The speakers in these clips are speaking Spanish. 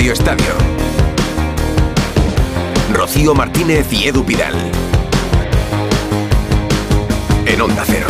Radio Estadio. Rocío Martínez y Edu Pidal. En Onda Cero.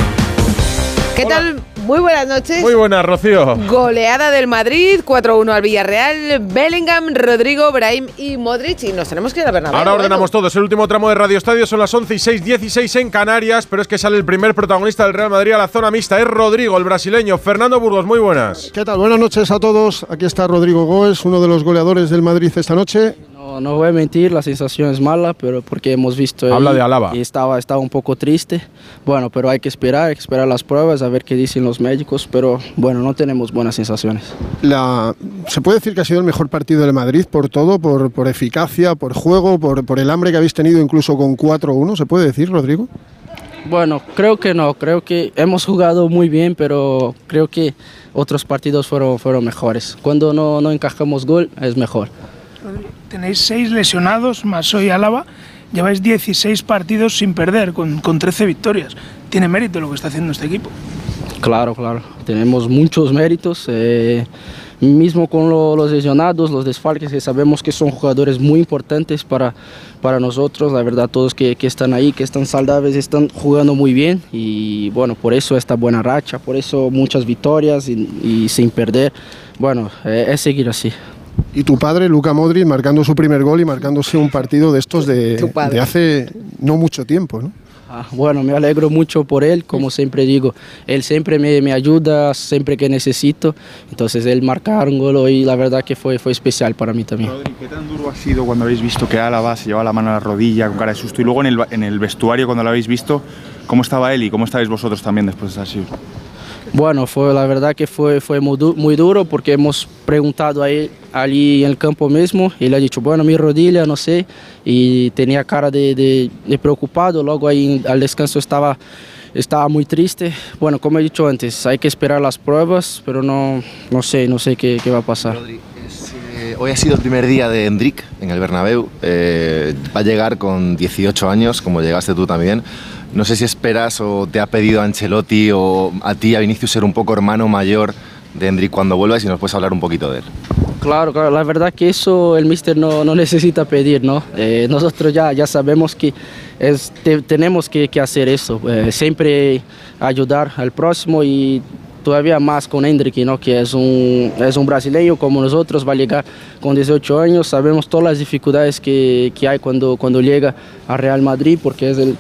¿Qué tal? Muy buenas noches. Muy buenas, Rocío. Goleada del Madrid, 4-1 al Villarreal, Bellingham, Rodrigo, Brahim y Modric. Y nos tenemos que ir a Bernabéu. Ahora ordenamos todo. Es el último tramo de Radio Estadio. Son las 11 y 6, 16 en Canarias. Pero es que sale el primer protagonista del Real Madrid a la zona mixta. Es Rodrigo, el brasileño. Fernando Burgos, muy buenas. ¿Qué tal? Buenas noches a todos. Aquí está Rodrigo Goes, uno de los goleadores del Madrid esta noche. No, no voy a mentir, la sensación es mala, pero porque hemos visto Habla de Alaba. y estaba, estaba un poco triste. Bueno, pero hay que esperar, hay que esperar las pruebas, a ver qué dicen los médicos, pero bueno, no tenemos buenas sensaciones. La, ¿Se puede decir que ha sido el mejor partido del Madrid por todo, por, por eficacia, por juego, por, por el hambre que habéis tenido incluso con 4-1? ¿Se puede decir, Rodrigo? Bueno, creo que no, creo que hemos jugado muy bien, pero creo que otros partidos fueron, fueron mejores. Cuando no, no encajamos gol es mejor. Tenéis seis lesionados, más hoy Álava. Lleváis 16 partidos sin perder, con, con 13 victorias. Tiene mérito lo que está haciendo este equipo. Claro, claro. Tenemos muchos méritos. eh, mismo con lo- los lesionados, los desfalques, que sabemos que son jugadores muy importantes para, para nosotros. La verdad, todos que, que están ahí, que están saludables, están jugando muy bien. Y bueno, por eso esta buena racha, por eso muchas victorias y, y sin perder. Bueno, eh, es seguir así. Y tu padre, Luca Modric, marcando su primer gol y marcándose un partido de estos de, de hace no mucho tiempo, ¿no? Ah, bueno, me alegro mucho por él, como siempre digo, él siempre me, me ayuda, siempre que necesito, entonces él marcar un gol y la verdad que fue, fue especial para mí también. Rodri, ¿qué tan duro ha sido cuando habéis visto que Álava se llevaba la mano a la rodilla con cara de susto? Y luego en el, en el vestuario, cuando lo habéis visto, ¿cómo estaba él y cómo estáis vosotros también después de así? Bueno, fue la verdad que fue, fue muy, du- muy duro porque hemos preguntado a él allí en el campo mismo y él ha dicho, bueno, mi rodilla, no sé, y tenía cara de, de- de preocupado, luego ahí al descanso estaba, estaba muy triste. Bueno, como he dicho antes, hay que esperar las pruebas, pero no, no sé, no sé qué, qué va a pasar. Eh, hoy ha sido el primer día de Hendrik en el Bernabéu. Eh, va a llegar con 18 años, como llegaste tú también. No sé si esperas o te ha pedido Ancelotti o a ti, a Vinicius, ser un poco hermano mayor de Hendrik cuando vuelvas y nos puedes hablar un poquito de él. Claro, claro, la verdad que eso el mister no, no necesita pedir, ¿no? Eh, nosotros ya, ya sabemos que es, te- tenemos que, que hacer eso, eh, siempre ayudar al próximo y todavía más con Hendrik, ¿no? Que es un, es un brasileño como nosotros, va a llegar con 18 años, sabemos todas las dificultades que, que hay cuando, cuando llega a Real Madrid porque es el,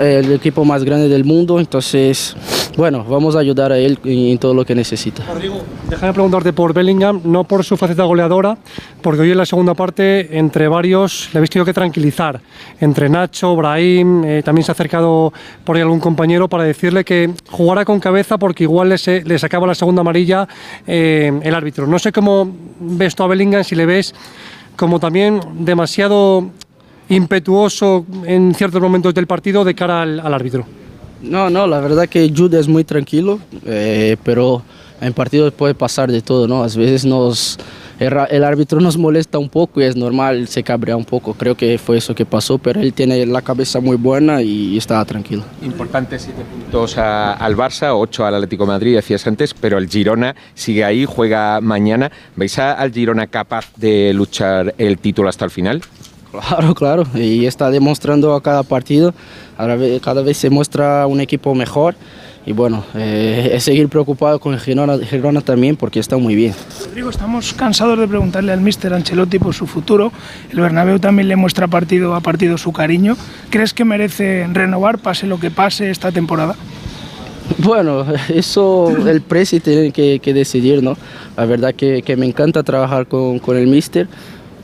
el equipo más grande del mundo, entonces, bueno, vamos a ayudar a él en, todo lo que necesita. Rodrigo, déjame preguntarte por Bellingham, no por su faceta goleadora, porque hoy en la segunda parte, entre varios, le habéis tenido que tranquilizar. Entre Nacho, Brahim, eh, también se ha acercado por ahí algún compañero para decirle que jugara con cabeza porque igual le, le sacaba la segunda amarilla eh, el árbitro. No sé cómo ves tú a Bellingham, si le ves como también demasiado impetuoso en ciertos momentos del partido de cara al, al árbitro. No, no, la verdad que Jude es muy tranquilo, eh, pero en partidos puede pasar de todo, ¿no? A veces nos, el, árbitro nos molesta un poco y es normal, se cabrea un poco. Creo que fue eso que pasó, pero él tiene la cabeza muy buena y estaba tranquilo. Importante, siete puntos a- al Barça, ocho al Atlético de Madrid, decías antes, pero el Girona sigue ahí, juega mañana. ¿Veis a- al Girona capaz de luchar el título hasta el final? Claro, claro, y está demostrando a cada partido, cada vez, se muestra un equipo mejor y bueno, eh, es seguir preocupado con el Girona, Girona también porque está muy bien. Rodrigo, estamos cansados de preguntarle al míster Ancelotti por su futuro. El Bernabéu también le muestra partido a partido su cariño. ¿Crees que merece renovar, pase lo que pase esta temporada? Bueno, eso el presi tiene que, que decidir, ¿no? La verdad que, que me encanta trabajar con, con el mister,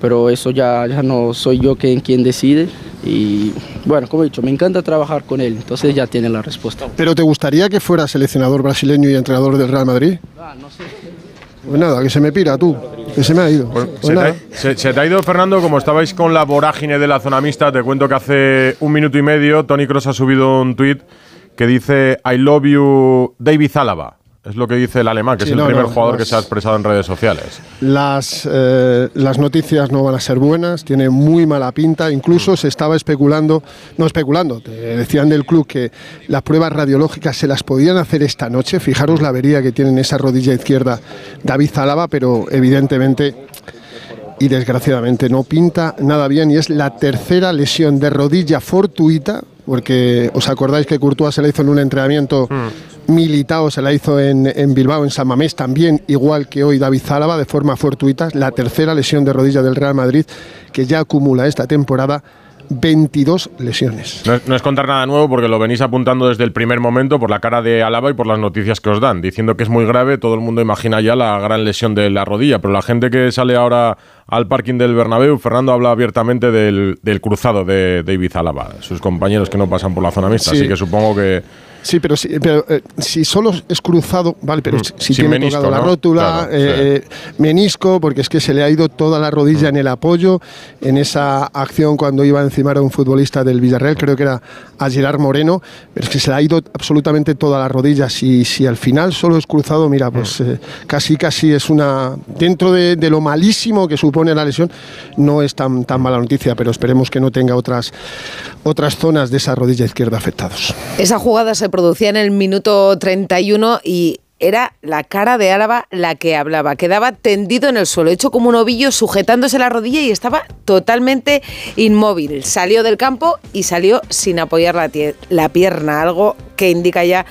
pero eso ya, ya no soy yo quien, quien decide. Y bueno, como he dicho, me encanta trabajar con él, entonces ya tiene la respuesta. ¿Pero te gustaría que fuera seleccionador brasileño y entrenador del Real Madrid? Pues nada, que se me pira tú, que se me ha ido. Pues Se te, ha, se- se te ha ido, Fernando, como estabais con la vorágine de la zona mixta, te cuento que hace un minuto y medio Tony Cross ha subido un tuit que dice I love you David Álava. Es lo que dice el alemán, que Sí, es el no, primer no, jugador las- que se ha expresado en redes sociales. Las, eh, las noticias no van a ser buenas, tiene muy mala pinta, incluso se estaba especulando, no especulando, te decían del club que las pruebas radiológicas se las podían hacer esta noche, fijaros la avería que tiene en esa rodilla izquierda David Zálava, pero evidentemente y desgraciadamente no pinta nada bien y es la tercera lesión de rodilla fortuita, porque os acordáis que Courtois se la hizo en un entrenamiento militado, se la hizo en, en Bilbao, en San Mamés también, igual que hoy David Zálava, de forma fortuita, la tercera lesión de rodilla del Real Madrid que ya acumula esta temporada 22 lesiones. No es, no es contar nada nuevo porque lo venís apuntando desde el primer momento por la cara de Alaba y por las noticias que os dan, diciendo que es muy grave, todo el mundo imagina ya la gran lesión de la rodilla, pero la gente que sale ahora al parking del Bernabéu, Fernando habla abiertamente del, del cruzado de David Alaba, sus compañeros que no pasan por la zona mixta, Sí. así que supongo que... Sí, pero, si, pero eh, si solo es cruzado, vale, pero Mm, si, sin tiene menisco, tocado la ¿no? rótula, Claro, eh, eh, menisco, porque es que se le ha ido toda la rodilla en el apoyo, en esa acción cuando iba a encimar a un futbolista del Villarreal, creo que era a Gerard Moreno, pero es que se le ha ido absolutamente toda la rodilla. Si, si al final solo es cruzado, mira, pues eh, casi casi es una. Dentro de, de lo malísimo que supone la lesión, no es tan, tan mala noticia, pero esperemos que no tenga otras, otras zonas de esa rodilla izquierda afectados. Esa jugada se producía en el minuto 31 y era la cara de Álava la que hablaba. Quedaba tendido en el suelo, hecho como un ovillo, sujetándose la rodilla y estaba totalmente inmóvil. Salió del campo y salió sin apoyar la, la pierna, algo que indica ya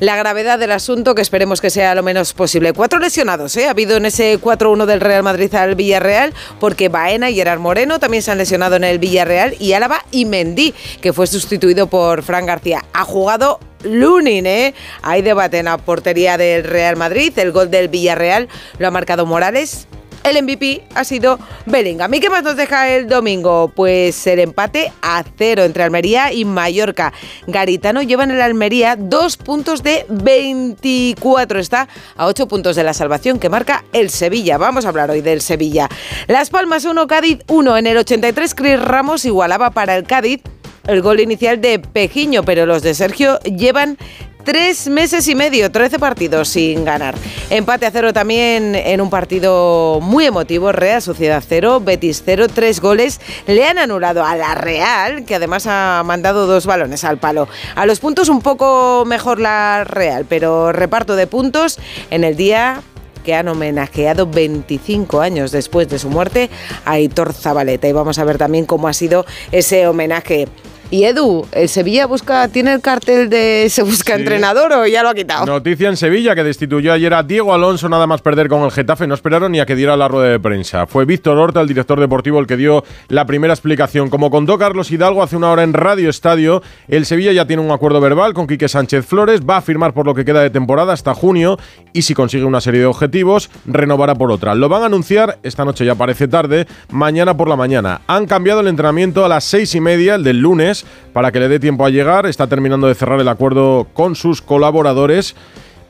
la gravedad del asunto, que esperemos que sea lo menos posible. Cuatro lesionados, ¿eh? Ha habido en ese 4-1 del Real Madrid al Villarreal, porque Baena y Gerard Moreno también se han lesionado en el Villarreal, y Álava y Mendy, que fue sustituido por Fran García. Ha jugado Lunin, ¿eh? Hay debate en la portería del Real Madrid. El gol del Villarreal lo ha marcado Morales. El MVP ha sido Bellingham. ¿Y qué más nos deja el domingo? Pues el empate a cero entre Almería y Mallorca. Garitano lleva en el Almería dos puntos de 24. Está a ocho puntos de la salvación que marca el Sevilla. Vamos a hablar hoy del Sevilla. Las Palmas 1, Cádiz 1. En el 83, Cris Ramos igualaba para el Cádiz el gol inicial de Pejiño, pero los de Sergio llevan tres meses y medio, 13 partidos sin ganar. Empate a cero también en un partido muy emotivo, Real Sociedad cero, Betis cero, tres goles. Le han anulado a la Real, que además ha mandado dos balones al palo. A los puntos un poco mejor la Real, pero reparto de puntos en el día que han homenajeado 25 años después de su muerte a Aitor Zabaleta. Y vamos a ver también cómo ha sido ese homenaje. Y Edu, ¿el Sevilla busca, tiene el cartel de se busca Sí. entrenador o ya lo ha quitado? Noticia en Sevilla que destituyó ayer a Diego Alonso nada más perder con el Getafe. No esperaron ni a que diera la rueda de prensa. Fue Víctor Horta, el director deportivo, el que dio la primera explicación. Como contó Carlos Hidalgo hace una hora en Radio Estadio, el Sevilla ya tiene un acuerdo verbal con Quique Sánchez Flores, va a firmar por lo que queda de temporada hasta junio y si consigue una serie de objetivos, renovará por otra. Lo van a anunciar, esta noche ya parece tarde, mañana por la mañana. Han cambiado el entrenamiento a las seis y media, el del lunes, para que le dé tiempo a llegar. Está terminando de cerrar el acuerdo con sus colaboradores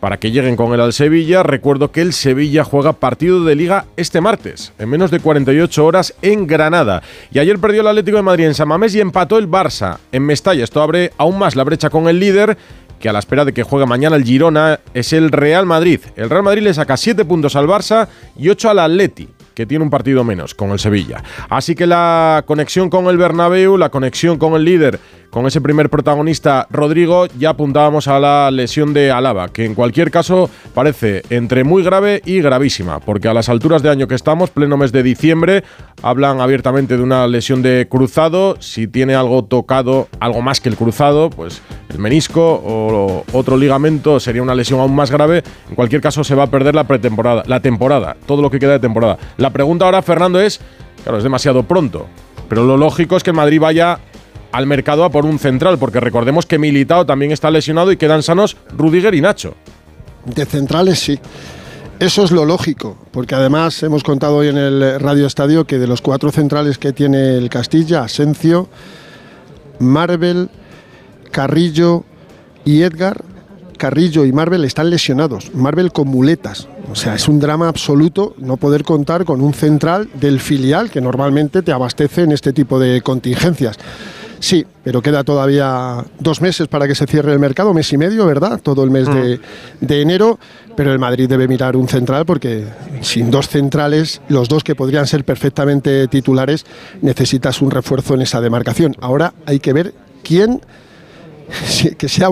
para que lleguen con él al Sevilla. Recuerdo que el Sevilla juega partido de liga este martes, en menos de 48 horas en Granada. Y ayer perdió el Atlético de Madrid en San Mamés y empató el Barça en Mestalla. Esto abre aún más la brecha con el líder que a la espera de que juegue mañana el Girona es el Real Madrid. El Real Madrid le saca 7 puntos al Barça y 8 al Atleti que tiene un partido menos con el Sevilla. Así que la conexión con el Bernabéu, la conexión con el líder, con ese primer protagonista Rodrigo, ya apuntábamos a la lesión de Alaba, que en cualquier caso parece entre muy grave y gravísima, porque a las alturas de año que estamos, pleno mes de diciembre, hablan abiertamente de una lesión de cruzado, si tiene algo tocado, algo más que el cruzado, pues el menisco o otro ligamento sería una lesión aún más grave. En cualquier caso se va a perder la pretemporada, la temporada, todo lo que queda de temporada. La pregunta ahora, Fernando, es, claro, es demasiado pronto, pero lo lógico es que Madrid vaya al mercado a por un central, porque recordemos que Militao también está lesionado y quedan sanos Rudiger y Nacho. De centrales sí. Eso es lo lógico, porque además hemos contado hoy en el Radio Estadio que de los cuatro centrales que tiene el Castilla, Asencio, Marvel, Carrillo y Edgar, Carrillo y Marvel están lesionados. Marvel con muletas. O sea, es un drama absoluto no poder contar con un central del filial que normalmente te abastece en este tipo de contingencias. Sí, pero queda todavía dos meses para que se cierre el mercado, mes y medio, ¿verdad? Todo el mes de, de enero, pero el Madrid debe mirar un central porque sin dos centrales, los dos que podrían ser perfectamente titulares, necesitas un refuerzo en esa demarcación. Ahora hay que ver quién, que sea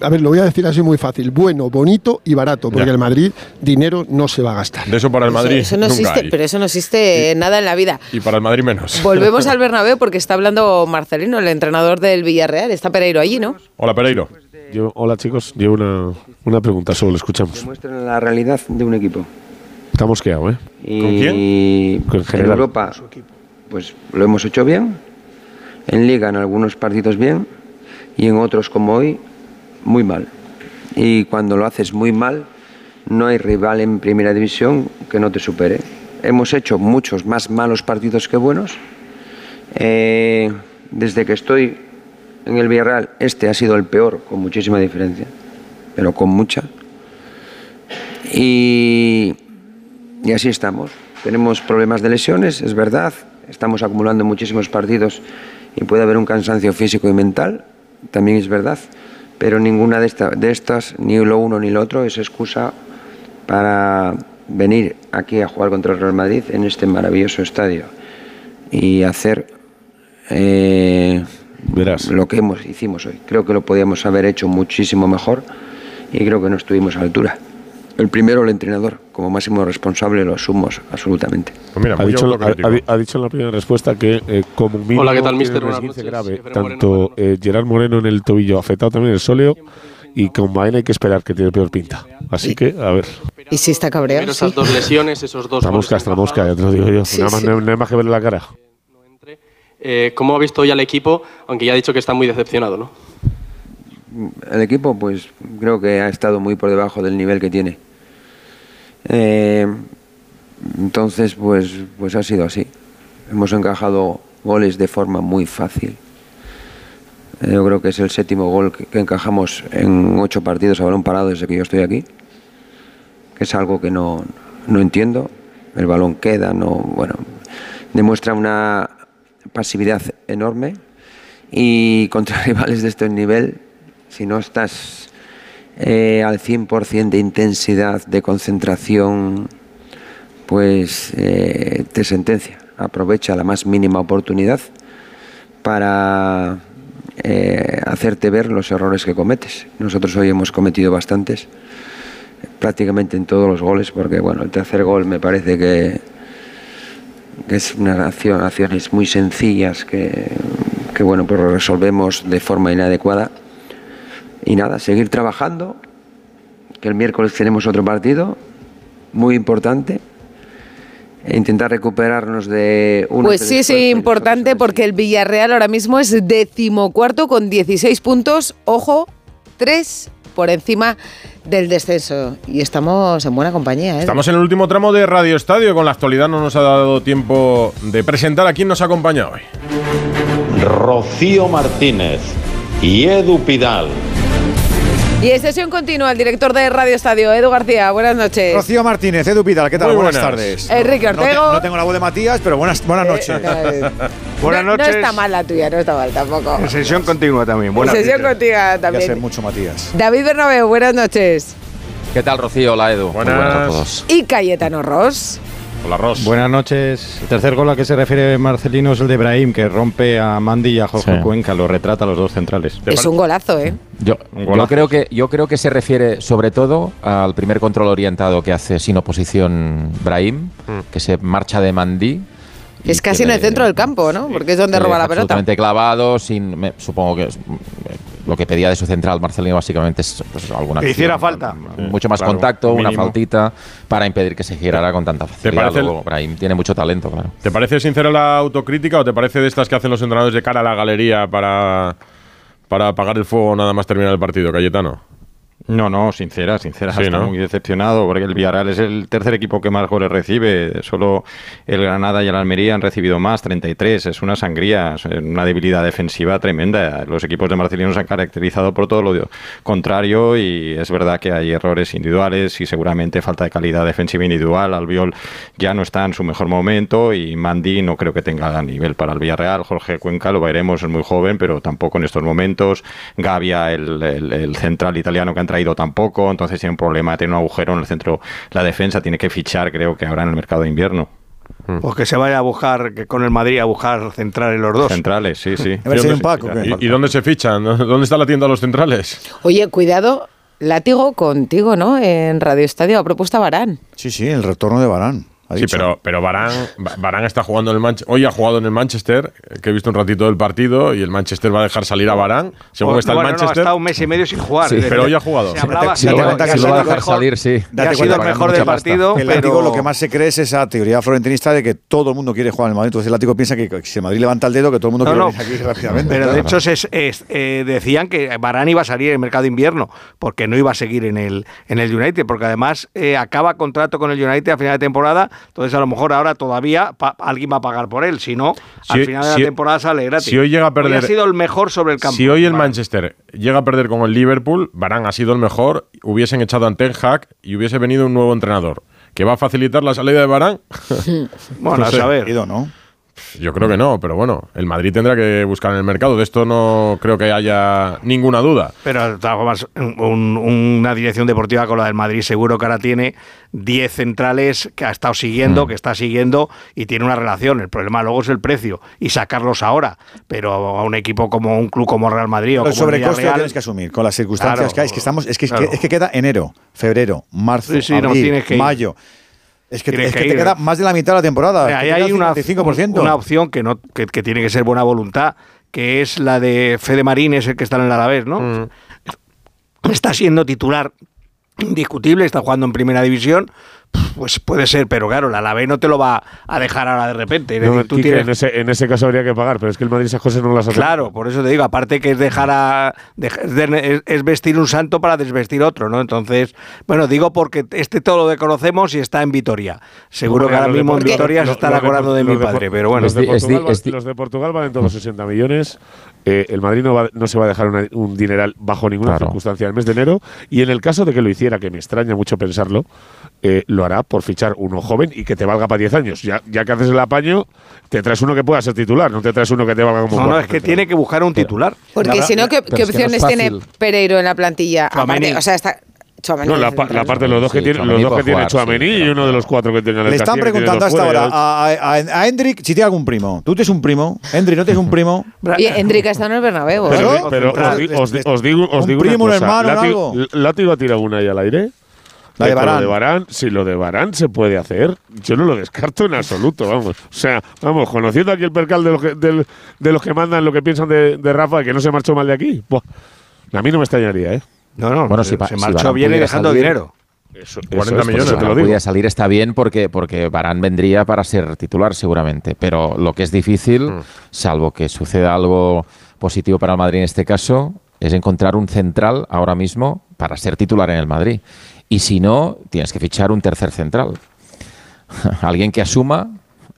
a ver, lo voy a decir así muy fácil, bueno, bonito y barato, porque Ya. el Madrid dinero no se va a gastar. De eso para el Madrid Eso no nunca existe, hay. pero eso no existe nada en la vida. Y para el Madrid menos. Volvemos al Bernabéu porque está hablando Marcelino, el entrenador del Villarreal. Está Pereiro allí, ¿no? Hola, Pereiro. Yo, hola chicos, yo una, una pregunta solo, escuchamos. Demuestran la realidad de un equipo. Está mosqueado, ¿eh? Y Con en general. Europa, pues lo hemos hecho bien. En Liga, en algunos partidos bien. Y en otros, como hoy, muy mal. Y cuando lo haces muy mal, no hay rival en Primera División que no te supere. Hemos hecho muchos más malos partidos que buenos. Eh, desde que estoy en el Villarreal, este ha sido el peor, con muchísima diferencia, pero con mucha. Y, y así estamos. Tenemos problemas de lesiones, es verdad. Estamos acumulando muchísimos partidos y puede haber un cansancio físico y mental, también es verdad. Pero ninguna de, esta- de estas, ni lo uno ni lo otro, es excusa para venir aquí a jugar contra el Real Madrid en este maravilloso estadio y hacer eh, lo que hemos, hicimos hoy. Creo que lo podíamos haber hecho muchísimo mejor y creo que no estuvimos a altura. El primero, el entrenador, como máximo responsable, lo asumos absolutamente. ha, dicho, ha- ha- ha dicho en la primera respuesta que eh, como mínimo Hola, ¿qué tal, tiene mister? un grave, Moreno, tanto eh, Gerard Moreno en el tobillo afectado también el sóleo y con Baena hay que esperar que tiene peor pinta. Así que, a ver, Y si está cabreado. Sí. esas dos lesiones, esos dos la mosca la mosca, ya te lo digo yo. Sí, Nada más sí. no, no hay más que verle la cara. Eh, ¿Cómo ha visto hoy al equipo? Aunque ya ha dicho que está muy decepcionado, ¿no? El equipo, pues creo que ha estado muy por debajo del nivel que tiene. Eh, entonces, pues, pues ha sido así. Hemos encajado goles de forma muy fácil. Eh, Yo creo que es el séptimo gol que, encajamos en ocho partidos a balón parado desde que yo estoy aquí. Que es algo que no, no entiendo. El balón queda, no, bueno, demuestra una pasividad enorme y contra rivales de este nivel, si no estás eh, al 100% de intensidad, de concentración, pues eh, te sentencia. Aprovecha la más mínima oportunidad para eh, hacerte ver los errores que cometes. Nosotros hoy hemos cometido bastantes, prácticamente en todos los goles, porque bueno, el tercer gol me parece que, es una acción, acciones muy sencillas que, que bueno, pues resolvemos de forma inadecuada. Y nada, seguir trabajando, que el miércoles tenemos otro partido muy importante, e intentar recuperarnos de una Pues sí, sí, importante porque el Villarreal ahora mismo es decimocuarto con 16 puntos. Ojo, 3 por encima del descenso. Y estamos en buena compañía, ¿eh? Estamos en el último tramo de Radio Estadio. Con la actualidad no nos ha dado tiempo de presentar a quién nos acompaña hoy. Rocío Martínez y Edu Pidal. Y en sesión continua, el director de Radio Estadio, Edu García. Buenas noches. Rocío Martínez, Edu Pidal, ¿qué tal? Muy buenas, buenas. tardes. Enrique No te- Ortego. No, tengo la voz de Matías, pero buenas, buenas noches. eh, buenas no, noches. No está mal la tuya, no está mal tampoco. En sesión continua también. En Buenas sesión noches. contigo Ya sé también. mucho, Matías. David Bernabeu, buenas noches. ¿Qué tal, Rocío? Hola, Edu. Muy buenas a todos. Y Cayetano Ross. Hola, Ross. Buenas noches. El tercer gol a que se refiere Marcelino es el de Brahim, que rompe a Mandy y a Jorge Sí. Cuenca, lo retrata a los dos centrales. Es un golazo, ¿eh? Yo, Un yo golazo. creo que yo creo que se refiere sobre todo al primer control orientado que hace sin oposición Brahim, que se marcha de Mandí. Que es casi en el centro del campo, ¿no? Porque es donde roba la pelota. Absolutamente clavado, sin, me- supongo que es, lo que pedía de su central Marcelino básicamente es pues, alguna Que hiciera falta. mucho más Claro, contacto, una faltita para impedir que se girara con tanta facilidad. Luego, Brahim tiene mucho talento, claro. ¿Te parece sincera la autocrítica o te parece de estas que hacen los entrenadores de cara a la galería para, para apagar el fuego nada más terminar el partido, Cayetano? No, no, sincera, sincera. Sí, está ¿no? muy decepcionado porque el Villarreal es el tercer equipo que más goles recibe. Solo el Granada y el Almería han recibido más, 33. Es una sangría, es una debilidad defensiva tremenda. Los equipos de Marcelino se han caracterizado por todo lo contrario y es verdad que hay errores individuales y seguramente falta de calidad defensiva individual. Albiol ya no está en su mejor momento y Mandy no creo que tenga nivel para el Villarreal. Jorge Cuenca lo veremos, es muy joven, pero tampoco en estos momentos. Gavia, el, el- el central italiano que traído tampoco, entonces tiene un problema, tiene un agujero en el centro. La defensa tiene que fichar, creo que ahora en el mercado de invierno. Pues que se vaya a buscar, que con el Madrid a buscar centrales los dos. Centrales, sí, sí. A ver si hay un pack, ¿o qué? ¿Y, y dónde se fichan? ¿Dónde está la tienda de los centrales? Oye, cuidado, látigo contigo, ¿no? En Radio Estadio ha propuesto a Barán. Sí, sí, el retorno de Barán. Sí, dicho. pero, pero Barán, Ba- Barán está jugando en el Manchester. Hoy ha jugado en el Manchester, que he visto un ratito del partido, y el Manchester va a dejar salir a Barán, según Pues, está bueno, el no, ha Manchester. estado un mes y medio sin jugar. Sí, Es decir, pero hoy ha jugado. Se hablaba Si que lo- si va a el dejar mejor- salir, sí. que ha Date sido el mejor del pasta. partido, El pero látigo lo que más se cree es esa teoría florentinista de que todo el mundo quiere jugar en el Madrid. Entonces el látigo piensa que si el Madrid levanta el dedo, que todo el mundo No, quiere no. venir aquí rápidamente. Pero de hecho se- es- eh, decían que Barán iba a salir en el mercado de invierno porque no iba a seguir en el, en el United, porque además eh, acaba contrato con el United a final de temporada, entonces a lo mejor ahora todavía pa- alguien va a pagar por él, si no, Si- al final de la si- temporada sale gratis. si hoy llega a perder- ha sido el mejor sobre el campo. Si hoy el Manchester llega a perder con el Liverpool, Barán ha sido el mejor, hubiesen echado a Ten Hag y hubiese venido un nuevo entrenador. ¿Que va a facilitar la salida de Barán? Bueno, a sé. saber. ¿no? Yo creo que no, pero bueno, el Madrid tendrá que buscar en el mercado. De esto no creo que haya ninguna duda. Pero un- una dirección deportiva con la del Madrid seguro que ahora tiene 10 centrales que ha estado siguiendo, Mm. que está siguiendo y tiene una relación. El problema luego es el precio y sacarlos ahora. Pero a un equipo como un club como Real Madrid o el como el sobrecoste lo Villarreal, tienes que asumir con las circunstancias Claro, que hay. Es que, estamos, es, que, es que- claro. es que queda enero, febrero, marzo, Sí, sí, no, abril, tienes que ir. Es que, es que que te queda más de la mitad de la temporada. Ahí hay una, 55%. una opción que, no, que, que tiene que ser buena voluntad, que es la de Fede Marín, es el que está en el Alavés, ¿no? Mm. Está siendo titular indiscutible, está jugando en primera división, pues puede ser, pero claro, el Alavés no te lo va a dejar ahora de repente. Es No, decir, tú Quique, tienes- en, ese, en ese caso habría que pagar, pero es que el Madrid esas cosas no las hace. Claro, por eso te digo, aparte que es dejar a. es de- es, es vestir un santo para desvestir otro, ¿no? Entonces, bueno, digo porque este todo lo conocemos y está en Vitoria. Seguro que ahora los mismo en Vitoria se los- están los de acordando de mi los de padre, pero bueno. Los de, Portugal, es va- los de Portugal valen todos 60 millones. eh, el Madrid no, va- no se va a dejar una- un dineral bajo ninguna Claro. circunstancia el mes de enero. Y en el caso de que lo hiciera, que me extraña mucho pensarlo, eh, lo hará por fichar uno joven y que te valga para 10 años. Ya, ya que haces el apaño, te traes uno que pueda ser titular, no te traes uno que te valga como No, no, es que tiene que buscar un titular. Porque si no, ¿qué, no opciones tiene. Pereiro en la plantilla? Aparte, o sea, está. Tchouaméni No, la, parte de los dos que Sí, tiene, los dos que tiene jugar, Chouameni sí, y uno de los cuatro que el Le están Castilla, tiene preguntando hasta fuera, ahora a, a, a Hendrik si tiene algún primo. ¿Tú tienes un primo? Hendrik, ¿no tienes un primo? Y Enrique está en el Bernabéu. Pero, pero os, os os digo, os Un digo primo, un una cosa. hermano, Látigo, algo. Látigo ha tirado una ahí al aire. La de Eh. Lo de si lo de Barán se puede hacer, yo no lo descarto en absoluto, vamos. O sea, vamos, conociendo aquí el percal de los que, del- de los que mandan lo que piensan de, de Rafa, que no se marchó mal de aquí, buah, a mí no me extrañaría, ¿eh? No, no, Bueno, se, si si marchó Varane bien y dejando salir- dinero. Eso, 40 eso es, por millones, te Si lo digo. pudiera salir está bien porque, porque Barán vendría para ser titular seguramente, pero lo que es difícil, salvo que suceda algo positivo para el Madrid en este caso, es encontrar un central ahora mismo para ser titular en el Madrid. Y si no, tienes que fichar un tercer central. Alguien que asuma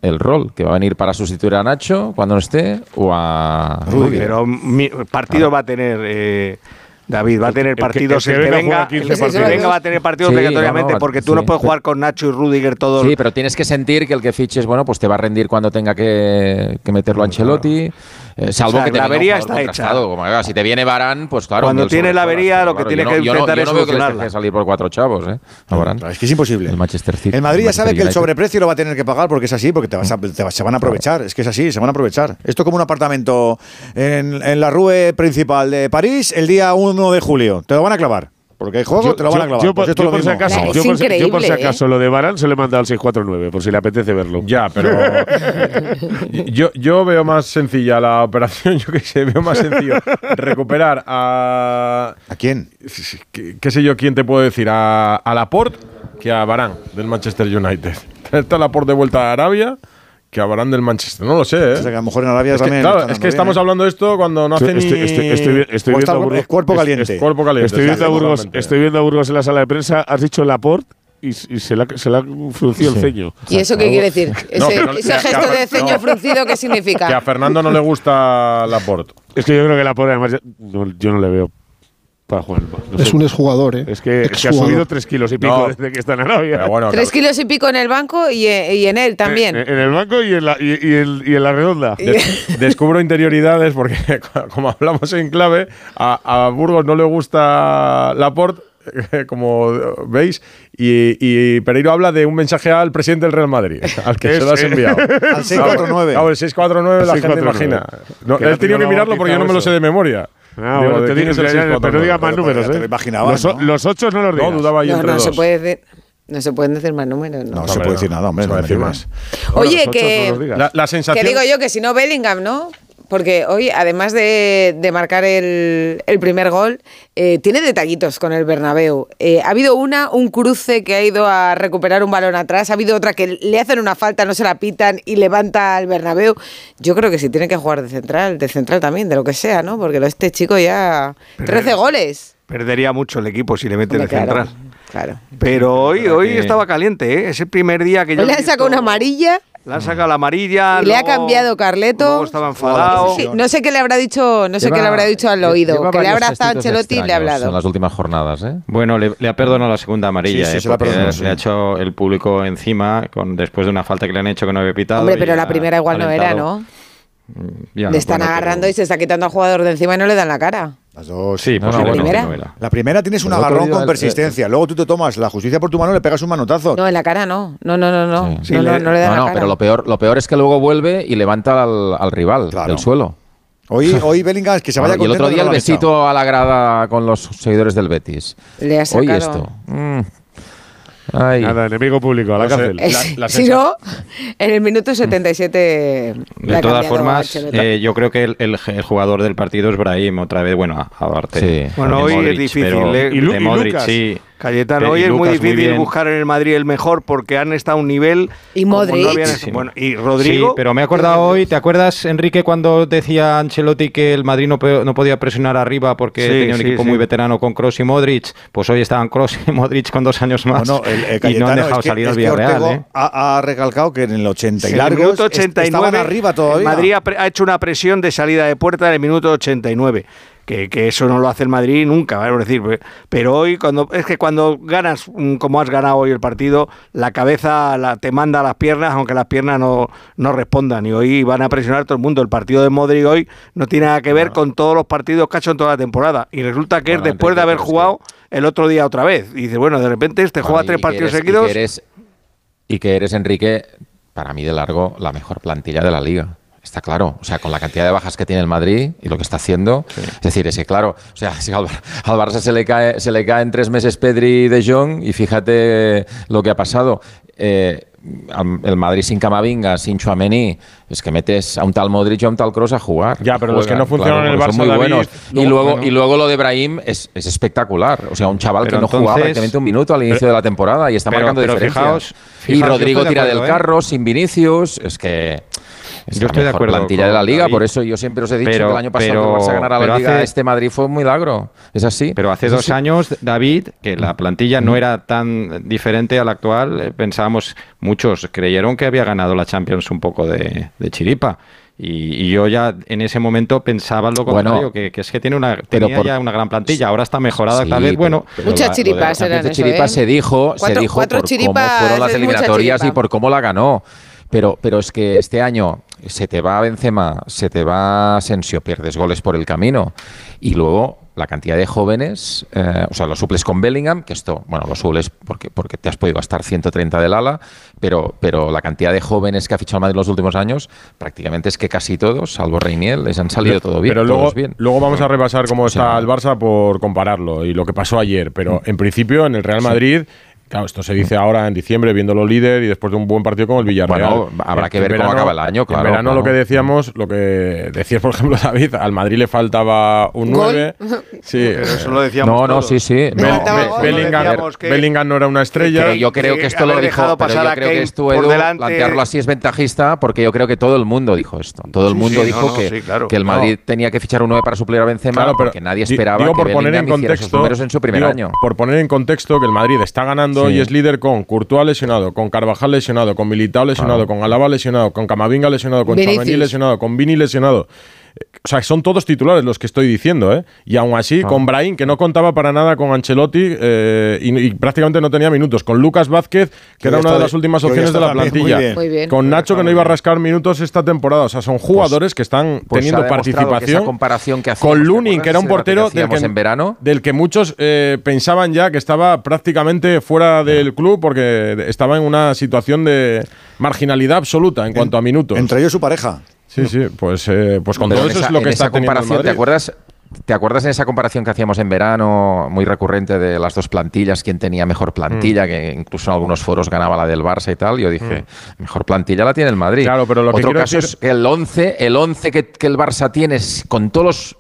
el rol, que va a venir para sustituir a Nacho cuando no esté o a Rudiger. Pero mi, partido va a tener. eh, David, va a tener El que- partidos. El que venga venga, juega 15 el que partidos. venga va a tener partidos Sí, obligatoriamente, no, no, porque tú no puedes jugar con Nacho y Rudiger todo. Sí, pero tienes que sentir que el que fiches, bueno, pues te va a rendir cuando tenga que, que meterlo a Ancelotti, eh, salvo O sea, que te la avería está hecha. como, claro, si te viene Varane, pues claro. Cuando tiene la horas, avería, lo que claro, tiene yo que no- yo no- intentar es veo que les salir por cuatro chavos, ¿eh? Es que es imposible. El Manchester City. El Madrid ya sabe que el sobreprecio lo va a tener que pagar porque es así, porque te vas a- te va- se van a aprovechar. Es que es así, se van a aprovechar. Esto como un apartamento en, en la rue principal de París el día 1 de julio. Te lo van a clavar. Porque hay juego, Yo, te lo van a yo- clavar. yo Pues yo por si acaso, Es yo por yo por si increíble, ¿eh? acaso lo de Varane se le manda al 649, por si le apetece verlo. Ya, pero yo, yo veo más sencilla la operación, yo qué sé, veo más sencillo recuperar a... ¿A quién? ¿Qué, qué sé yo quién te puedo decir? A, a Laporte que a Barán del Manchester United. Está Laporte de vuelta a Arabia que a Barán del Manchester. No lo sé, ¿eh? O sea, que a lo mejor en Arabia es que, también. claro, están es que estamos bien, ¿eh? hablando de esto cuando no hace Estoy, ni... estoy- estoy vi- estoy O está viendo a Burgos. cuerpo caliente. es- Cuerpo caliente, Estoy viendo, a sí, Burgos, estoy viendo a Burgos en la sala de prensa. Has dicho Laporte y, y se, le ha, se fruncido Sí. el ceño. ¿Y eso qué quiere decir? Ese, No, que no- ese que- gesto que- de ceño no. fruncido, ¿qué Que a significa? Fernando no le gusta Laporte. Es que yo creo que Laporte, además, yo no le veo para jugar. No Es sé. un exjugador, ¿eh? Es que, que ha subido tres kilos y pico No. desde que está en Arabia. Bueno, Tres kilos y pico en el banco y, eh, y en él también. En, en el banco y en la, y, y en, y en la redonda. Des- descubro interioridades porque, como hablamos en clave, a, a Burgos no le gusta Laporte como veis, y, y Pereiro habla de un mensaje al presidente del Real Madrid, al que se lo has enviado. Al 649. Claro, el 649 la gente 649. imagina. No, no tenía que mirarlo porque yo no me lo sé de memoria. Ah, Digo, bueno, ¿de te digo, pero no 649? digas más números, ¿eh? lo imaginabas, los, ¿no? ocho no los digas. No, dudaba yo No, entre no se puede decir. No se pueden decir más números, ¿no? No se puede decir nada, hombre. No decir digas. Oye, que, no. La, la que sensación. digo yo que si no Bellingham, ¿no? Porque hoy, además de, de marcar el, el primer gol, eh, tiene detallitos con el Bernabéu. Eh, ha habido una, un cruce que ha ido a recuperar un balón atrás, ha habido otra que le hacen una falta, no se la pitan y levanta al Bernabéu. Yo creo que si tiene que jugar de central, de central también, de lo que sea, ¿no? Porque este chico ya... 13 goles. Perdería mucho el equipo si le mete de claro, central. Claro. Pero hoy, hoy estaba caliente, ¿eh? Es el primer día que yo. Le han sacado una amarilla Le han sacado la amarilla. y le ha cambiado Carleto. Luego estaba enfadado. Sí, no sé qué le habrá dicho, no sé Lleva- qué le habrá dicho al oído, que le ha abrazado Ancelotti y le ha hablado. En las últimas jornadas, ¿eh? Bueno, le, le ha perdonado la segunda amarilla, Sí, sí, ¿eh? se la le ha hecho el público encima con después de una falta que le han hecho que no había pitado. Hombre, pero la primera igual no era. ¿no? Ya, Le están bueno, agarrando pero- y se está quitando al jugador de encima y no le dan la cara. Las dos. Sí, No, ¿La primera? La primera tienes un agarrón con el- persistencia. Luego tú te tomas la justicia por tu mano y le pegas un manotazo. No, en la cara no. No, no, no, no. Sí. no, Sí, no, le- no le dan No, la no, cara. pero lo peor, lo peor es que luego vuelve y levanta al, al rival Claro. del suelo. Hoy, hoy Bellingham, que se vaya Bueno, y el otro día el besito a la grada con los seguidores del Betis. Le ha Hoy sacado. esto. Mm. Ay. Nada, enemigo público, a la cárcel. La- la si no, en el minuto 77. le De todas formas, eh, yo creo que el, el- el jugador del partido es Brahim, otra vez, bueno, aparte. Sí. Bueno, de hoy es difícil, pero ¿eh? Y Lu- de y Modric, Lucas. sí. Cayetano, Eh, hoy es muy muy difícil bien. buscar en el Madrid el mejor porque han estado a un nivel. Y Modric. No habían- Sí. bueno, y Rodrigo. Sí, pero me he acordado hoy, ¿te acuerdas, Enrique, cuando decía Ancelotti que el Madrid no, no podía presionar arriba porque Sí, tenía un sí, equipo sí. muy veterano con Cross y Modric? Pues hoy estaban Cross y Modric con dos años más. Bueno, el, el y no han Cayetano, dejado es salir al Villarreal, ¿eh? ha, ha recalcado que en el 80 y En el largos minuto est- 89 estaban arriba todavía. el Madrid ha, pre- ha hecho una presión de salida de puerta en el minuto 89. Que, que eso no lo hace el Madrid nunca, ¿vale? Es decir, pe- pero hoy cuando es que cuando ganas mm, como has ganado hoy el partido, la cabeza la, te manda a las piernas, aunque las piernas no, no respondan. Y hoy van a presionar todo el mundo. El partido de Modric hoy no tiene nada que ver con todos los partidos que ha hecho en toda la temporada. Y resulta que Bueno, es después de haber jugado el otro día otra vez. Y dice, bueno, de repente este Bueno, juega tres partidos eres- y seguidos. que eres- y que eres, Enrique, para mí de largo, la mejor plantilla de la liga. Está claro, o sea, con la cantidad de bajas que tiene el Madrid y lo que está haciendo, es decir, es que claro, o sea, si al, Bar- al Barça se le cae, se le cae en tres meses Pedri y De Jong y fíjate lo que ha pasado. Eh, el Madrid sin Camavinga, sin Chouameni, es que metes a un tal Modric y a un tal Cross a jugar. Ya, pero los que no funcionan en el porque son Barça, muy David, buenos. y luego- bueno. y luego lo de Brahim es, es espectacular. O sea, un chaval Pero que no jugaba prácticamente un minuto al inicio pero- de la temporada y está pero- marcando diferencias. fijaos- y fijaos, Rodrigo de tira del ¿eh? carro sin Vinicius. Es que es Yo la estoy de acuerdo plantilla con de la liga. David. Por eso yo siempre os he dicho Pero- que el año pasado pero- que el Barça ganara la liga, hace- este Madrid fue un milagro. Es así. Pero hace dos así. años, David, que la plantilla no era tan diferente a la actual, eh, pensábamos, muchos creyeron que había ganado la Champions un poco de, de chiripa. Y, y yo ya en ese momento pensaba lo Bueno, contrario, que, que es que tiene una, pero tenía por- ya una gran plantilla, ahora está mejorada, Sí, tal vez, bueno. pero Muchas la- chiripas de eran eso, chiripa ¿eh? se dijo, Cuatro- se dijo por chiripas cómo fueron las eliminatorias y por cómo la ganó. Pero, pero es que este año se te va Benzema, se te va Asensio, pierdes goles por el camino. Y luego la cantidad de jóvenes, eh, o sea, lo suples con Bellingham, que esto, bueno, lo suples porque, porque te has podido gastar 130 del ala, pero, pero la cantidad de jóvenes que ha fichado el Madrid en los últimos años, prácticamente es que casi todos, salvo Reiniel, les han salido todo bien. Pero luego, todos bien. luego vamos a repasar cómo está el Barça por compararlo y lo que pasó ayer. Pero en principio, en el Real Sí. Claro, esto se dice ahora en diciembre, viéndolo líder y después de un buen partido con el Villarreal. Bueno, habrá que ver cómo acaba el año, claro, En verano claro. lo que decíamos, lo que decías, por ejemplo, David, al Madrid le faltaba un Gol. 9. Sí, Pero eso lo decíamos. No, no, sí, sí. No, gol. Bellingham, Decíamos que- Bellingham no era una estrella. Pero yo creo que que esto lo dijo, dejado pero pasar yo a creo que esto, Edu, delante. plantearlo así es ventajista, porque yo creo que todo el mundo dijo esto. Todo el Sí, mundo sí, dijo no, no, que, sí, claro. que el Madrid tenía que fichar un 9 para suplir a Benzema, Claro, pero porque nadie di- esperaba digo que por poner en contexto, números en su primer digo, año. Por poner en contexto que el Madrid está ganando Sí. y es líder con Courtois lesionado, con Carvajal lesionado, con Militao lesionado, Claro. con Alaba lesionado, con Camavinga lesionado, con. Tchouaméni lesionado, con Vini lesionado. O sea, son todos titulares los que estoy diciendo, ¿eh? Y aún así, Ah. con Brahim, que no contaba para nada con Ancelotti eh, y, y prácticamente no tenía minutos. Con Lucas Vázquez, que era una de las últimas opciones de la también muy plantilla. bien. Muy bien. Con Nacho, que no iba a rascar minutos esta temporada. O sea, son jugadores que están Pues teniendo que participación. esa comparación que hacíamos, con ¿te Lunin, que era un portero que del que, en verano? del que muchos eh, pensaban ya que estaba prácticamente fuera del club porque estaba en una situación de marginalidad absoluta en cuanto a minutos. Entre ellos su pareja. Sí, sí, pues, eh, pues con Pero todo eso esa- es lo que en está esa comparación, ¿te acuerdas? ¿Te acuerdas en esa comparación que hacíamos en verano, muy recurrente de las dos plantillas, quién tenía mejor plantilla, que incluso en algunos foros ganaba la del Barça y tal? Yo dije, mejor plantilla la tiene el Madrid. Claro, pero lo que Otro quiero caso decir- es que el 11, el 11 que, que el Barça tiene es- con todos los-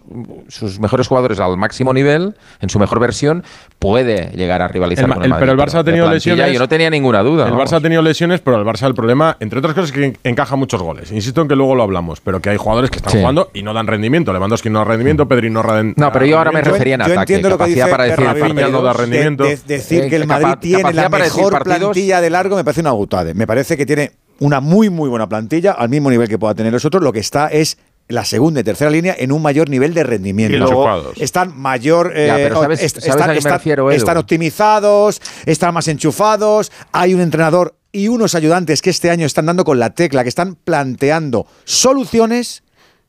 sus mejores jugadores al máximo nivel, en su mejor versión, puede llegar a rivalizar El con el, el- Madrid. pero el Barça ha tenido lesiones. Yo no tenía ninguna duda. El vamos. Barça ha tenido lesiones, pero el Barça el problema, entre otras cosas, es que en- encaja muchos goles. Insisto en que luego lo hablamos, pero que hay jugadores que están Sí. jugando y no dan rendimiento. Lewandowski no da rendimiento, Pedri no No, pero yo ahora me refería en Yo ataque, entiendo lo que dice para decir Rafinha Rafinha no da partidos. rendimiento. De- de- decir Eh, que el capa- Madrid tiene la mejor partidos. plantilla de largo me parece una gutade. Me parece que tiene una muy, muy buena plantilla, al mismo nivel que pueda tener los otros. Lo que está es la segunda y tercera línea en un mayor nivel de rendimiento. Y luego- están mayor. Ya, eh, pero ¿sabes- est- sabes a están, qué me están- refiero, Edu? están optimizados, están más enchufados. Hay un entrenador y unos ayudantes que este año están dando con la tecla, que están planteando soluciones.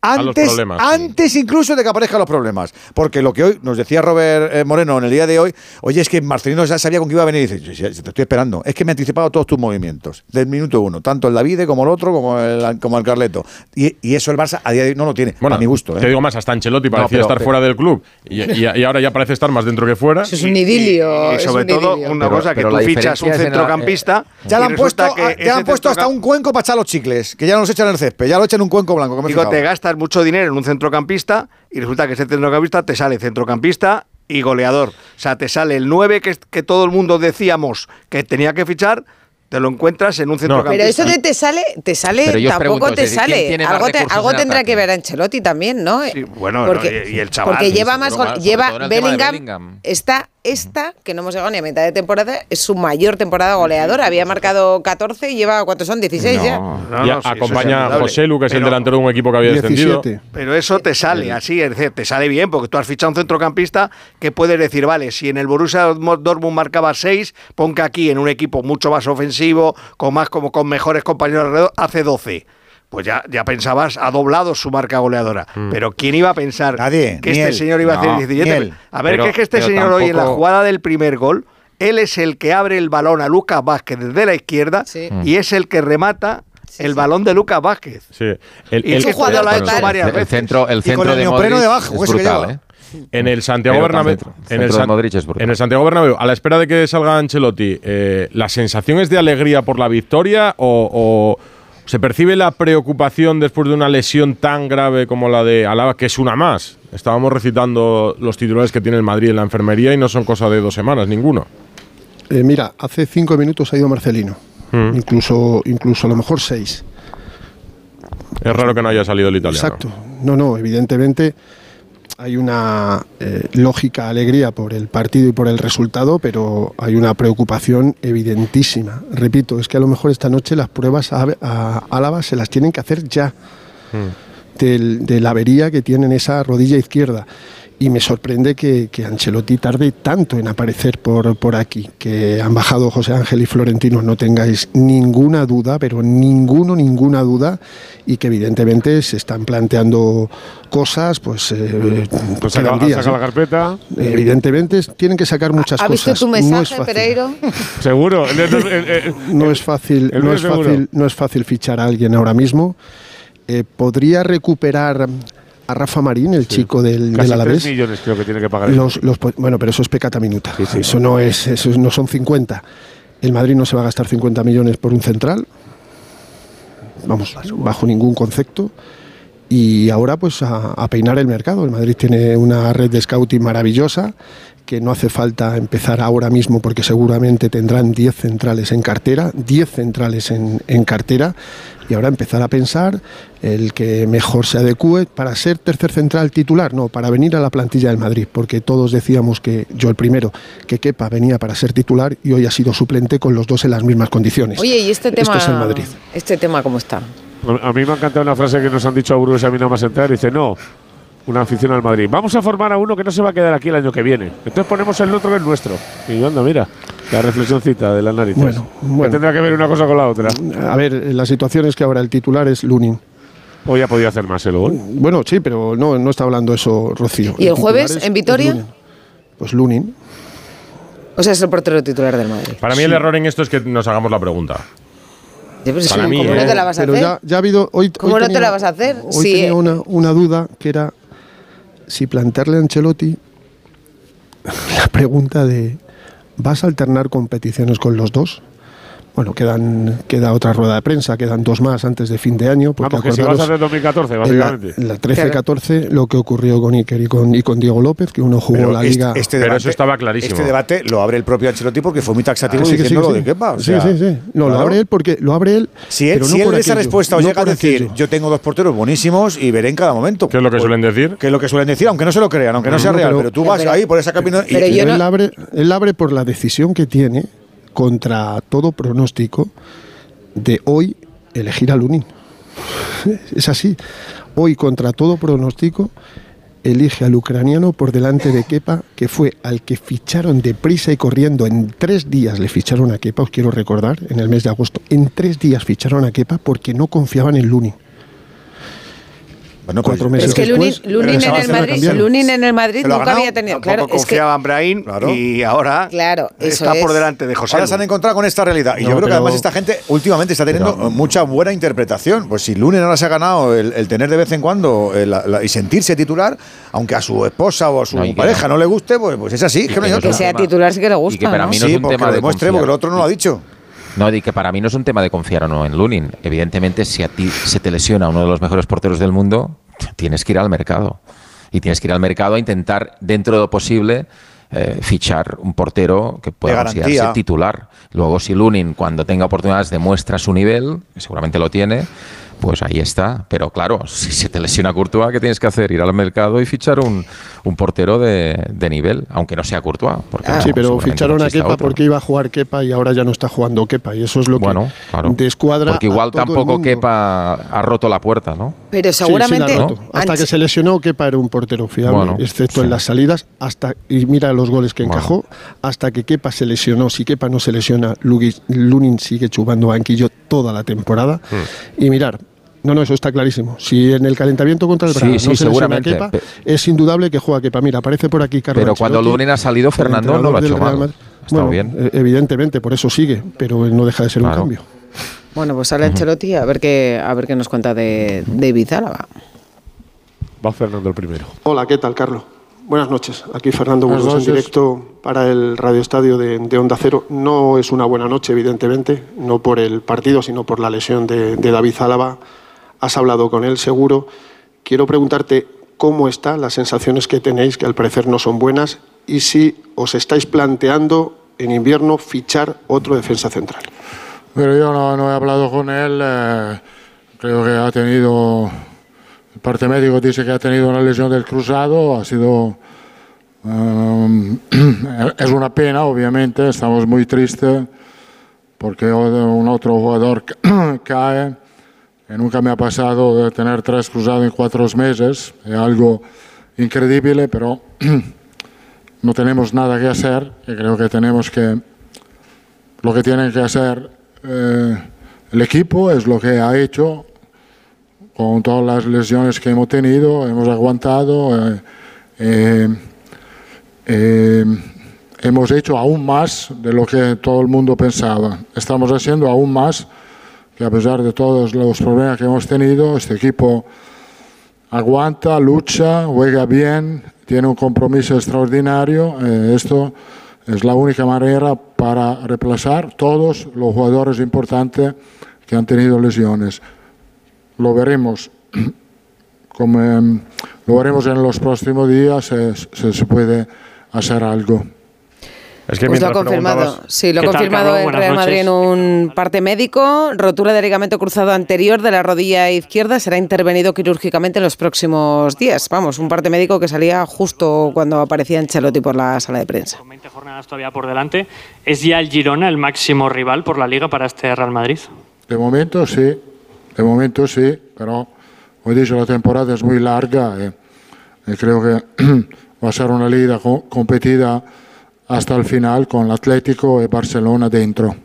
A los Antes, sí. antes incluso de que aparezcan los problemas. Porque lo que hoy nos decía Robert eh, Moreno en el día de hoy, oye, es que Marcelino ya sabía con qué iba a venir. Y dice, "Sí, sí, te estoy esperando. Es que me he anticipado todos tus movimientos. Del minuto uno. Tanto el Davide como el otro, como el, como el Carleto. Y, y eso el Barça a día de hoy no lo tiene. Bueno, a mi gusto. Te ¿eh? digo más, hasta Ancelotti parecía pero- estar pero- fuera del club y, y- y ahora ya parece estar más dentro que fuera. Eso es un idilio. Y sobre un todo, idilio. una Pero- cosa, que tú fichas un centrocampista. Ya le han puesto, ya han puesto hasta un cuenco para echar los chicles, que ya no los echan en el césped, ya lo echan en un cuenco blanco. que me he Digo, te mucho dinero en un centrocampista y resulta que ese centrocampista te sale centrocampista y goleador. O sea, te sale el 9 que, que todo el mundo decíamos que tenía que fichar, te lo encuentras en un centrocampista. Pero eso de te sale, te sale, tampoco pregunto, te es decir, ¿quién sale. Algo, te- algo en tendrá ataque? que ver Ancelotti también, ¿no? Sí, bueno, porque, y- y el chaval, porque lleva más gol- lleva Bellingham, Bellingham. Está esta, que no hemos llegado ni a mitad de temporada, es su mayor temporada goleadora. Había marcado 14 y lleva, ¿cuántos son? 16 ya. No, Y no, sí, eso es acompaña a. José Lu, que es el delantero de un equipo que había descendido. 17. Pero eso te sale así, es decir, te sale bien, porque tú has fichado un centrocampista que puedes decir, vale, si en el Borussia Dortmund marcaba 6, pon que aquí en un equipo mucho más ofensivo, con más como con mejores compañeros alrededor, hace 12. Pues ya, ya pensabas, ha doblado su marca goleadora. Pero ¿quién iba a pensar Nadie, que este él. señor iba a No, hacer 17? ni él. A ver, Pero- que es que este señor hoy en la jugada del primer gol, él es el que abre el balón a Lucas Vázquez desde la izquierda Sí. y es el que remata Sí, el sí. balón de Lucas Vázquez. Sí. El- Y el- un jugador lo ha Bueno, hecho el- varias el centro, el Y centro con el de neopreno Modric debajo, es que brutal. ¿eh? En el Santiago Bernabéu. centro- En el, San- en Santiago Bernabéu, a la espera de que salga Ancelotti, eh, ¿la sensación es de alegría por la victoria o, o se percibe la preocupación después de una lesión tan grave como la de Alaba, que es una más? Estábamos recitando los titulares que tiene el Madrid en la enfermería y no son cosa de dos semanas, ninguno. Eh, mira, hace cinco minutos ha ido Marcelino. Mm. Incluso, incluso a lo mejor seis. Es raro que no haya salido el italiano. Exacto. No, no, evidentemente hay una eh, lógica alegría por el partido y por el resultado, pero hay una preocupación evidentísima. Repito, es que a lo mejor esta noche las pruebas a, a Álava se las tienen que hacer ya del- de la avería que tiene en esa rodilla izquierda. Y me sorprende que, que Ancelotti tarde tanto en aparecer por, por aquí. Que han bajado José Ángel y Florentino, no tengáis ninguna duda, pero ninguno, ninguna duda. Y que evidentemente se están planteando cosas, pues. eh, Pues saca, días, saca la carpeta. Evidentemente tienen que sacar muchas ¿Ha visto cosas. tu mensaje. Pereiro? Seguro. No es fácil, no es seguro. fácil, no es fácil fichar a alguien ahora mismo. Eh, podría recuperar a Rafa Marín, el chico del, Casi del Alavés. 3 millones creo que tiene que pagar. Los, bueno, pero eso es pecata minuta. Eso no es, eso no son 50. El Madrid no se va a gastar 50 millones por un central. Vamos, bajo ningún concepto. Y ahora pues a, a peinar el mercado. El Madrid tiene una red de scouting maravillosa que no hace falta empezar ahora mismo porque seguramente tendrán 10 centrales en cartera, 10 centrales en, en cartera y ahora empezar a pensar el que mejor se adecue para ser tercer central titular, no, para venir a la plantilla del Madrid, porque todos decíamos que yo el primero, que Kepa venía para ser titular y hoy ha sido suplente con los dos en las mismas condiciones. Oye, ¿y este tema, Esto es el Madrid. este tema cómo está? A mí me ha encantado una frase que nos han dicho a Burgos y a mí nada más entrar. Dice, no, una afición al Madrid. Vamos a formar a uno que no se va a quedar aquí el año que viene. Entonces ponemos el otro que es nuestro. Y yo, anda, mira, la reflexioncita de las narices. Bueno, bueno. Que tendrá que ver una cosa con la otra. A ver, la situación es que ahora el titular es Lunin. Hoy ha podido hacer más el gol. Bueno, sí, pero no, no está hablando eso Rocío. ¿Y el jueves es- en Vitoria? Lunin. Pues Lunin. O sea, es el portero titular del Madrid. Para mí el error en esto es que nos hagamos la pregunta. Sí, pues, Para mí, ¿Cómo no ¿eh? te la vas a Pero hacer? ya, ya ha habido. Hoy, ¿Cómo hoy no te tenía- la vas a hacer? Hoy Sí, tenía eh. una, una duda que era si plantearle a Ancelotti la pregunta de ¿vas a alternar competiciones con los dos? Bueno, quedan, queda otra rueda de prensa, quedan dos más antes de fin de año. Porque Vamos, que si vas a hacer 2014, en la, básicamente. en la 13-14 lo que ocurrió con Iker y con, y con Diego López, que uno jugó Pero la este- liga. este Pero debate- eso estaba clarísimo. Este debate lo abre el propio Ancelotti porque fue muy taxativo Ah, sí, que sí, diciendo que lo sí. de Kepa. o Sí, sea, sí, sí. No, lo claro. abre él porque lo abre él. Si él, pero no si él por de esa aquello, respuesta os no llega a decir, aquello. yo tengo dos porteros buenísimos y veré en cada momento. ¿Qué es lo que suelen decir? Que es lo que suelen decir, aunque no se lo crean, aunque no, No, sea no, real, pero- pero, tú vas Pero- ahí por esa camino y, pero no- él abre por la decisión que tiene contra todo pronóstico de hoy elegir a Lunin. Es así. Hoy, contra todo pronóstico, elige al ucraniano por delante de Kepa, que fue al que ficharon deprisa y corriendo. En tres días le ficharon a Kepa, os quiero recordar, en el mes de agosto. En tres días ficharon a Kepa porque no confiaban en Lunin. Bueno, Cuatro pues- meses Es que Lunin, Lunin en el Madrid. Lunin en el Madrid nunca ganado. había tenido. Claro, es que confiaba en Brahim Claro. y ahora Claro, está por delante de José. Ahora se han encontrado con esta realidad. Y No, yo creo que además esta gente últimamente está teniendo Pero- mucha buena interpretación. Pues si Lunen ahora se ha ganado el, el tener de vez en cuando eh, la- y sentirse titular, aunque a su esposa o a su No, y pareja no. no. le guste, pues, pues es así. Y que no hay que otra. Que sea titular sí que le gusta. y que para ¿no? mí no sí, es un porque tema de demuestre, confiar. porque el otro no lo ha dicho. No, di que para mí no es un tema de confiar o no en Lunin. Evidentemente, si a ti se te lesiona uno de los mejores porteros del mundo, tienes que ir al mercado. Y tienes que ir al mercado a intentar, dentro de lo posible, eh, fichar un portero que pueda considerarse titular. Luego, si Lunin, cuando tenga oportunidades, demuestra su nivel, que seguramente lo tiene, pues ahí está. Pero claro, si se te lesiona Courtois, ¿qué tienes que hacer? Ir al mercado y fichar un, un portero de, de nivel, aunque no sea Courtois. Porque no, sí, pero ficharon no a Kepa otro. porque iba a jugar Kepa y ahora ya no está jugando Kepa. Y eso es lo que Bueno, claro. descuadra. Porque a igual el tampoco mundo. Kepa ha roto la puerta, ¿no? Pero Sí, sí, seguramente. roto. Hasta que se lesionó, Kepa era un portero fiable, Bueno, excepto sí. en las salidas. hasta Y mira los goles que Bueno. encajó. Hasta que Kepa se lesionó. Si Kepa no se lesiona, Lunin sigue chupando banquillo toda la temporada. Hmm. Y mirar. No, no, eso está clarísimo. Si en el calentamiento contra el Sí, Braga sí, no se lesiona seguramente. Kepa, es indudable que juega Kepa. Mira, aparece por aquí Carlos Pero cuando Lunin ha salido, Fernando no lo ha hecho Real mal. Bueno, bien. eh, Evidentemente, por eso sigue, pero no deja de ser un cambio. Bueno, pues sale Ancelotti a ver qué, a ver qué nos cuenta de David Álava. Va Fernando el primero. Hola, ¿qué tal, Carlos? Buenas noches. Aquí Fernando Burgos en directo para el Radio Estadio de, de Onda Cero. No es una buena noche, evidentemente, no por el partido, sino por la lesión de, de David Álava. Has hablado con él, seguro. Quiero preguntarte cómo está, las sensaciones que tenéis, que al parecer no son buenas, y si os estáis planteando en invierno fichar otro defensa central. Pero yo no, no he hablado con él. eh, creo que ha tenido. El parte médico dice que ha tenido una lesión del cruzado. Ha sido. um, es una pena, obviamente. Estamos muy tristes porque un otro jugador cae. Que nunca me ha pasado de tener tres cruzados en cuatro meses. Es algo increíble, pero no tenemos nada que hacer. Y creo que tenemos que lo que tiene que hacer eh, el equipo es lo que ha hecho con todas las lesiones que hemos tenido, hemos aguantado, eh, eh, eh, hemos hecho aún más de lo que todo el mundo pensaba. Estamos haciendo aún más, que a pesar de todos los problemas que hemos tenido, este equipo aguanta, lucha, juega bien, tiene un compromiso extraordinario. eh, esto es la única manera para reemplazar todos los jugadores importantes que han tenido lesiones. Lo veremos, como, lo veremos en los próximos días si se puede hacer algo. Es que Pues lo ha confirmado. Sí, lo ha ¿Qué tal, confirmado el Real Madrid noches. en un parte médico. Rotura de ligamento cruzado anterior de la rodilla izquierda. Será intervenido quirúrgicamente en los próximos días. Vamos, un parte médico que salía justo cuando aparecía Ancelotti por la sala de prensa. Con 20 jornadas todavía por delante. ¿Es ya el Girona el máximo rival por la Liga para este Real Madrid? De momento sí, de momento sí, pero como he dicho, la temporada es muy larga y, y creo que va a ser una liga co- competida hasta el final con el Atlético y Barcelona dentro.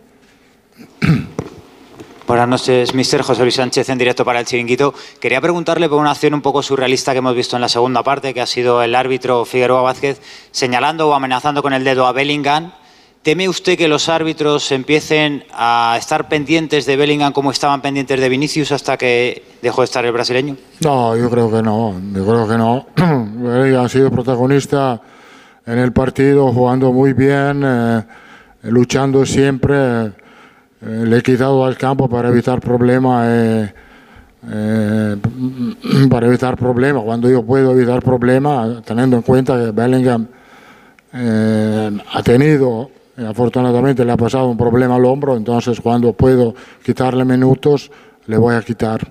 Buenas noches, mister José Luis Sánchez en directo para el Chiringuito. Quería preguntarle por una acción un poco surrealista que hemos visto en la segunda parte, que ha sido el árbitro Figueroa Vázquez señalando o amenazando con el dedo a Bellingham. ¿Teme usted que los árbitros empiecen a estar pendientes de Bellingham como estaban pendientes de Vinicius hasta que dejó de estar el brasileño? No, yo creo que no, yo creo que no. Ha sido protagonista en el partido, jugando muy bien, eh, luchando siempre. Eh, le he quitado al campo para evitar problemas. eh, para evitar problemas, cuando yo puedo evitar problemas, teniendo en cuenta que Bellingham ha tenido, afortunadamente le ha pasado un problema al hombro, entonces cuando puedo quitarle minutos, le voy a quitar.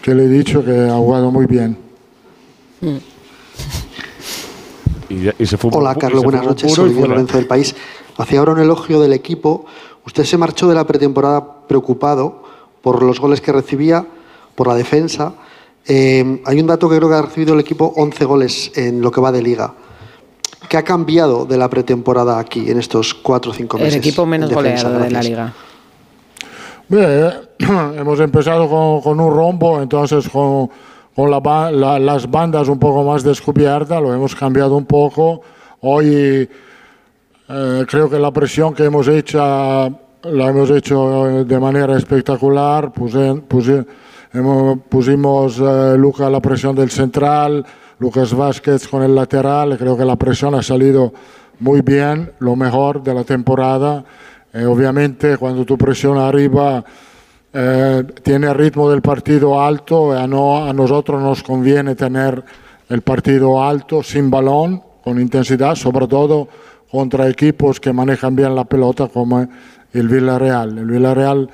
Que le he dicho que ha jugado muy bien. Y, ya- y se fue Hola, y Carlos, se buenas fue noches. Soy. Lorenzo del País. Hacía ahora un elogio del equipo. Usted se marchó de la pretemporada preocupado por los goles que recibía, por la defensa. Eh, hay un dato que creo que ha recibido el equipo 11 goles en lo que va de liga. ¿Qué ha cambiado de la pretemporada aquí en estos 4 o 5 meses? El equipo menos defensa? goleado de la liga. Bien, hemos empezado con, con un rombo, entonces con, con la la- las bandas un poco más descubiertas, lo hemos cambiado un poco. Hoy eh, creo que la presión que hemos hecho la hemos hecho de manera espectacular. Puse- puse- hemos- pusimos eh, Luca la presión del central, Lucas Vázquez con el lateral. Creo que la presión ha salido muy bien, lo mejor de la temporada. Eh, obviamente cuando tu presión arriba eh, tiene el ritmo del partido alto, a, no- a nosotros nos conviene tener el partido alto, sin balón, con intensidad, sobre todo contra equipos que manejan bien la pelota como el Villarreal. El Villarreal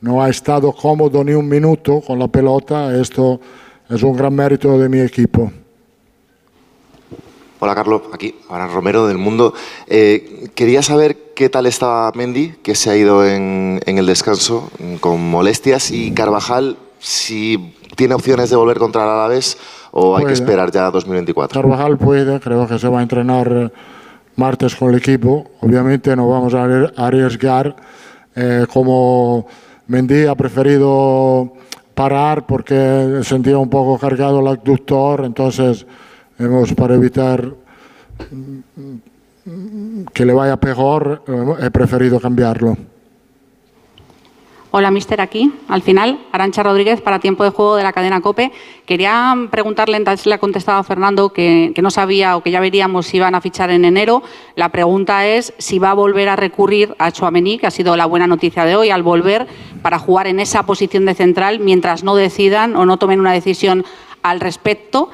no ha estado cómodo ni un minuto con la pelota, esto es un gran mérito de mi equipo. Hola Carlos, aquí Abraham Romero del Mundo. Eh, quería saber qué tal estaba Mendy, que se ha ido en, en el descanso mm, con molestias, y Carvajal, si tiene opciones de volver contra el Alavés o hay que Puede. esperar ya a 2024. Carvajal puede, creo que se va a entrenar eh, martes con el equipo. Obviamente no vamos a arri- arriesgar. eh, como Mendy ha preferido parar porque sentía un poco cargado el abductor, entonces hemos para evitar que le vaya peor, he preferido cambiarlo. Hola, mister, aquí. Al final, Arancha Rodríguez para tiempo de juego de la cadena COPE. Quería preguntarle, entonces le ha contestado a Fernando que, que no sabía o que ya veríamos si iban a fichar en enero. La pregunta es si va a volver a recurrir a Chouameni, que ha sido la buena noticia de hoy, al volver para jugar en esa posición de central mientras no decidan o no tomen una decisión al respecto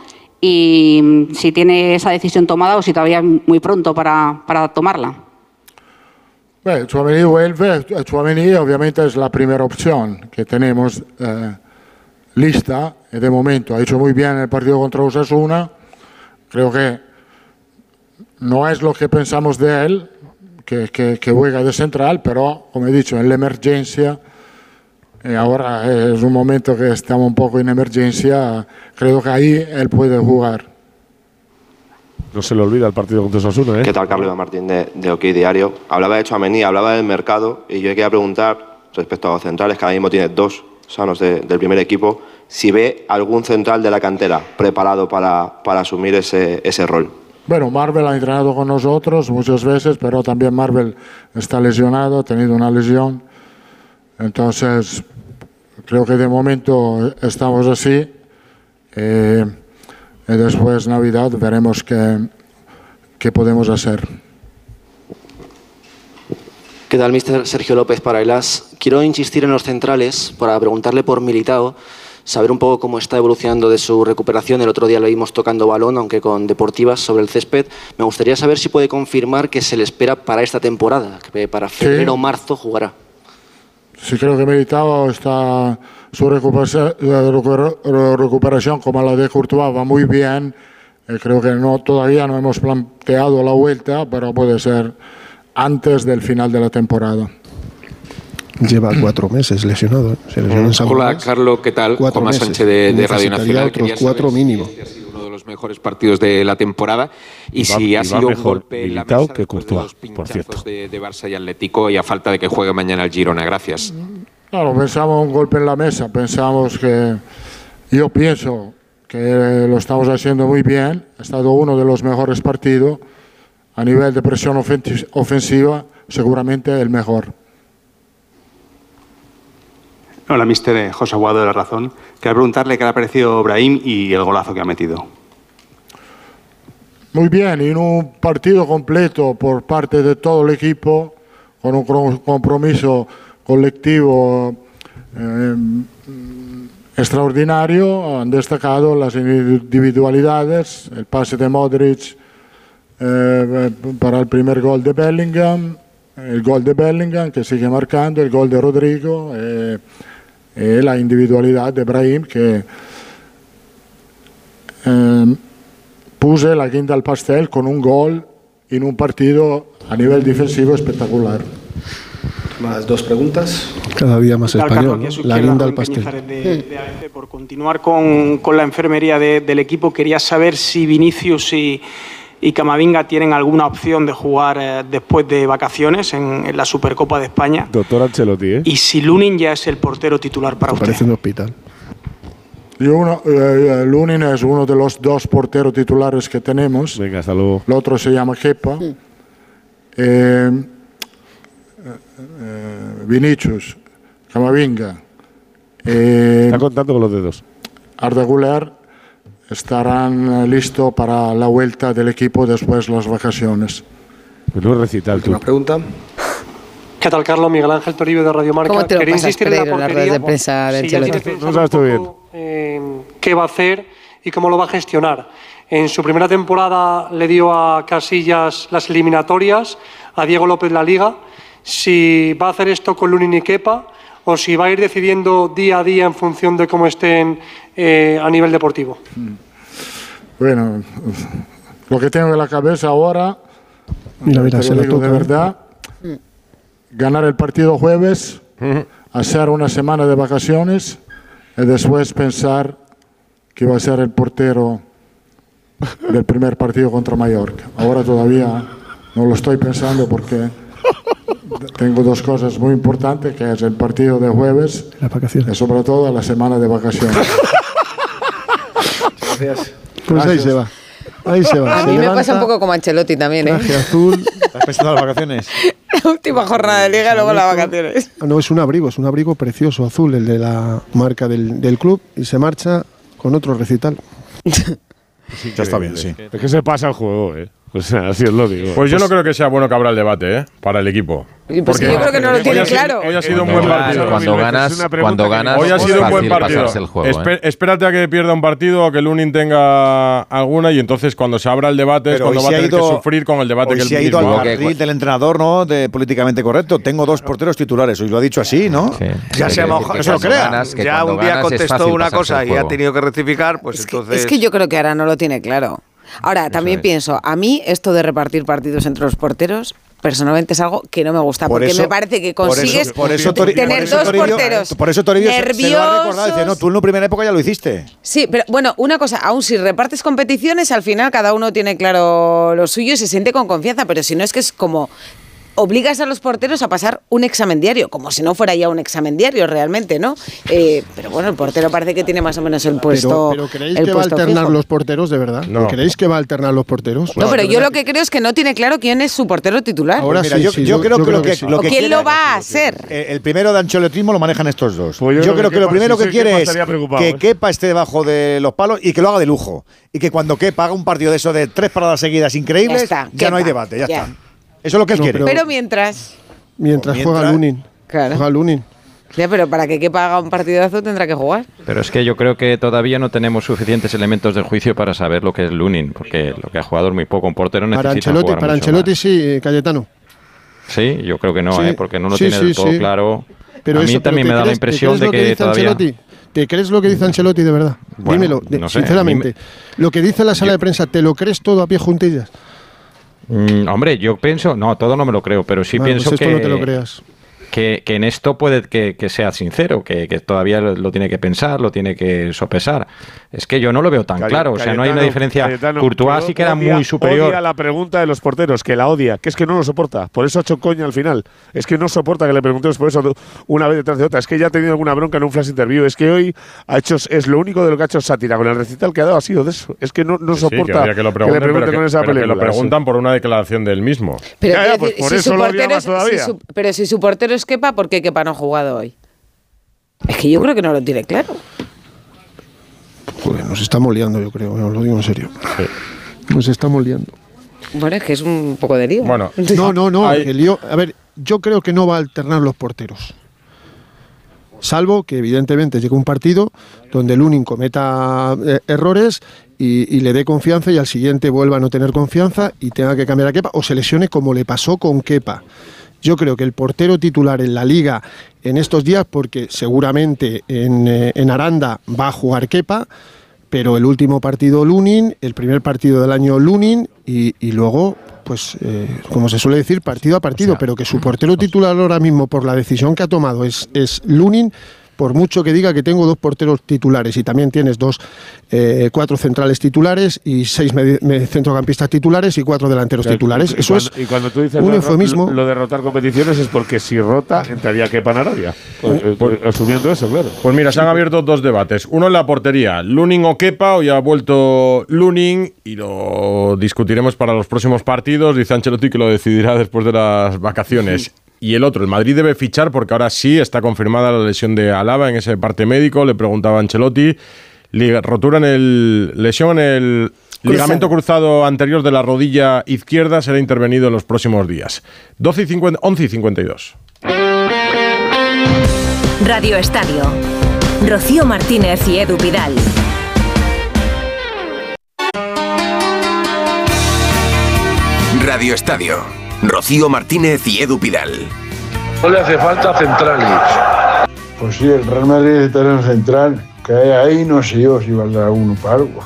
y mm, si tiene esa decisión tomada o si todavía es muy pronto para, para tomarla. Beh, Chouameni vuelve, Chouameni obviamente es la primera opción que tenemos eh, lista y de momento ha hecho muy bien el partido contra Osasuna. Creo que no es lo que pensamos de él, que, que, que juega de central, pero como he dicho, en la emergencia, ahora es un momento que estamos un poco en emergencia, creo que ahí él puede jugar. No se le olvida el partido contra Osasuna, ¿eh? ¿Qué tal, Carlos Iván Martín de, de OK Diario? Hablaba de Chouameni, hablaba del mercado y yo quería preguntar respecto a los centrales, que ahora mismo tiene dos sanos de- del primer equipo, si ve algún central de la cantera preparado para, para asumir ese, ese rol. Bueno, Marvel ha entrenado con nosotros muchas veces, pero también Marvel está lesionado, ha tenido una lesión. Entonces, creo que de momento estamos así. Eh, y después Navidad veremos qué, qué podemos hacer. ¿Qué tal, mister Sergio López para el AS? Quiero insistir en los centrales para preguntarle por Militao, saber un poco cómo está evolucionando de su recuperación. El otro día lo vimos tocando balón, aunque con deportivas sobre el césped. Me gustaría saber si puede confirmar que se le espera para esta temporada, que para febrero o marzo jugará. Sí, creo que Militao está su recuperación, recuperación como la de Courtois va muy bien. Eh, creo que no, todavía no hemos planteado la vuelta, pero puede ser antes del final de la temporada. Lleva cuatro meses lesionado. ¿eh? Se lesionó en San Hola. Carlos, ¿qué tal? Cuatro meses. Sánchez de, de Radio Nacional. otros cuatro mínimo. si de los mejores partidos de la temporada y, Y va- si y ha sido un golpe en la Militao mesa que de Courtois, los por cierto. de, de Barça y Atlético y a falta de que juegue mañana el Girona. Gracias. Claro, pensamos un golpe en la mesa, pensamos que yo pienso que lo estamos haciendo muy bien, ha estado uno de los mejores partidos a nivel de presión ofensi- ofensiva, seguramente el mejor. Hola, mister eh, José Aguado de La Razón. Quería preguntarle qué le ha parecido Brahim y el golazo que ha metido. Muy bien, en un partido completo por parte de todo el equipo, con un compromiso colectivo eh, extraordinario, han destacado las individualidades, el pase de Modric eh, para el primer gol de Bellingham, el gol de Bellingham que sigue marcando, el gol de Rodrigo eh, y la individualidad de Brahim que eh, puse la guinda al pastel con un gol en un partido a nivel defensivo espectacular. Más dos preguntas. Cada día más ¿Qué tal, español, Carlos? ¿no? La guinda al pastel. De- de ABC. Por continuar con, con la enfermería de- del equipo, quería saber si Vinicius y, y Camavinga tienen alguna opción de jugar eh, después de vacaciones en, en la Supercopa de España Doctor Ancelotti, ¿eh? y si Lunin ya es el portero titular para usted. Parece un hospital. Y uno, eh, Lunin es uno de los dos porteros titulares que tenemos. Venga, hasta luego. El otro se llama Kepa. Eh, eh, Vinicius, Camavinga. Eh, Está contando con los dedos. Arda Güler estarán eh, listos para la vuelta del equipo después de las vacaciones. Pues no recital tú. pregunta. ¿Qué tal, Carlos? Miguel Ángel Toribio de Radio Marca. ¿Cómo te lo Quería pasas, insistir en la en de prensa de si ya Ancelotti? tiene No tú un bien. Eh, qué va a hacer y cómo lo va a gestionar. En su primera temporada le dio a Casillas las eliminatorias, a Diego López la Liga. Si va a hacer esto con Lunin y Kepa o si va a ir decidiendo día a día en función de cómo estén eh, a nivel deportivo. Bueno, lo que tengo en la cabeza ahora, Mira, mira, se lo digo de verdad, ganar el partido jueves, hacer una semana de vacaciones y después pensar que va a ser el portero del primer partido contra Mallorca. Ahora todavía no lo estoy pensando porque tengo dos cosas muy importantes, que es el partido de jueves y sobre todo la semana de vacaciones. Gracias. Pues ahí se va. Ahí se va. A Se mí me pasa un poco como Ancelotti también, ¿eh? Traje azul. ¿Has pensado las vacaciones? La última jornada de liga luego las vacaciones. Ah, No, es un abrigo, es un abrigo precioso, azul, el de la marca del, del club, y se marcha con otro recital. Ya está bien, sí. Es que se pasa el juego, ¿eh? O sea, así os lo digo. Pues yo no creo que sea bueno que abra el debate, ¿eh? Para el equipo. Pues yo creo que no lo hoy tiene ha sido- claro. Hoy ha sido un Cuando buen ganas- partido. cuando ganas- cuando ganas Hoy ha es sido un buen partido. el juego, ¿eh? Espérate a que pierda un partido o que Lunin tenga alguna y entonces cuando se abra el debate es Pero cuando hoy va a se tener que ido- sufrir con el debate Hoy que él se ha ido mismo al carril del entrenador, ¿no? De políticamente correcto. Tengo dos porteros titulares. Hoy lo ha dicho así, ¿no? Ya se ha mojado. Eso lo crea. ya un día contestó una cosa y ha tenido que rectificar, pues entonces. Es que yo creo que ahora no lo tiene claro. Ahora, también es. pienso, a mí esto de repartir partidos entre los porteros, personalmente es algo que no me gusta, Por porque eso- me parece que por eso- consigues por eso tener por eso dos Toribio- porteros Por eso Toribio se- se lo ha recordado. Dice, nerviosos. no, tú en la primera época ya lo hiciste. Sí, pero bueno, una cosa, aún si repartes competiciones, al final cada uno tiene claro lo suyo y se siente con confianza, pero si no es que es como obligas a los porteros a pasar un examen diario, como si no fuera ya un examen diario realmente, ¿no? Eh, pero bueno, el portero parece que tiene más o menos el puesto. pero, pero ¿creéis el que va a alternar fijo. los porteros de verdad? No. ¿Creéis que va a alternar los porteros? No, pero yo lo que creo es que no tiene claro quién es su portero titular. Ahora Mira, sí, yo, sí, yo yo- creo yo que creo lo que, que sí. lo ¿O que quién lo va a hacer? Eh, El primero de ancholetismo lo manejan estos dos. Pues yo yo, creo creo que que lo primero que quiere es que ¿eh? Kepa esté debajo de los palos y que lo haga de lujo. Y que cuando Kepa haga un partido de eso de tres paradas seguidas increíbles, Ya no hay debate, ya, ya. está. Eso es lo que él No, quiere. pero- Pero mientras. Mientras, Mientras- juega Lunin. Claro. Juega Lunin. Ya, pero para que Kepa haga un partidazo tendrá que jugar. Pero es que yo creo que todavía no tenemos suficientes elementos de juicio para saber lo que es Lunin, porque lo que ha jugado es muy poco. Un portero necesita Para Ancelotti, jugar para mucho Ancelotti más. sí, eh, Cayetano. Sí, yo creo que no, Sí, ¿eh? porque no lo sí, tiene sí, del todo sí. claro. Pero a mí eso, también ¿te me da la crees- impresión de que, todavía... Ancelotti? ¿Te crees lo que dice Ancelotti de verdad? Bueno, Dímelo, de- no sé, a mí sinceramente. Lo que dice la sala de prensa, ¿te lo crees todo a pie juntillas? Mm, hombre, yo pienso, no, todo no me lo creo, pero sí pienso pues esto que, no te lo creas. Que, que en esto puede que, que sea sincero, que, que todavía lo, lo tiene que pensar, lo tiene que sopesar. Es que yo no lo veo tan claro, o sea, no hay una diferencia. Cayetano, Courtois que sí queda odia- muy superior. Odia la pregunta de los porteros, que la odia, que es que no lo soporta. Por eso ha hecho coña al final. Es que no soporta que le preguntemos por eso una vez detrás de otra. Es que ya ha tenido alguna bronca en un flash interview. Es que hoy ha hecho, es lo único de lo que ha hecho sátira. Con el recital que ha dado ha sido de eso. Es que no, no Sí, soporta que, odia que lo le pregunten, que, con esa pero que lo película. preguntan por una declaración del mismo. Pero, Ya, ya, quiero pues por si eso lo odia portero más es- si todavía. su- pero si su portero es Kepa, ¿por qué Kepa no ha jugado hoy? Es que yo creo que no lo tiene claro. Joder, nos estamos liando, yo creo, os lo digo en serio. Nos estamos liando. Bueno, es que es un poco de lío. Bueno, No, no, no. el lío- a ver, yo creo que no va a alternar los porteros. Salvo que evidentemente llegue un partido donde Lunin cometa eh, errores y, y le dé confianza y al siguiente vuelva a no tener confianza y tenga que cambiar a Kepa o se lesione como le pasó con Kepa. Yo creo que el portero titular en la liga en estos días, porque seguramente en, eh, en Aranda va a jugar Kepa, pero el último partido Lunin, el primer partido del año Lunin y, y luego, pues, eh, como se suele decir, partido a partido, pero que su portero titular ahora mismo por la decisión que ha tomado es, es Lunin. Por mucho que diga que tengo dos porteros titulares y también tienes dos, eh, cuatro centrales titulares y seis centrocampistas titulares y cuatro delanteros titulares. Y Eso cuando, es y cuando tú dices un lo de- eufemismo. Lo de rotar competiciones es porque si rota, entraría que en Arabia. Pues, eh, pues, asumiendo eso, claro. Pues mira, se han abierto dos debates. Uno en la portería, Lunin o Kepa, hoy ha vuelto Lunin y lo discutiremos para los próximos partidos. Dice Ancelotti que lo decidirá después de las vacaciones. Y el otro, el Madrid debe fichar porque ahora sí está confirmada la lesión de Alaba en ese parte médico. Le preguntaba Ancelotti. Liga- rotura en el. lesión en el. Ligamento cruzado anterior de la rodilla izquierda será intervenido en los próximos días. 12 y 50, 11 y 52. Radio Estadio. Rocío Martínez y Edu Pidal. Radio Estadio. Rocío Martínez y Edu Pidal. No le hace falta centrales. Pues sí, el Real Madrid necesita un central que hay ahí, no sé yo si valdrá uno para algo.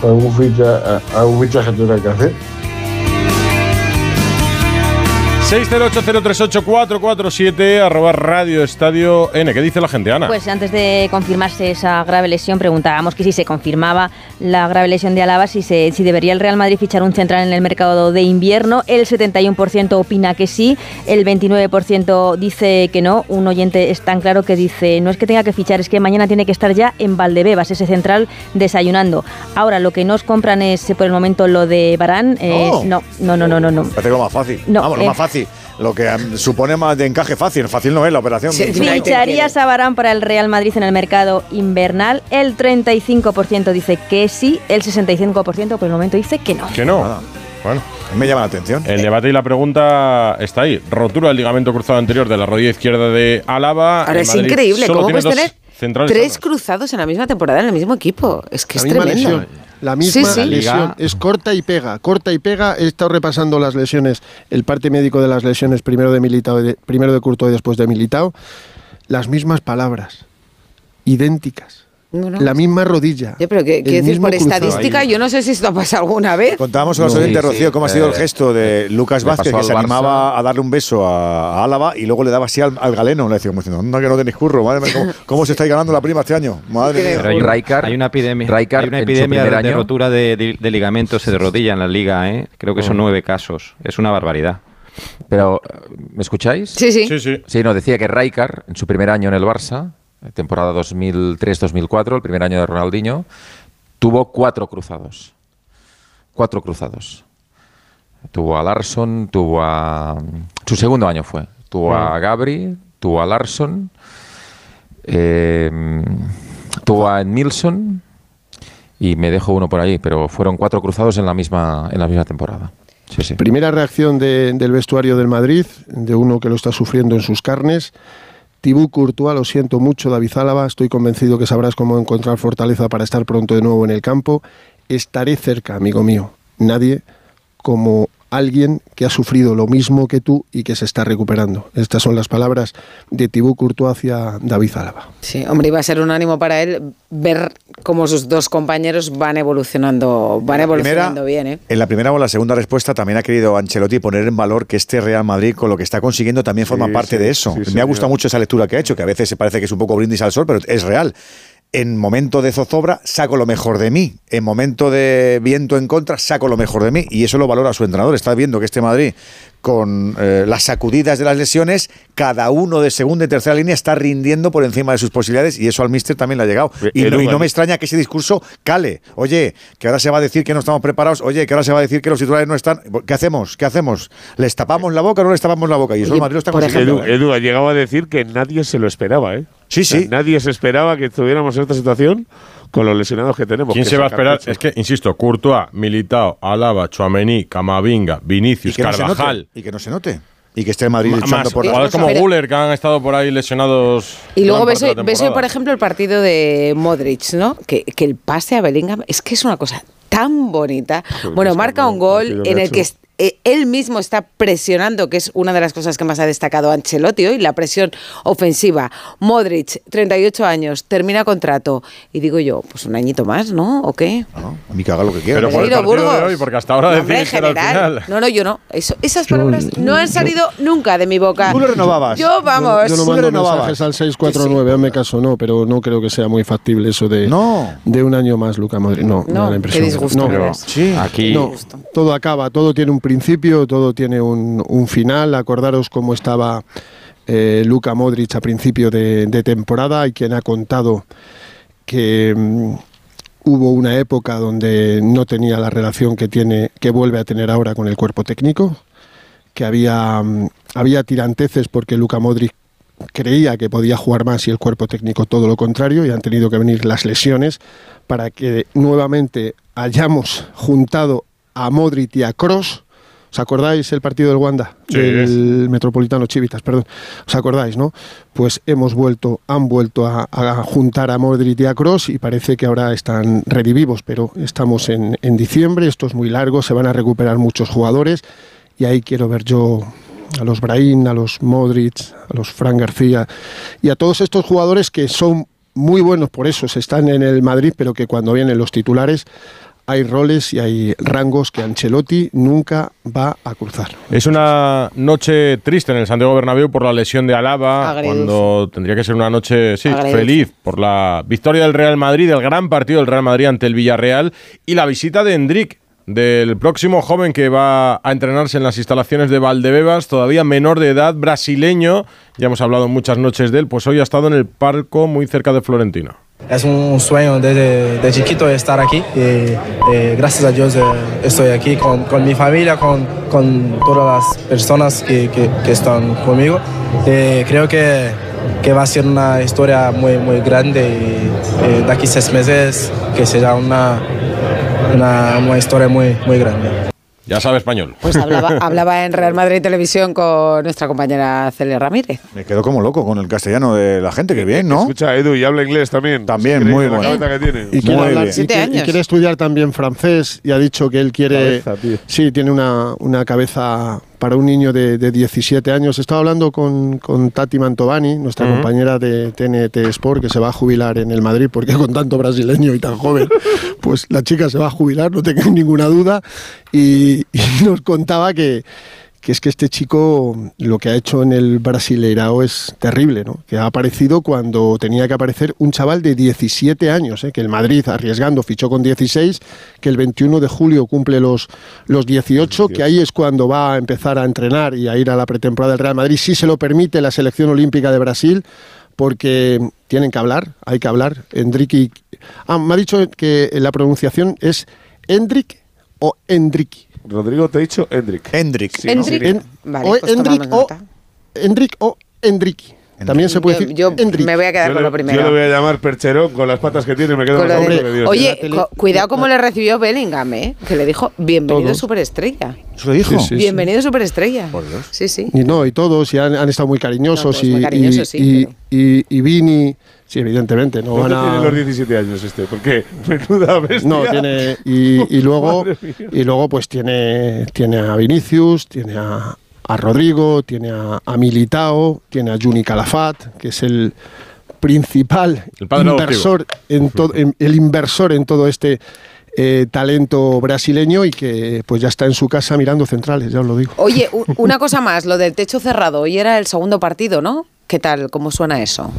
Para algún, ficha, algún fichaje tendrá que hacer. 608038447 arroba Radio Estadio N. ¿Qué dice la gente, Ana? Pues antes de confirmarse esa grave lesión, preguntábamos que si se confirmaba la grave lesión de Alaba, si, se, si debería el Real Madrid fichar un central en el mercado de invierno. El 71% opina que sí, el 29% dice que no. Un oyente es tan claro que dice, no es que tenga que fichar, es que mañana tiene que estar ya en Valdebebas, ese central, desayunando. Ahora, lo que nos compran es por el momento lo de Barán. eh, no, no, no, no, no. no. Parece lo más fácil. No, Vamos, lo eh. más fácil. Lo que supone más de encaje fácil. Fácil no es la operación. ¿Ficharías a Barán para el Real Madrid en el mercado invernal? El 35% dice que sí, el 65% por el momento dice que no. Que no. Bueno. Me llama la atención. El debate y la pregunta está ahí. Rotura del ligamento cruzado anterior de la rodilla izquierda de Álava. Ahora es increíble, ¿cómo puedes tener tres cruzados en la misma temporada en el mismo equipo? Es que La es tremendo. lesión. La misma Sí, sí. lesión. Es corta y pega. Corta y pega. He estado repasando las lesiones, el parte médico de las lesiones, primero de Militao, primero de Curto y después de Militao. Las mismas palabras. Idénticas. No, no. La misma rodilla. Sí, pero decir, por cruzado. estadística, yo no sé si esto ha pasado alguna vez. Contábamos con los No, oyentes, sí, Rocío, sí. cómo ha sido el Eh, gesto de Lucas le Vázquez, que se Barça. animaba a darle un beso a, Álava y luego le daba así al, al galeno. Le decía, como diciendo, anda que no tenéis curro, madre mía, ¿cómo, cómo se estáis ganando la prima este año? Madre mía. Pero hay, un- Raikar- hay una epidemia, Raikar hay una epidemia de rotura de, de- de ligamentos de rodilla en la liga, ¿eh? Creo que son Mm. nueve casos. Es una barbaridad. Pero, ¿me escucháis? Sí, sí. Sí, sí. Sí, no, decía que Rijkaard, en su primer año en el Barça, temporada 2003-2004, el primer año de Ronaldinho, tuvo cuatro cruzados. Cuatro cruzados. Tuvo a Larsson, tuvo a... Su segundo año fue. Tuvo a Gabri, tuvo a Larsson, eh, tuvo a Nilsson y me dejo uno por ahí, pero fueron cuatro cruzados en la misma, en la misma temporada. Sí, sí. Primera reacción de- del vestuario del Madrid, de uno que lo está sufriendo en sus carnes. Tibú Courtois, lo siento mucho, David Álava, estoy convencido que sabrás cómo encontrar fortaleza para estar pronto de nuevo en el campo. Estaré cerca, amigo mío. Nadie como alguien que ha sufrido lo mismo que tú y que se está recuperando. Estas son las palabras de Thibaut Courtois hacia David Álava. Sí, hombre, iba a ser un ánimo para él ver cómo sus dos compañeros van evolucionando, van evolucionando bien, ¿eh? En la primera o la segunda respuesta también ha querido Ancelotti poner en valor que este Real Madrid con lo que está consiguiendo también forma parte sí, de eso. sí, Me ha gustado mucho esa lectura que ha hecho, que a veces se parece que es un poco brindis al sol, pero es real. En momento de zozobra saco lo mejor de mí. En momento de viento en contra saco lo mejor de mí. Y eso lo valora su entrenador. Está viendo que este Madrid, con eh, las sacudidas de las lesiones, cada uno de segunda y tercera línea está rindiendo por encima de sus posibilidades y eso al míster también le ha llegado. Y no, Edu, y no me extraña que ese discurso cale. Oye, que ahora se va a decir que no estamos preparados. Oye, que ahora se va a decir que los titulares no están. ¿Qué hacemos? ¿Qué hacemos? ¿Les tapamos la boca o no les tapamos la boca? Y eso el Madrid lo está consiguiendo. Edu, ¿eh? Edu ha llegado a decir que nadie se lo esperaba, ¿eh? Sí, sí. nadie se esperaba que estuviéramos en esta situación con los lesionados que tenemos. ¿Quién que se va a esperar? Es que, insisto, Courtois, Militao, Alaba, Chuamení, Camavinga, Vinicius, que no se note, Carvajal. y que no se note. Y que esté el Madrid Ma- luchando por jugadores como Guller que han estado por ahí lesionados. Y luego ves ves por ejemplo, el partido de Modric, ¿no? Que, que el pase a Bellingham es que es una cosa tan bonita. Bueno, marca un gol en el que eh, él mismo está presionando, que es una de las cosas que más ha destacado Ancelotti hoy, la presión ofensiva. Modric, 38 años, termina contrato. Y digo yo, pues un añito más, ¿no? ¿O qué? A mí que haga lo que quiera. Pero por el Leiro partido de Burgos. hoy, porque hasta ahora No, en que era al general. final. No, no, yo no. Eso- esas palabras no han salido nunca de mi boca. Tú lo renovabas. Yo, vamos. Yo no mando renovabas. mensajes al 649, hazme caso, no, pero no creo que sea muy factible eso de, No. de un año más, Luca Modric. No, me No, da la qué impresión. disgusto No. me. Sí. Aquí No, todo acaba, todo tiene un principio, todo tiene un, final. Acordaros cómo estaba eh, Luka Modric a principio de, temporada. Hay quien ha contado que mm, hubo una época donde no tenía la relación que tiene, que vuelve a tener ahora con el cuerpo técnico, que había, mm, había tiranteces porque Luka Modric creía que podía jugar más y el cuerpo técnico todo lo contrario y han tenido que venir las lesiones para que nuevamente hayamos juntado a Modric y a Cross. ¿Os acordáis el partido del Wanda? Sí. Del Metropolitano Chivitas, perdón. ¿Os acordáis, no? Pues hemos vuelto, han vuelto a, a juntar a Modric y a Cross y parece que ahora están redivivos, pero estamos en, en diciembre, esto es muy largo, se van a recuperar muchos jugadores y ahí quiero ver yo a los Brahim, a los Modric, a los Fran García y a todos estos jugadores que son muy buenos, por eso se están en el Madrid, pero que cuando vienen los titulares hay roles y hay rangos que Ancelotti nunca va a cruzar. Es una noche triste en el Santiago Bernabéu por la lesión de Alaba, cuando tendría que ser una noche sí, feliz por la victoria del Real Madrid, el gran partido del Real Madrid ante el Villarreal y la visita de Endrick, del próximo joven que va a entrenarse en las instalaciones de Valdebebas, todavía menor de edad, brasileño, ya hemos hablado muchas noches de él, pues hoy ha estado en el parco muy cerca de Florentino. Es un sueño desde de chiquito estar aquí y eh, gracias a Dios eh, estoy aquí con, mi familia, con, todas las personas que, están conmigo. Eh, creo que, va a ser una historia muy, muy grande y de aquí seis meses que será una, una, una historia muy, muy grande. Ya sabe español. Pues hablaba, hablaba en Real Madrid Televisión con nuestra compañera Celia Ramírez. Me quedo como loco con el castellano de la gente, que bien, ¿no? Escucha, Edu, y habla inglés también. También, Es muy la bueno. cabeza que tiene. Y quiere, hablar- y y estudiar también francés y ha dicho que él quiere... Cabeza, tío. sí, tiene una, una cabeza para un niño de, de 17 años. Estaba hablando con, con Tati Mantovani, nuestra compañera de TNT Sport, que se va a jubilar en el Madrid, porque con tanto brasileño y tan joven, pues la chica se va a jubilar, no tengo ninguna duda. Y, y nos contaba que, que es que este chico lo que ha hecho en el Brasileirao es terrible, ¿no? Que ha aparecido cuando tenía que aparecer un chaval de 17 años, ¿eh? que el Madrid arriesgando fichó con 16, que el 21 de julio cumple los, los 18, que ahí es cuando va a empezar a entrenar y a ir a la pretemporada del Real Madrid, si se lo permite la selección olímpica de Brasil, porque tienen que hablar, hay que hablar. Endrick Ah, me ha dicho que la pronunciación es Endrick o Endrick. Rodrigo, te he dicho Hendrik. Hendrik. Sí, ¿no? Endrick. En- Vale, o pues Endrick tomamos o nota. Endrick o Endrick. También se puede Yo, decir yo Endrick. me voy a quedar Yo con le, lo primero. yo le voy a llamar percherón con las patas que tiene me quedo Con con lo el de- Dios. Oye, co- cuidado cómo le recibió Bellingham, ¿eh? Que le dijo, bienvenido Todos. superestrella. ¿Se lo dijo? Sí, sí, sí. bienvenido superestrella. Sí, sí. Y no, y todos, y han, han estado muy cariñosos. y, muy cariñosos, y, sí, y, y- y Vini, sí, evidentemente, no van ¿Dónde tiene los 17 años este? Porque menuda bestia. No, tiene. Y, y luego, y luego pues tiene, tiene a Vinicius, tiene a, a Rodrigo, tiene a, a Militao, tiene a Juni Calafat, que es el principal El padre inversor en el inversor en todo este eh, talento brasileño y que pues ya está en su casa mirando centrales, ya os lo digo. Oye, una cosa más, lo del techo cerrado. Hoy era el segundo partido, ¿no? ¿Qué tal? ¿Cómo suena eso?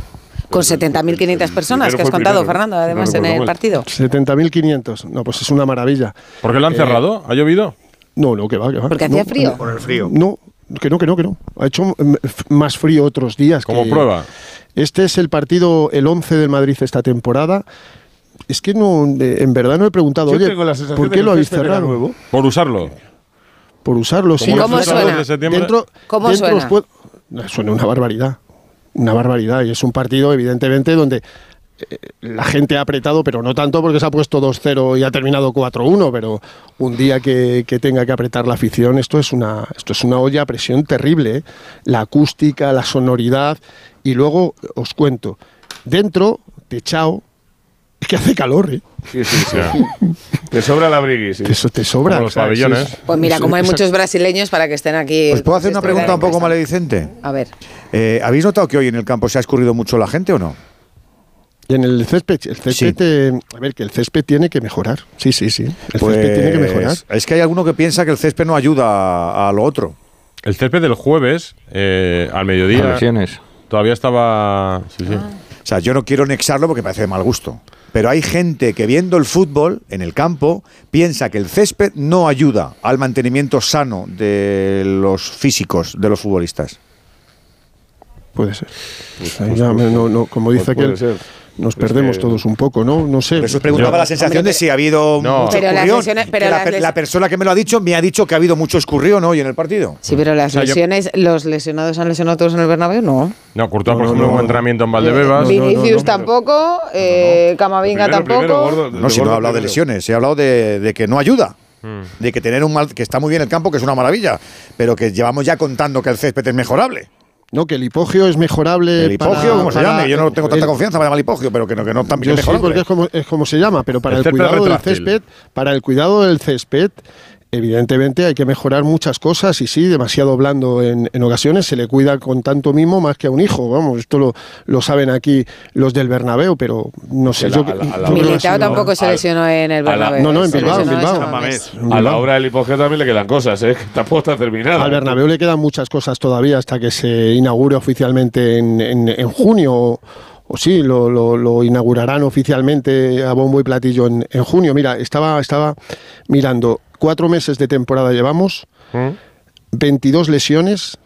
Con 70.500 personas primero que has contado. Fernando, No además en el mal. partido. 70.500, no, pues es una maravilla. ¿Por qué lo han Eh, cerrado? ¿Ha llovido? No, no, que va, que va. Porque No, hacía frío. no, Por el frío. No, que no, que no, que no. Ha hecho mm, más frío otros días. Como que- prueba. Este es el partido, el 11 del Madrid esta temporada. Es que no, en verdad no he preguntado, Yo oye, tengo la sensación ¿por qué lo habéis cerrado? nuevo. Por usarlo. Por usarlo, sí. Como ¿Cómo suena? cerrados de septiembre. Dentro, ¿Cómo dentro suena? puedo- una barbaridad. Una barbaridad. Y es un partido, evidentemente, donde la gente ha apretado, pero no tanto porque se ha puesto 2-0 y ha terminado 4-1, pero un día que, que tenga que apretar la afición, esto es una, esto es una olla a presión terrible. ¿eh? La acústica, la sonoridad. Y luego os cuento, dentro, techao, es que hace calor, ¿eh? Sí, sí, sí. Te sobra la brigui, sí. Te, so- te sobra. Como los pabellones. es- Pues mira, como hay muchos brasileños para que estén aquí. ¿Os puedo hacer una pregunta un poco maledicente? A ver. Eh, ¿Habéis notado que hoy en el campo se ha escurrido mucho la gente o no? Y en el césped, el césped, eh, a ver, que el césped tiene que mejorar. Sí, sí, sí. El césped tiene que mejorar. Pues, Es que hay alguno que piensa que el césped no ayuda a, a lo otro. El césped del jueves, eh, al mediodía, todavía estaba... Sí, sí. O sea, yo no quiero nexarlo porque me parece de mal gusto. Pero hay gente que viendo el fútbol en el campo piensa que el césped no ayuda al mantenimiento sano de los físicos de los futbolistas. Puede ser. Pues, me- no- no, como dice ser. Nos Pues perdemos que- todos un poco, ¿no? No sé. Por eso preguntaba Yo- la sensación de si ha habido No. mucho Pero las escurrión, lesiones- pero la, les- persona que me lo ha dicho me ha dicho que ha habido mucho escurrión hoy en el partido. Sí, pero las O sea, yo- lesiones, ¿los lesionados han lesionado todos en el Bernabéu? No. No, Courtois, No, por no, ejemplo, no, un no. entrenamiento en Valdebebas. Vinicius tampoco, eh, Camavinga Primero, tampoco. primero, gordo, No, si no he hablado de lesiones, he hablado de, de que no ayuda. Mm. De que tener un mal, que está muy bien el campo, que es una maravilla, pero que llevamos ya contando que el césped es mejorable. No, que el hipogio es mejorable. El hipogio, para- como se llame, yo no tengo tanta el- confianza para llamar hipogio, pero que no, que no Yo es sí, porque es como, es como se llama, pero para El el, cuidado del retráctil. césped, para el cuidado del césped, evidentemente hay que mejorar muchas cosas y sí, demasiado blando en, en ocasiones, se le cuida con tanto mimo más que a un hijo, vamos, esto lo, lo saben aquí los del Bernabéu, pero no sé, yo la- que- a la- a yo Militao tampoco se al- lesionó en el Bernabéu. no, no, en se Bilbao, en lesionó Bilbao. San Mamés. En A la hora del hipogeo también le quedan cosas, ¿eh? Tampoco está terminada. Al Bernabéu le quedan muchas cosas todavía hasta que se inaugure oficialmente en, en- en junio. O, o sí, lo, lo- lo inaugurarán oficialmente a bombo y platillo en, en junio. Mira, estaba, estaba mirando, cuatro meses de temporada llevamos, ¿Mm? 22 lesiones,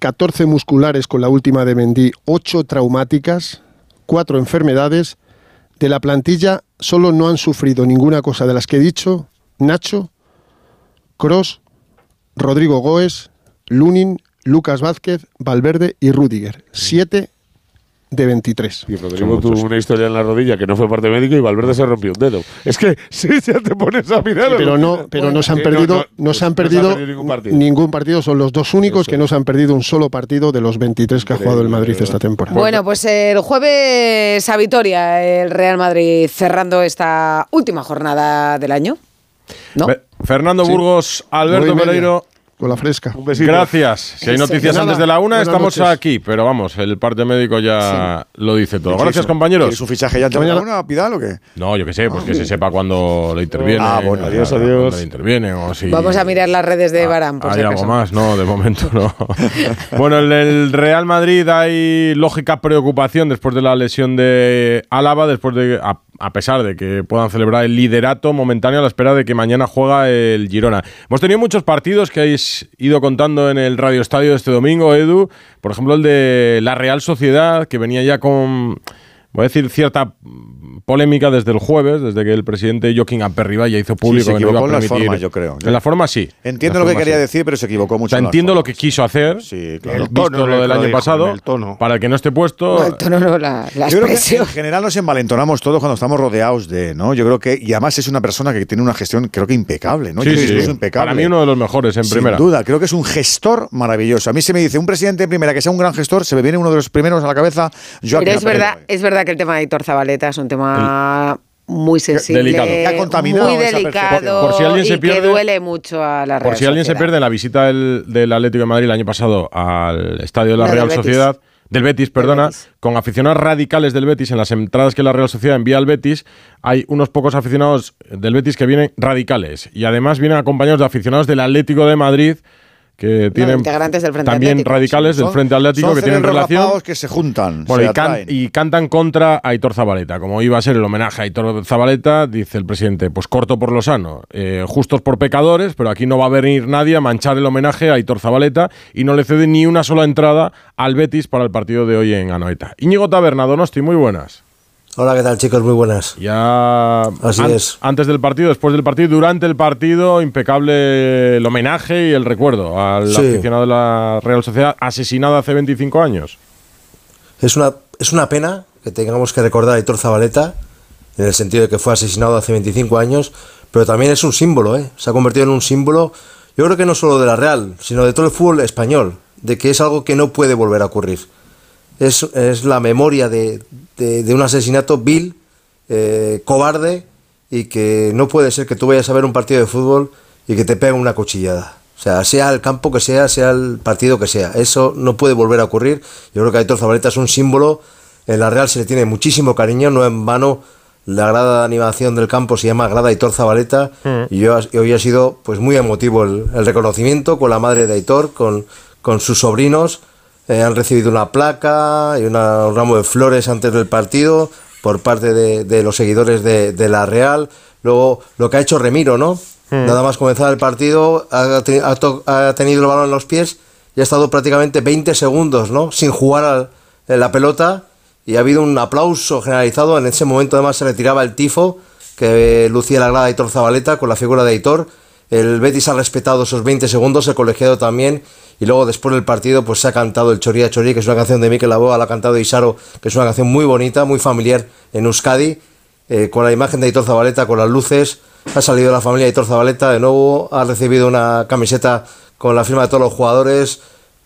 14 musculares con la última de Mendy, 8 traumáticas, 4 enfermedades. De la plantilla solo no han sufrido ninguna cosa de las que he dicho Nacho, Cross, Rodrigo Goes, Lunin, Lucas Vázquez, Valverde y Rudiger. 7 de 23. Y Rodrigo tuvo una historia en la rodilla que no fue parte médico y Valverde se rompió un dedo. Es que si ya te pones a mirar. Pero no, pero no se han perdido, no, se han perdido, ningún partido. ningún partido. Son los dos únicos que no se han perdido un solo partido de los 23 que ha jugado el Madrid esta temporada. Bueno, pues el jueves a Vitoria, el Real Madrid cerrando esta última jornada del año. Fernando Sí. Burgos, Alberto Pereiro. Con la fresca. Gracias. Si hay noticias antes de la una, Buenas estamos noches. aquí. Pero vamos, el parte médico ya lo dice todo. ¿Qué Gracias, compañeros. ¿Quieres un fichaje ya antes de la una, Pidal o qué? No, yo qué sé, pues que se sepa cuándo le interviene. Ah, bueno, adiós, adiós. le interviene o si Vamos a mirar las redes de Barán, por ¿Hay si algo más? No, de momento no. bueno, en el Real Madrid hay lógica preocupación después de la lesión de Álava, después de, a, pesar de que puedan celebrar el liderato momentáneo a la espera de que mañana juega el Girona. Hemos tenido muchos partidos que habéis ido contando en el Radio Estadio este domingo, Edu. Por ejemplo, el de la Real Sociedad, que venía ya con voy a decir, cierta polémica desde el jueves, desde que el presidente Joaquín Aperriba ya hizo público se que no iba a equivocó en las formas, yo creo. En la forma sí. Entiendo En lo que quería sí. decir, pero se equivocó O mucho. sea, en las entiendo lo que quiso hacer, claro. visto tono, lo del año dijo, pasado, el tono. para el que no esté puesto. No, el tono no, la, la Yo creo que en general nos envalentonamos todos cuando estamos rodeados de, ¿no? Yo creo que, y además es una persona que tiene una gestión, creo que impecable, ¿no? Sí, sí. impecable. Para mí uno de los mejores en Sin primera. duda, creo que es un gestor maravilloso. A mí se me dice, un presidente en primera que sea un gran gestor, se me viene uno de los primeros a la cabeza, Joaquín Pero es Aperriba. verdad, es verdad que el tema de Hitor Zabaleta es un tema muy sensible, delicado. Que muy delicado. Por- por si alguien y se que pierde- duele mucho a la Real Por si alguien se pierde la visita del, del Atlético de Madrid el año pasado al estadio de la No, del Real Betis. Sociedad, del Betis, perdona, con aficionados radicales del Betis en las entradas que la Real Sociedad envía al Betis, hay unos pocos aficionados del Betis que vienen radicales y además vienen acompañados de aficionados del Atlético de Madrid que tienen integrantes del Frente también Atlético. radicales del Son- Frente Atlético son que tienen relación. que se juntan, Bueno, se y, can- atraen. y cantan contra Aitor Zabaleta. Como iba a ser el homenaje a Aitor Zabaleta, dice el presidente, pues corto por lo sano, eh, justos por pecadores, pero aquí no va a venir nadie a manchar el homenaje a Aitor Zabaleta y no le cede ni una sola entrada al Betis para el partido de hoy en Anoeta. Íñigo Taberna, Donosti, muy buenas. Hola, ¿qué tal chicos? Muy buenas. Ya Así an- es. antes del partido, después del partido, durante el partido, impecable el homenaje y el recuerdo al Sí. aficionado de la Real Sociedad asesinado hace 25 años. Es una, es una pena que tengamos que recordar a Hitor Zabaleta, en el sentido de que fue asesinado hace 25 años, pero también es un símbolo, ¿eh? Se ha convertido en un símbolo, yo creo que no solo de la Real, sino de todo el fútbol español, de que es algo que no puede volver a ocurrir. Es, es la memoria de, de- de un asesinato vil, eh, cobarde, y que no puede ser que tú vayas a ver un partido de fútbol y que te peguen una cuchillada. O sea, sea el campo que sea, sea el partido que sea. Eso no puede volver a ocurrir. Yo creo que Aitor Zabaleta es un símbolo. En la Real se le tiene muchísimo cariño, no en vano. La grada de animación del campo se llama Grada Aitor Zabaleta y, yo- y hoy ha sido pues muy emotivo el, el reconocimiento con la madre de Aitor, con, con sus sobrinos. Eh, han recibido una placa y una- un ramo de flores antes del partido por parte de, de los seguidores de, de la Real. Luego, lo que ha hecho Remiro, ¿no? Mm. Nada más comenzar el partido, ha, te- ha to- ha tenido el balón en los pies y ha estado prácticamente 20 segundos, ¿no? Sin jugar al- en la pelota y ha habido un aplauso generalizado. En ese momento, además, se retiraba el tifo que lucía la grada de Aitor Zabaleta con la figura de Aitor. El Betis ha respetado esos 20 segundos, el colegiado también. Y luego, después del partido, pues se ha cantado el Choría Chorí, que es una canción de Mikel Laboa, la ha cantado Isaro, que es una canción muy bonita, muy familiar en Euskadi, eh, con la imagen de Aitor Zabaleta, con las luces. Ha salido la familia Aitor Zabaleta de nuevo, ha recibido una camiseta con la firma de todos los jugadores.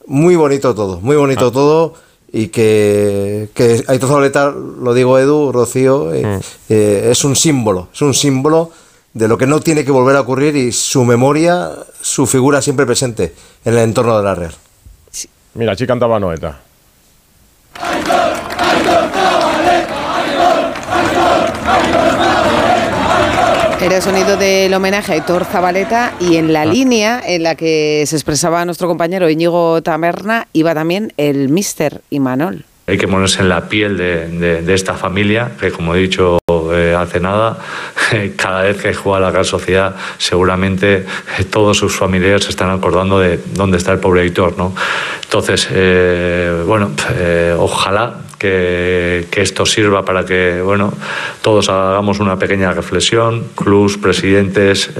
Muy bonito todo, muy bonito todo. Y que, que Aitor Zabaleta, lo digo Edu, Rocío, eh, eh, es un símbolo, es un símbolo de lo que no tiene que volver a ocurrir y su memoria, su figura siempre presente en el entorno de la Real. Mira, aquí cantaba Noeta. Era el sonido del homenaje a Héctor Zabaleta y en la Ah. línea en la que se expresaba nuestro compañero Íñigo Taberna iba también el Mister Imanol. Hay que ponerse en la piel de, de- de esta familia, que como he dicho eh, hace nada, cada vez que juega la Real Sociedad, seguramente eh, todos sus familiares se están acordando de dónde está el pobre Héctor, ¿no? Entonces, eh, bueno, ojalá que, que esto sirva para que, bueno, todos hagamos una pequeña reflexión, clubs, presidentes,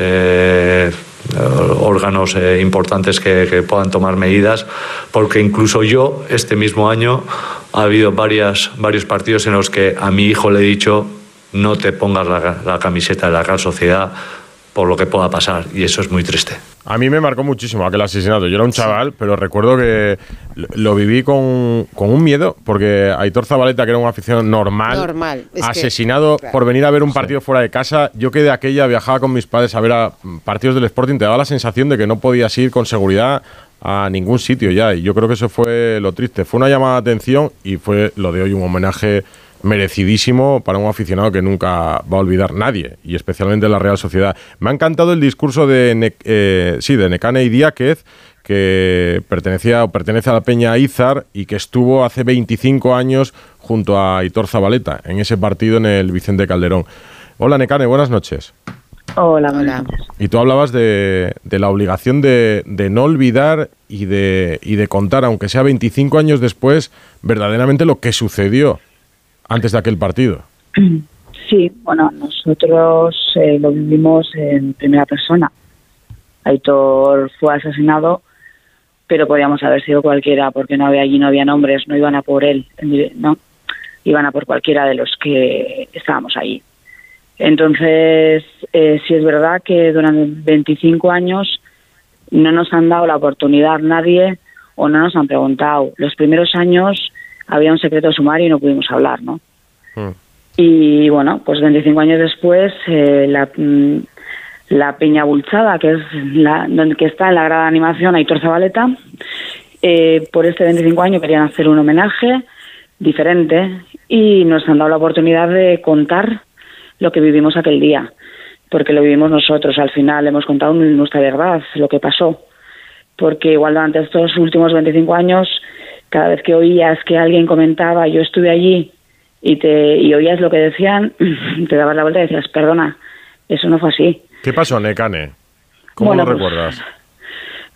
eh, órganos eh, importantes que, que puedan tomar medidas, porque incluso yo este mismo año ha habido varias, varios partidos en los que a mi hijo le he dicho no te pongas la, la camiseta de la Real Sociedad por lo que pueda pasar y eso es muy triste. A mí me marcó muchísimo aquel asesinato. Yo era un chaval, pero recuerdo que lo- viví con, con un miedo, porque Aitor Zabaleta, que era un aficionado normal, Normal, es que- asesinado claro. por venir a ver un partido fuera de casa. Yo que de aquella viajaba con mis padres a ver a partidos del Sporting, te daba la sensación de que no podías ir con seguridad a ningún sitio ya. Y yo creo que eso fue lo triste. Fue una llamada de atención y fue lo de hoy un homenaje merecidísimo para un aficionado que nunca va a olvidar nadie, y especialmente la Real Sociedad. Me ha encantado el discurso de, Ne- eh, sí, de Necane Idiáquez, que pertenecía o pertenece a la Peña Izar y que estuvo hace 25 años junto a Hitor Zabaleta en ese partido en el Vicente Calderón. Hola Necane, buenas noches. Hola, noches. Y tú hablabas de, de la obligación de, de no olvidar y de, y de contar, aunque sea 25 años después, verdaderamente lo que sucedió antes de aquel partido. Sí, bueno, nosotros eh, lo vivimos en primera persona. Aitor fue asesinado, pero podíamos haber sido cualquiera, porque no había allí, no había nombres, no iban a por él, no, iban a por cualquiera de los que estábamos allí. Entonces, eh, sí es verdad que durante 25 años no nos han dado la oportunidad nadie o no nos han preguntado. Los primeros años había un secreto sumario y no pudimos hablar, ¿no? Y bueno, pues 25 años después, eh, la, mm, la Peña Bulchada, que es la donde que está en la grada de animación Aitor Zabaleta, eh, por este 25 años querían hacer un homenaje diferente y nos han dado la oportunidad de contar lo que vivimos aquel día, porque lo vivimos nosotros. Al final hemos contado nuestra verdad, lo que pasó, porque igual durante estos últimos 25 años, cada vez que oías que alguien comentaba, yo estuve allí y te y oías lo que decían, te dabas la vuelta y decías, perdona, eso no fue así. ¿Qué pasó, Necane? ¿Cómo Bueno, lo pues- recuerdas?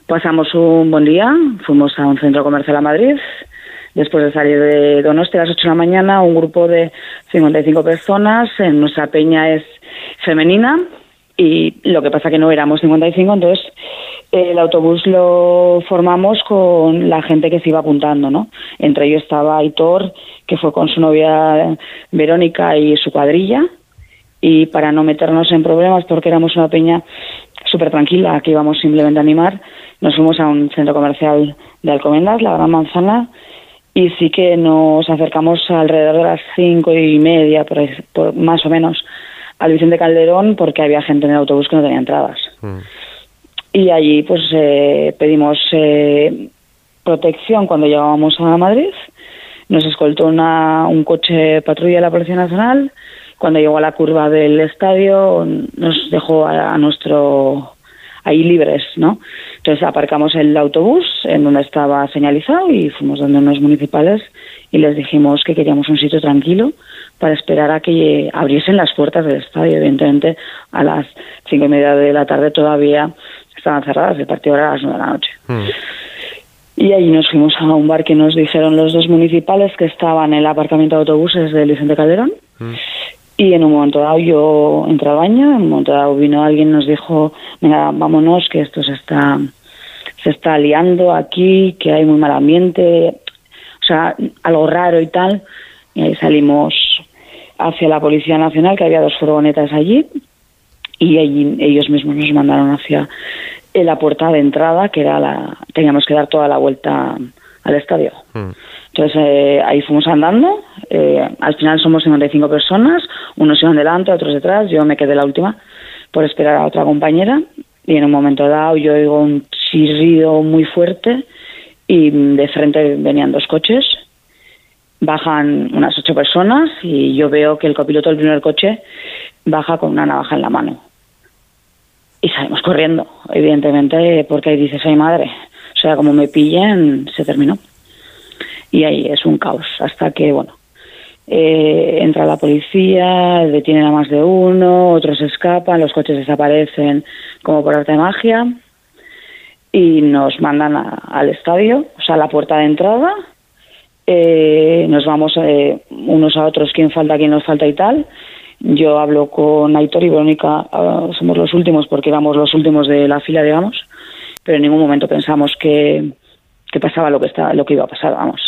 Pasamos un buen día, fuimos a un centro comercial a Madrid. Después de salir de Donosti a las 8 de la mañana, un grupo de 55 personas, en nuestra peña es femenina y lo que pasa que no éramos 55, entonces el autobús lo formamos con la gente que se iba apuntando, ¿no? Entre ellos estaba Aitor, que fue con su novia Verónica y su cuadrilla, y para no meternos en problemas, porque éramos una peña súper tranquila, que íbamos simplemente a animar, nos fuimos a un centro comercial de Alcobendas, la Gran Manzana, y sí que nos acercamos alrededor de las cinco y media, por, más o menos, al Vicente Calderón, porque había gente en el autobús que no tenía entradas. Y allí pues eh, pedimos eh, protección cuando llegábamos a Madrid. Nos escoltó una, un coche patrulla de la Policía Nacional. Cuando llegó a la curva del estadio nos dejó a, a nuestro ahí libres, ¿no? Entonces aparcamos el autobús en donde estaba señalizado y fuimos donde unos municipales y les dijimos que queríamos un sitio tranquilo para esperar a que abriesen las puertas del estadio. Evidentemente a las cinco y media de la tarde todavía estaban cerradas, el partido era a las nueve de la noche. Y allí nos fuimos a un bar que nos dijeron los dos municipales que estaban en el aparcamiento de autobuses del Vicente Calderón. Y en un momento dado yo entré al baño, en un momento dado vino alguien y nos dijo, venga, vámonos, que esto se está, se está liando aquí, que hay muy mal ambiente, o sea, algo raro y tal. Y ahí salimos hacia la Policía Nacional, que había dos furgonetas allí, y allí ellos mismos nos mandaron hacia eh, la puerta de entrada, que era la, teníamos que dar toda la vuelta al estadio. Entonces eh, ahí fuimos andando, eh, al final somos 55 personas, unos iban delante, otros detrás, yo me quedé la última por esperar a otra compañera y en un momento dado yo oigo un chirrido muy fuerte y mm, de frente venían dos coches, bajan unas ocho personas y yo veo que el copiloto del primer coche baja con una navaja en la mano y salimos corriendo, evidentemente, porque ahí dices, ay madre, o sea, como me pillen, se terminó. Y ahí es un caos, hasta que, bueno, eh, entra la policía, detienen a más de uno, otros escapan, los coches desaparecen como por arte de magia y nos mandan a- al estadio, o sea, a la puerta de entrada. Eh, nos vamos eh, unos a otros, quién falta, quién nos falta y tal. Yo hablo con Aitor y Verónica, ah, somos los últimos porque éramos los últimos de la fila, digamos, pero en ningún momento pensamos que, que pasaba lo que, estaba, lo que iba a pasar, vamos.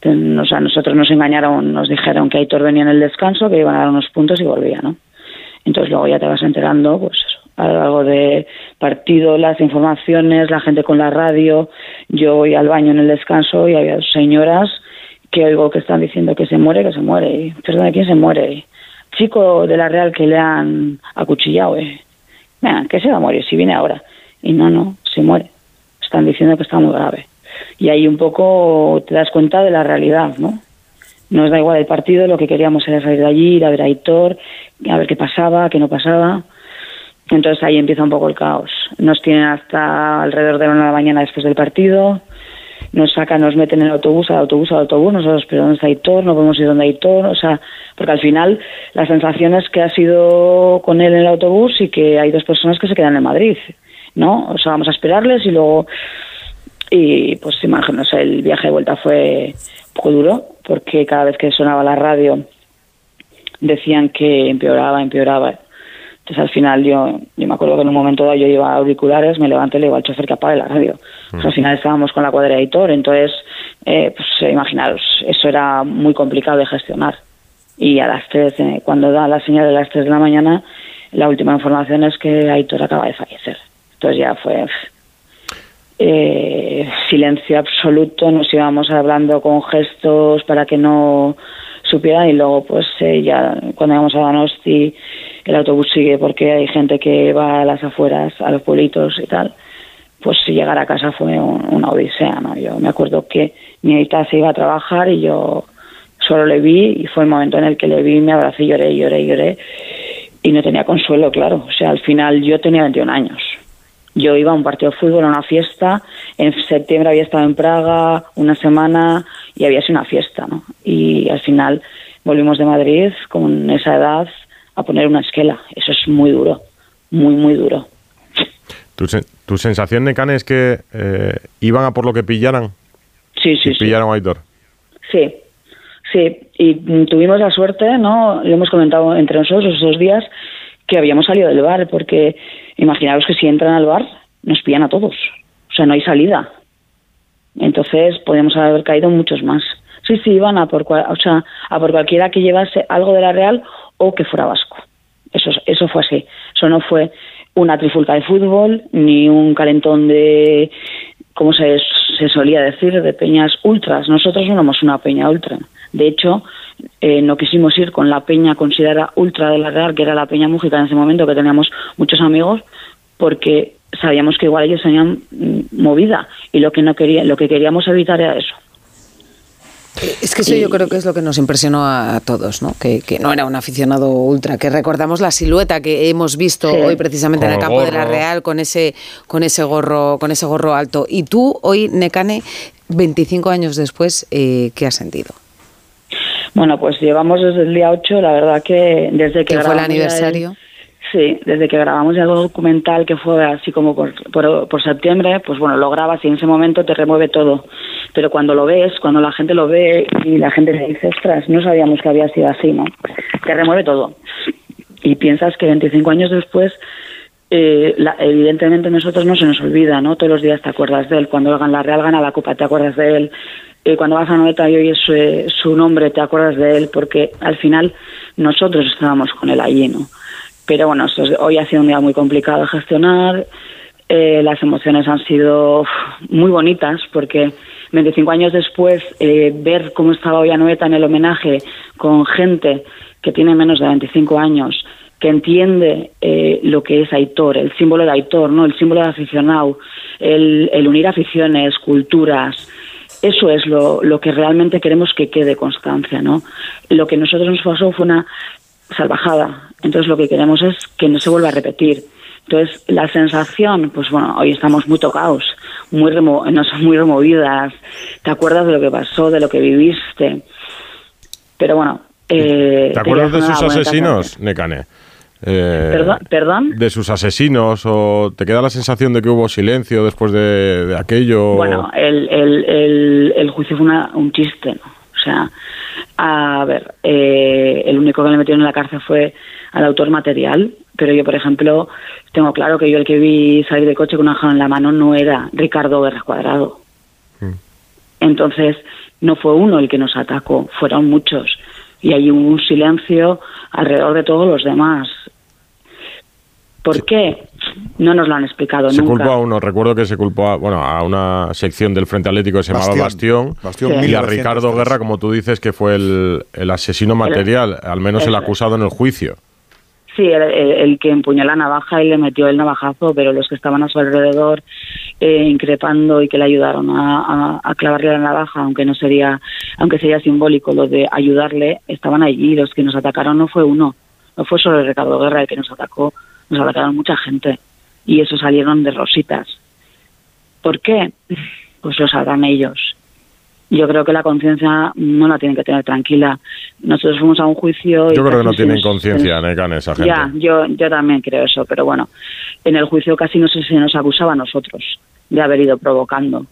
Entonces, o sea, nosotros nos engañaron, nos dijeron que Aitor venía en el descanso, que iban a dar unos puntos y volvía, ¿no? Entonces luego ya te vas enterando, pues a lo largo de partido, las informaciones, la gente con la radio. Yo voy al baño en el descanso y había dos señoras que oigo que están diciendo que se muere, que se muere. Y, Perdón, ¿quién se muere? Chico de la Real que le han acuchillado, eh. Venga, que se va a morir si viene ahora. Y no, no, se muere. Están diciendo que está muy grave. Y ahí un poco te das cuenta de la realidad, ¿no? Nos da igual el partido, lo que queríamos era salir de allí, ir a ver a Aitor, a ver qué pasaba, qué no pasaba. Entonces ahí empieza un poco el caos. Nos tienen hasta alrededor de la una de la mañana después del partido. Nos sacan, nos meten en el autobús, al autobús, al autobús. Nosotros, pero ¿dónde está Aitor? No podemos ir donde Aitor. O sea, porque al final la sensación es que ha sido con él en el autobús y que hay dos personas que se quedan en Madrid, ¿no? O sea, vamos a esperarles y luego y pues imagino, el viaje de vuelta fue poco duro porque cada vez que sonaba la radio decían que empeoraba, empeoraba. Entonces al final yo, yo me acuerdo que en un momento dado yo llevaba auriculares, me levanté y le digo al chofer que apague la radio. Pues al final estábamos con la cuadra de editor, entonces, eh, pues eh, imaginaros, eso era muy complicado de gestionar. Y a las 3, eh, cuando da la señal de las 3 de la mañana, la última información es que Aitor acaba de fallecer. Entonces ya fue eh, silencio absoluto, nos íbamos hablando con gestos para que no supieran y luego pues eh, ya cuando íbamos a Donosti el autobús sigue porque hay gente que va a las afueras, a los pueblitos y tal, pues llegar a casa fue un- una odisea, ¿no? Yo me acuerdo que mi hija se iba a trabajar y yo solo le vi y fue el momento en el que le vi, me abracé lloré, lloré, lloré y no tenía consuelo, claro. O sea, al final yo tenía 21 años. Yo iba a un partido de fútbol, a una fiesta. En septiembre había estado en Praga una semana y había sido una fiesta, ¿no? Y al final volvimos de Madrid con esa edad a poner una esquela. Eso es muy duro, muy, muy duro. ¿Tu, sen- tu sensación, Necane, es que eh, iban a por lo que pillaran? Sí, sí, Y pillaron a Aitor. Sí, sí. Y mm, tuvimos la suerte, ¿no? Lo hemos comentado entre nosotros esos días que habíamos salido del bar, porque imaginaos que si entran al bar nos pillan a todos. O sea, no hay salida. Entonces podríamos haber caído muchos más. Sí, sí, iban a por, cual- o sea, a por cualquiera que llevase algo de la Real o que fuera vasco. Eso, eso fue así. Eso no fue una trifulca de fútbol ni un calentón de, como se, se solía decir, de peñas ultras. Nosotros no éramos una peña ultra. De hecho, eh, no quisimos ir con la peña considerada ultra de la Real, que era la peña Mújica en ese momento, que teníamos muchos amigos, porque sabíamos que igual ellos tenían mm, movida y lo que no quería, lo que queríamos evitar era eso. Es que eso yo creo que es lo que nos impresionó a, todos, ¿no? Que, que no era un aficionado ultra, que recordamos la silueta que hemos visto Sí. hoy precisamente en el campo de la. Real con ese con ese gorro con ese gorro alto. Y tú hoy Necane 25 años después eh, ¿qué has sentido? Bueno, pues llevamos desde el día 8, la verdad que desde que fue el aniversario. Sí, desde que grabamos el documental, que fue así como por, por, septiembre, pues bueno, lo grabas y en ese momento te remueve todo. Pero cuando lo ves, cuando la gente lo ve y la gente le dice, ostras, no sabíamos que había sido así, ¿no? Te remueve todo. Y piensas que 25 años después, eh, la- evidentemente nosotros no se nos olvida, ¿no? Todos los días te acuerdas de él. Cuando la Real gana la Copa, te acuerdas de él. Eh, cuando vas a Noeta y oyes su, su nombre, te acuerdas de él, porque al final nosotros estábamos con él allí, ¿no? Pero bueno, hoy ha sido un día muy complicado de gestionar. Eh, las emociones han sido muy bonitas porque 25 años después eh, ver cómo estaba hoy Anoeta en el homenaje con gente que tiene menos de 25 años, que entiende eh, lo que es Aitor, el símbolo de Aitor, ¿no? el símbolo de aficionado, el, el unir aficiones, culturas. Eso es lo, lo que realmente queremos que quede constancia, ¿no? Lo que nosotros nos pasó fue una salvajada. Entonces lo que queremos es que no se vuelva a repetir. Entonces la sensación, pues bueno, hoy estamos muy tocados, muy remo no son muy removidas. Te acuerdas de lo que pasó, de lo que viviste. Pero bueno. Eh, ¿Te acuerdas de sus asesinos, Necane? Eh, ¿Perdón? ¿Perdón? ¿De sus asesinos? ¿O te queda la sensación de que hubo silencio después de, de aquello? Bueno, el, el, el, el juicio fue una- un chiste, ¿no? O sea, a ver, eh, el único que le metieron en la cárcel fue al autor material, pero yo, por ejemplo, tengo claro que yo el que vi salir de coche con una jala en la mano no era Ricardo Guerra Cuadrado. Entonces, no fue uno el que nos atacó, fueron muchos. Y hay un silencio alrededor de todos los demás. ¿Por qué? No nos lo han explicado Se nunca. culpó a uno, recuerdo que se culpó a, bueno, a una sección del Frente Atlético que se llamaba Bastión. Bastión, Bastión y a 1903. Ricardo Guerra, como tú dices, que fue el, el asesino material, al menos el acusado en el juicio. Sí, el, el- el que empuñó la navaja y le metió el navajazo, pero los que estaban a su alrededor eh, increpando y que le ayudaron a, a- a clavarle la navaja, aunque no sería, aunque sería simbólico lo de ayudarle, estaban allí. Los que nos atacaron no fue uno, no fue solo Ricardo Guerra el que nos atacó, nos atacaron mucha gente y eso salieron de rositas. ¿Por qué? Pues lo sabrán ellos. Yo creo que la conciencia no la tienen que tener tranquila. Nosotros fuimos a un juicio. y Yo creo que no tienen conciencia, Necane, esa gente. ya, yo, yo también creo eso, pero bueno, en el juicio casi no sé si nos acusaba a nosotros de haber ido provocando.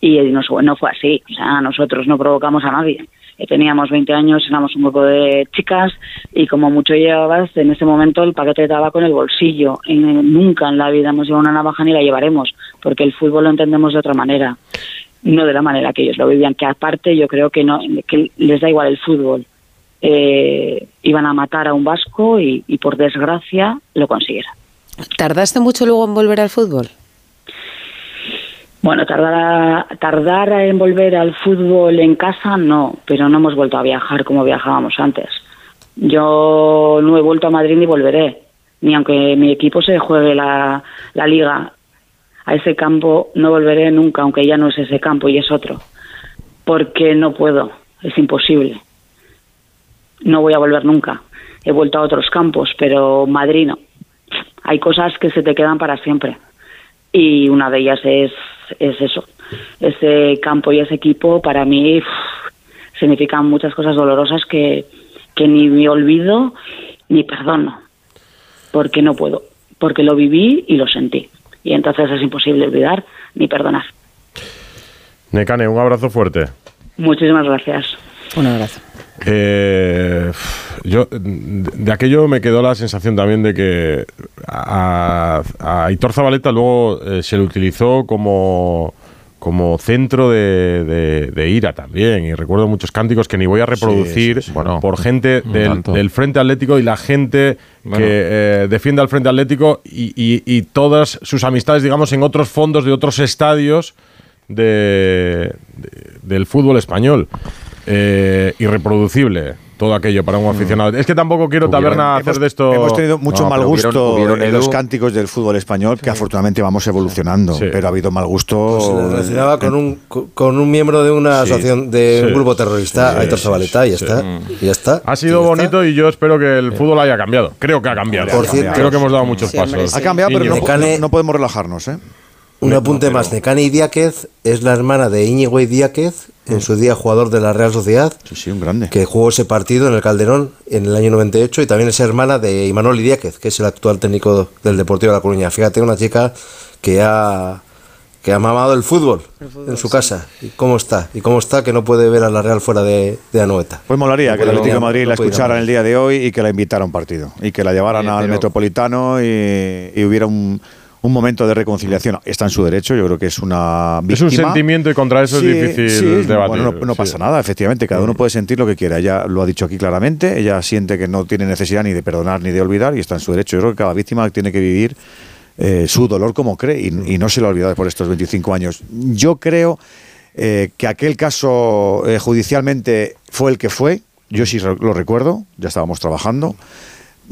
Y no, no fue así, o sea, nosotros no provocamos a nadie. Eh, teníamos 20 años, éramos un grupo de chicas y como mucho llevabas en ese momento el paquete de tabaco en el bolsillo. En- nunca en la vida hemos llevado una navaja ni la llevaremos, porque el fútbol lo entendemos de otra manera, no de la manera que ellos lo vivían, que aparte yo creo que no les da igual el fútbol. Eh, iban a matar a un vasco y, y por desgracia lo consiguieron. ¿Tardaste mucho luego en volver al fútbol? Bueno, tardar, a- tardar en volver al fútbol en casa no, pero no hemos vuelto a viajar como viajábamos antes. Yo no he vuelto a Madrid ni volveré, ni aunque mi equipo se juegue la, la liga. A ese campo no volveré nunca, aunque ya no es ese campo y es otro, porque no puedo, es imposible. No voy a volver nunca. He vuelto a otros campos, pero Madrid no. Hay cosas que se te quedan para siempre y una de ellas es, es eso. Ese campo y ese equipo para mí significan muchas cosas dolorosas que, que ni me olvido ni perdono, porque no puedo, porque lo viví y lo sentí. Y entonces es imposible olvidar ni perdonar. Necane, un abrazo fuerte. Muchísimas gracias. Un abrazo. Eh, yo de de aquello me quedó la sensación también de que a, a Aitor Zabaleta luego eh, se le utilizó como como centro de, de- de ira también y recuerdo muchos cánticos que ni voy a reproducir por gente del, Frente Atlético y la gente Bueno. que eh, defiende al Frente Atlético y, y- y todas sus amistades digamos en otros fondos de otros estadios de, de- del fútbol español. Eh, irreproducible todo aquello para un aficionado. Es que tampoco quiero taberna hacer de esto. Hemos tenido mucho No, mal gusto hubieron- hubieron en los cánticos del fútbol español, que afortunadamente vamos evolucionando, pero ha habido mal gusto. Se le relacionaba con un, con un miembro de una Sí. asociación, de Sí. un grupo terrorista, Sí, Aitor sí, Zabaleta, y ya sí. está. Y ya está. Ha sido bonito y yo espero que el fútbol haya cambiado. Creo que ha cambiado. Por cierto. Creo que hemos dado muchos pasos. Ha cambiado, pero no, no- no podemos relajarnos, ¿eh? Un apunte más. Necane Idiáquez es la hermana de Íñigo Idiáquez, en su día jugador de la Real Sociedad. Sí, sí, un grande. Que jugó ese partido en el Calderón en el año 98 y también es hermana de Imanol Idiáquez, que es el actual técnico del Deportivo de La Coruña. Fíjate, una chica que ha que ha mamado el fútbol, en su casa. ¿Y cómo está? ¿Y cómo está que no puede ver a la Real fuera de, de Anoeta? Pues molaría que el Atlético de Madrid no la escuchara en el día de hoy y que la invitara a un partido. Y que la llevaran al pero- Metropolitano y, y hubiera un, un momento de reconciliación. Está en su derecho, yo creo que es una Es un sentimiento y contra eso Sí, es difícil sí, debatir. Bueno, no, no pasa nada, efectivamente, cada uno puede sentir lo que quiera. Ella lo ha dicho aquí claramente, ella siente que no tiene necesidad ni de perdonar ni de olvidar y está en su derecho. Yo creo que cada víctima tiene que vivir eh, su dolor como cree y, y no se lo ha olvidado por estos 25 años. Yo creo eh, que aquel caso eh, judicialmente fue el que fue, yo sí lo recuerdo, ya estábamos trabajando.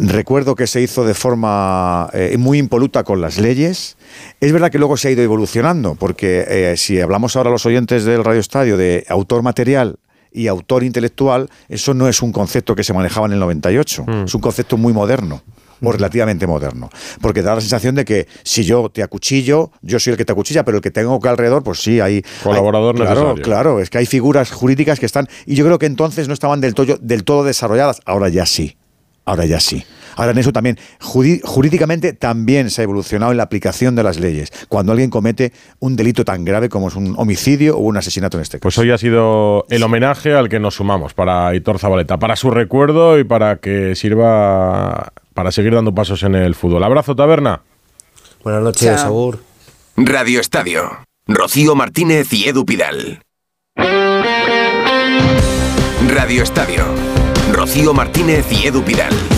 Recuerdo que se hizo de forma eh, muy impoluta con las leyes. Es verdad que luego se ha ido evolucionando, porque eh, si hablamos ahora los oyentes del Radio Estadio de autor material y autor intelectual, eso no es un concepto que se manejaba en el 98, es un concepto muy moderno o relativamente moderno, porque da la sensación de que si yo te acuchillo, yo soy el que te acuchilla, pero el que tengo que alrededor, pues sí, hay Colaborador hay- claro, necesario. claro, es que hay figuras jurídicas que están y yo creo que entonces no estaban del todo, del todo desarrolladas, ahora ya sí. Ahora ya sí. Ahora en eso también, jurídicamente también se ha evolucionado en la aplicación de las leyes. Cuando alguien comete un delito tan grave como es un homicidio o un asesinato en este caso. Pues hoy ha sido el homenaje al que nos sumamos para Aitor Zabaleta, para su recuerdo y para que sirva para seguir dando pasos en el fútbol. Abrazo, taberna. Buenas noches. Radio Estadio. Rocío Martínez y Edu Pidal. Radio Estadio. Rocío Martínez y Edu Pidal.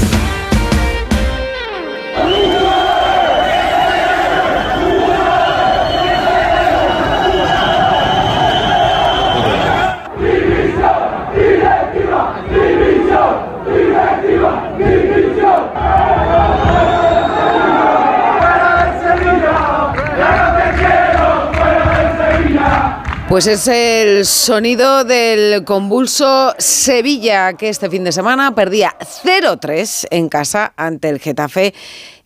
Pues es el sonido del convulso Sevilla, que este fin de semana perdía 0-3 en casa ante el Getafe.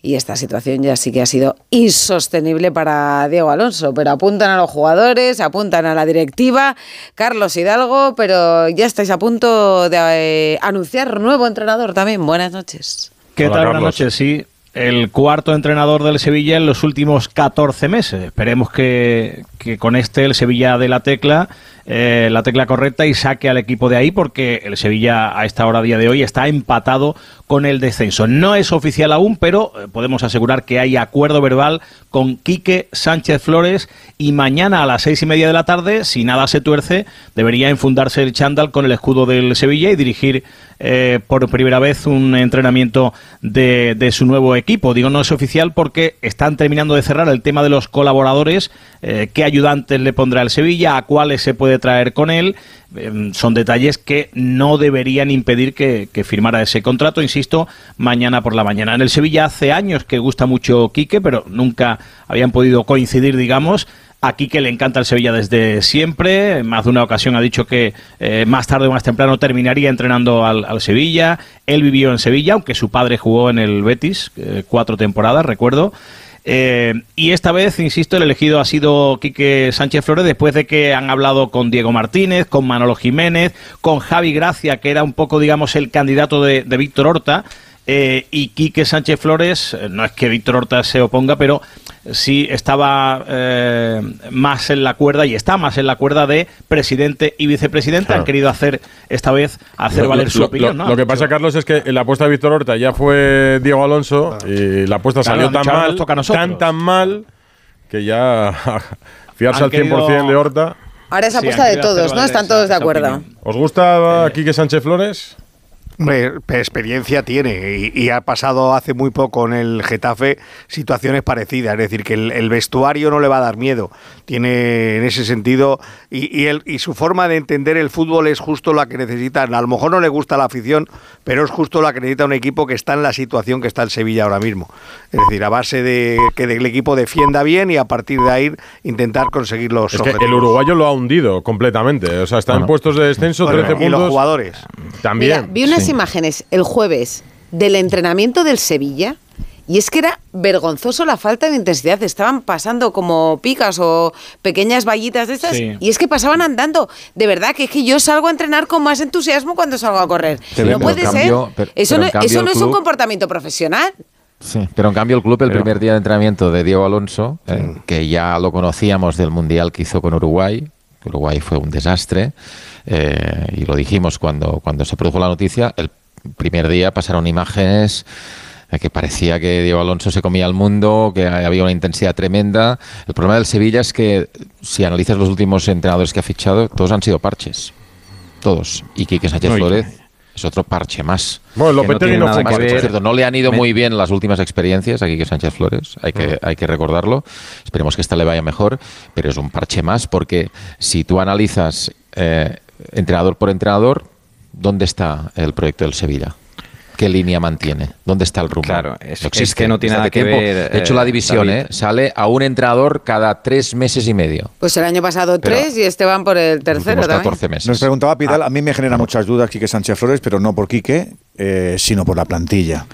Y esta situación ya sí que ha sido insostenible para Diego Alonso. Pero apuntan a los jugadores, apuntan a la directiva, Carlos Hidalgo, pero ya estáis a punto de eh, anunciar nuevo entrenador también. Buenas noches. ¿Qué Hola, tal? Buenas noches, sí. El cuarto entrenador del Sevilla en los últimos 14 meses. Esperemos que, que con este el Sevilla de la tecla eh, la tecla correcta y saque al equipo de ahí porque el Sevilla a esta hora día de hoy está empatado con el descenso. No es oficial aún, pero eh, podemos asegurar que hay acuerdo verbal con Quique Sánchez Flores y mañana a las seis y media de la tarde, si nada se tuerce, debería enfundarse el chándal con el escudo del Sevilla y dirigir eh, por primera vez un entrenamiento de, de, su nuevo equipo. Digo, no es oficial porque están terminando de cerrar el tema de los colaboradores, eh, qué ayudantes le pondrá el Sevilla, a cuáles se puede traer con él. Eh, son detalles que no deberían impedir que, firmara ese contrato, insisto, mañana por la mañana. En el Sevilla hace años que gusta mucho Quique, pero nunca habían podido coincidir, digamos. Aquí que le encanta el Sevilla desde siempre. En más de una ocasión ha dicho que eh, más tarde o más temprano terminaría entrenando al, al, Sevilla. Él vivió en Sevilla, aunque su padre jugó en el Betis eh, cuatro temporadas, recuerdo. Eh, y esta vez, insisto, el elegido ha sido Quique Sánchez Flores después de que han hablado con Diego Martínez, con Manolo Jiménez, con Javi Gracia, que era un poco, digamos, el candidato de, de Víctor Horta. Eh, y Quique Sánchez Flores, no es que Víctor Horta se oponga, pero sí estaba eh, más en la cuerda y está más en la cuerda de presidente y vicepresidente. Claro. Han querido hacer esta vez hacer lo, valer lo, su lo, opinión. ¿no? Lo que pasa, Carlos, es que la apuesta de Víctor Horta ya fue Diego Alonso y la apuesta Claro, salió tan mal, tan tan mal, que ya fiarse Han al 100% querido- de Horta. Ahora es apuesta de todos, ¿no? Están todos de acuerdo. opinión. ¿Os gusta Quique Sánchez Flores? Hombre, experiencia tiene y, y ha pasado hace muy poco en el Getafe situaciones parecidas, es decir, que el, el vestuario no le va a dar miedo, tiene en ese sentido y, y, el- y su forma de entender el fútbol es justo la que necesitan. A lo mejor no le gusta la afición, pero es justo la que necesita un equipo que está en la situación que está el Sevilla ahora mismo. Es decir, a base de que el equipo defienda bien y a partir de ahí intentar conseguir los Es que el uruguayo lo ha hundido completamente. O sea, está en puestos de descenso, Bueno, 13 y los puntos. jugadores. También. Mira, vi unas imágenes el jueves del entrenamiento del Sevilla y es que era vergonzoso la falta de intensidad. Estaban pasando como picas o pequeñas vallitas de estas Sí. y es que pasaban andando. De verdad que es que yo salgo a entrenar con más entusiasmo cuando salgo a correr. Sí, no puede ser. pero- eso pero no, eso es un comportamiento profesional. Sí, pero en cambio el club, el Pero- primer día de entrenamiento de Diego Alonso, eh, que ya lo conocíamos del Mundial que hizo con Uruguay, Uruguay fue un desastre, eh, y lo dijimos cuando, cuando se produjo la noticia, el primer día pasaron imágenes eh, que parecía que Diego Alonso se comía al mundo, que había una intensidad tremenda. El problema del Sevilla es que si analizas los últimos entrenadores que ha fichado, todos han sido parches. Todos. Y Quique Sánchez Flores es otro parche más. Bueno, no nada que cierto, no le han ido muy bien las últimas experiencias aquí que Sánchez Flores, hay que, hay que recordarlo. Esperemos que esta le vaya mejor, pero es un parche más porque si tú analizas eh, entrenador por entrenador, ¿dónde está el proyecto del Sevilla? ¿Qué línea mantiene? ¿Dónde está el rumbo? Claro, es- es que no tiene nada que tiempo. ver, De hecho, eh, la división David. ¿eh? sale a un entrenador cada tres meses y medio. Pues el año pasado Pero- tres y este van por el tercero Últimos también. 14 meses. Nos preguntaba Pidal, a mí me genera muchas dudas Quique Sánchez Flores, pero no por Quique, eh, sino por la plantilla.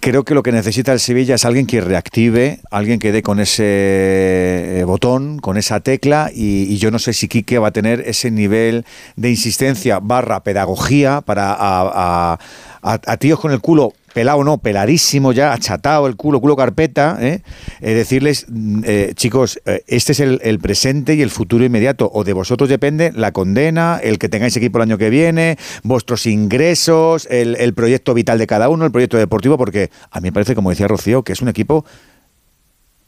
Creo que lo que necesita el Sevilla es alguien que reactive, alguien que dé con ese eh, botón, con esa tecla, y, yo no sé si Quique va a tener ese nivel de insistencia barra pedagogía para a- a tíos con el culo pelado no, peladísimo ya, achatado el culo, culo carpeta, ¿eh? Eh, decirles, mm, eh, chicos, este es el, el presente y el futuro inmediato, o de vosotros depende la condena, el que tengáis equipo el año que viene, vuestros ingresos, el, el proyecto vital de cada uno, el proyecto deportivo, porque a mí me parece, como decía Rocío, que es un equipo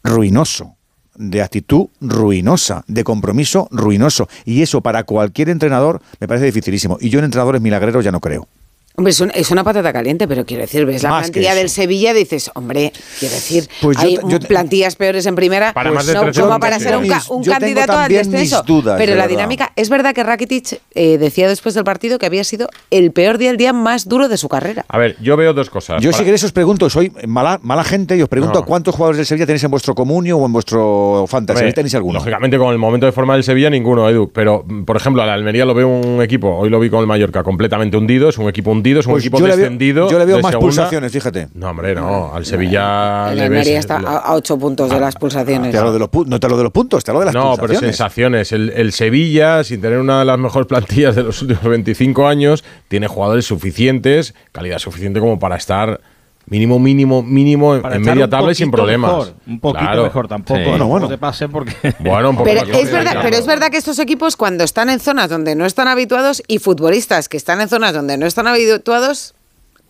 ruinoso de actitud ruinosa, de compromiso ruinoso. Y eso para cualquier entrenador me parece dificilísimo. Y yo en entrenadores milagreros ya no creo. Hombre, es, un- es una patata caliente, pero quiero decir, ves la Más plantilla del Sevilla, dices, hombre, quiero decir, Pues hay yo plantillas peores en primera, Para pues más no, 13 como para ser un, Mis- un candidato al descenso. dudas, pero de la verdad. dinámica, es verdad que Rakitic eh, decía después del partido que había sido el peor día, el día más duro de su carrera. A ver, yo veo dos cosas. Yo Para- si queréis os pregunto, soy mala, mala gente y os pregunto No. cuántos jugadores del Sevilla tenéis en vuestro comunio o en vuestro fantasy. Hombre, ¿Ahí tenéis alguno? Lógicamente, con el momento de forma del Sevilla, ninguno, Edu. Pero, por ejemplo, a la Almería lo veo un equipo, hoy lo vi con el Mallorca, completamente hundido. Es un equipo hundido, es un Pues equipo yo le veo- descendido. yo le veo de más segunda. pulsaciones, fíjate. No, hombre, no. Al Sevilla El le Almería ves. está a, a ocho puntos de las pulsaciones. Te hablo de los pu- no te hablo de los puntos, te hablo de las No, pero pulsaciones. sensaciones. El, el Sevilla, sin tener una de las mejores plantillas de los últimos 25 años, tiene jugadores suficientes, calidad suficiente como para estar mínimo, mínimo, mínimo Para en media tabla y sin problemas. mejor, un poquito Claro. mejor tampoco. Sí. no Bueno, bueno. te pase porque. Bueno, es, verdad, pero es verdad que estos equipos cuando están en zonas donde no están habituados y futbolistas que están en zonas donde no están habituados,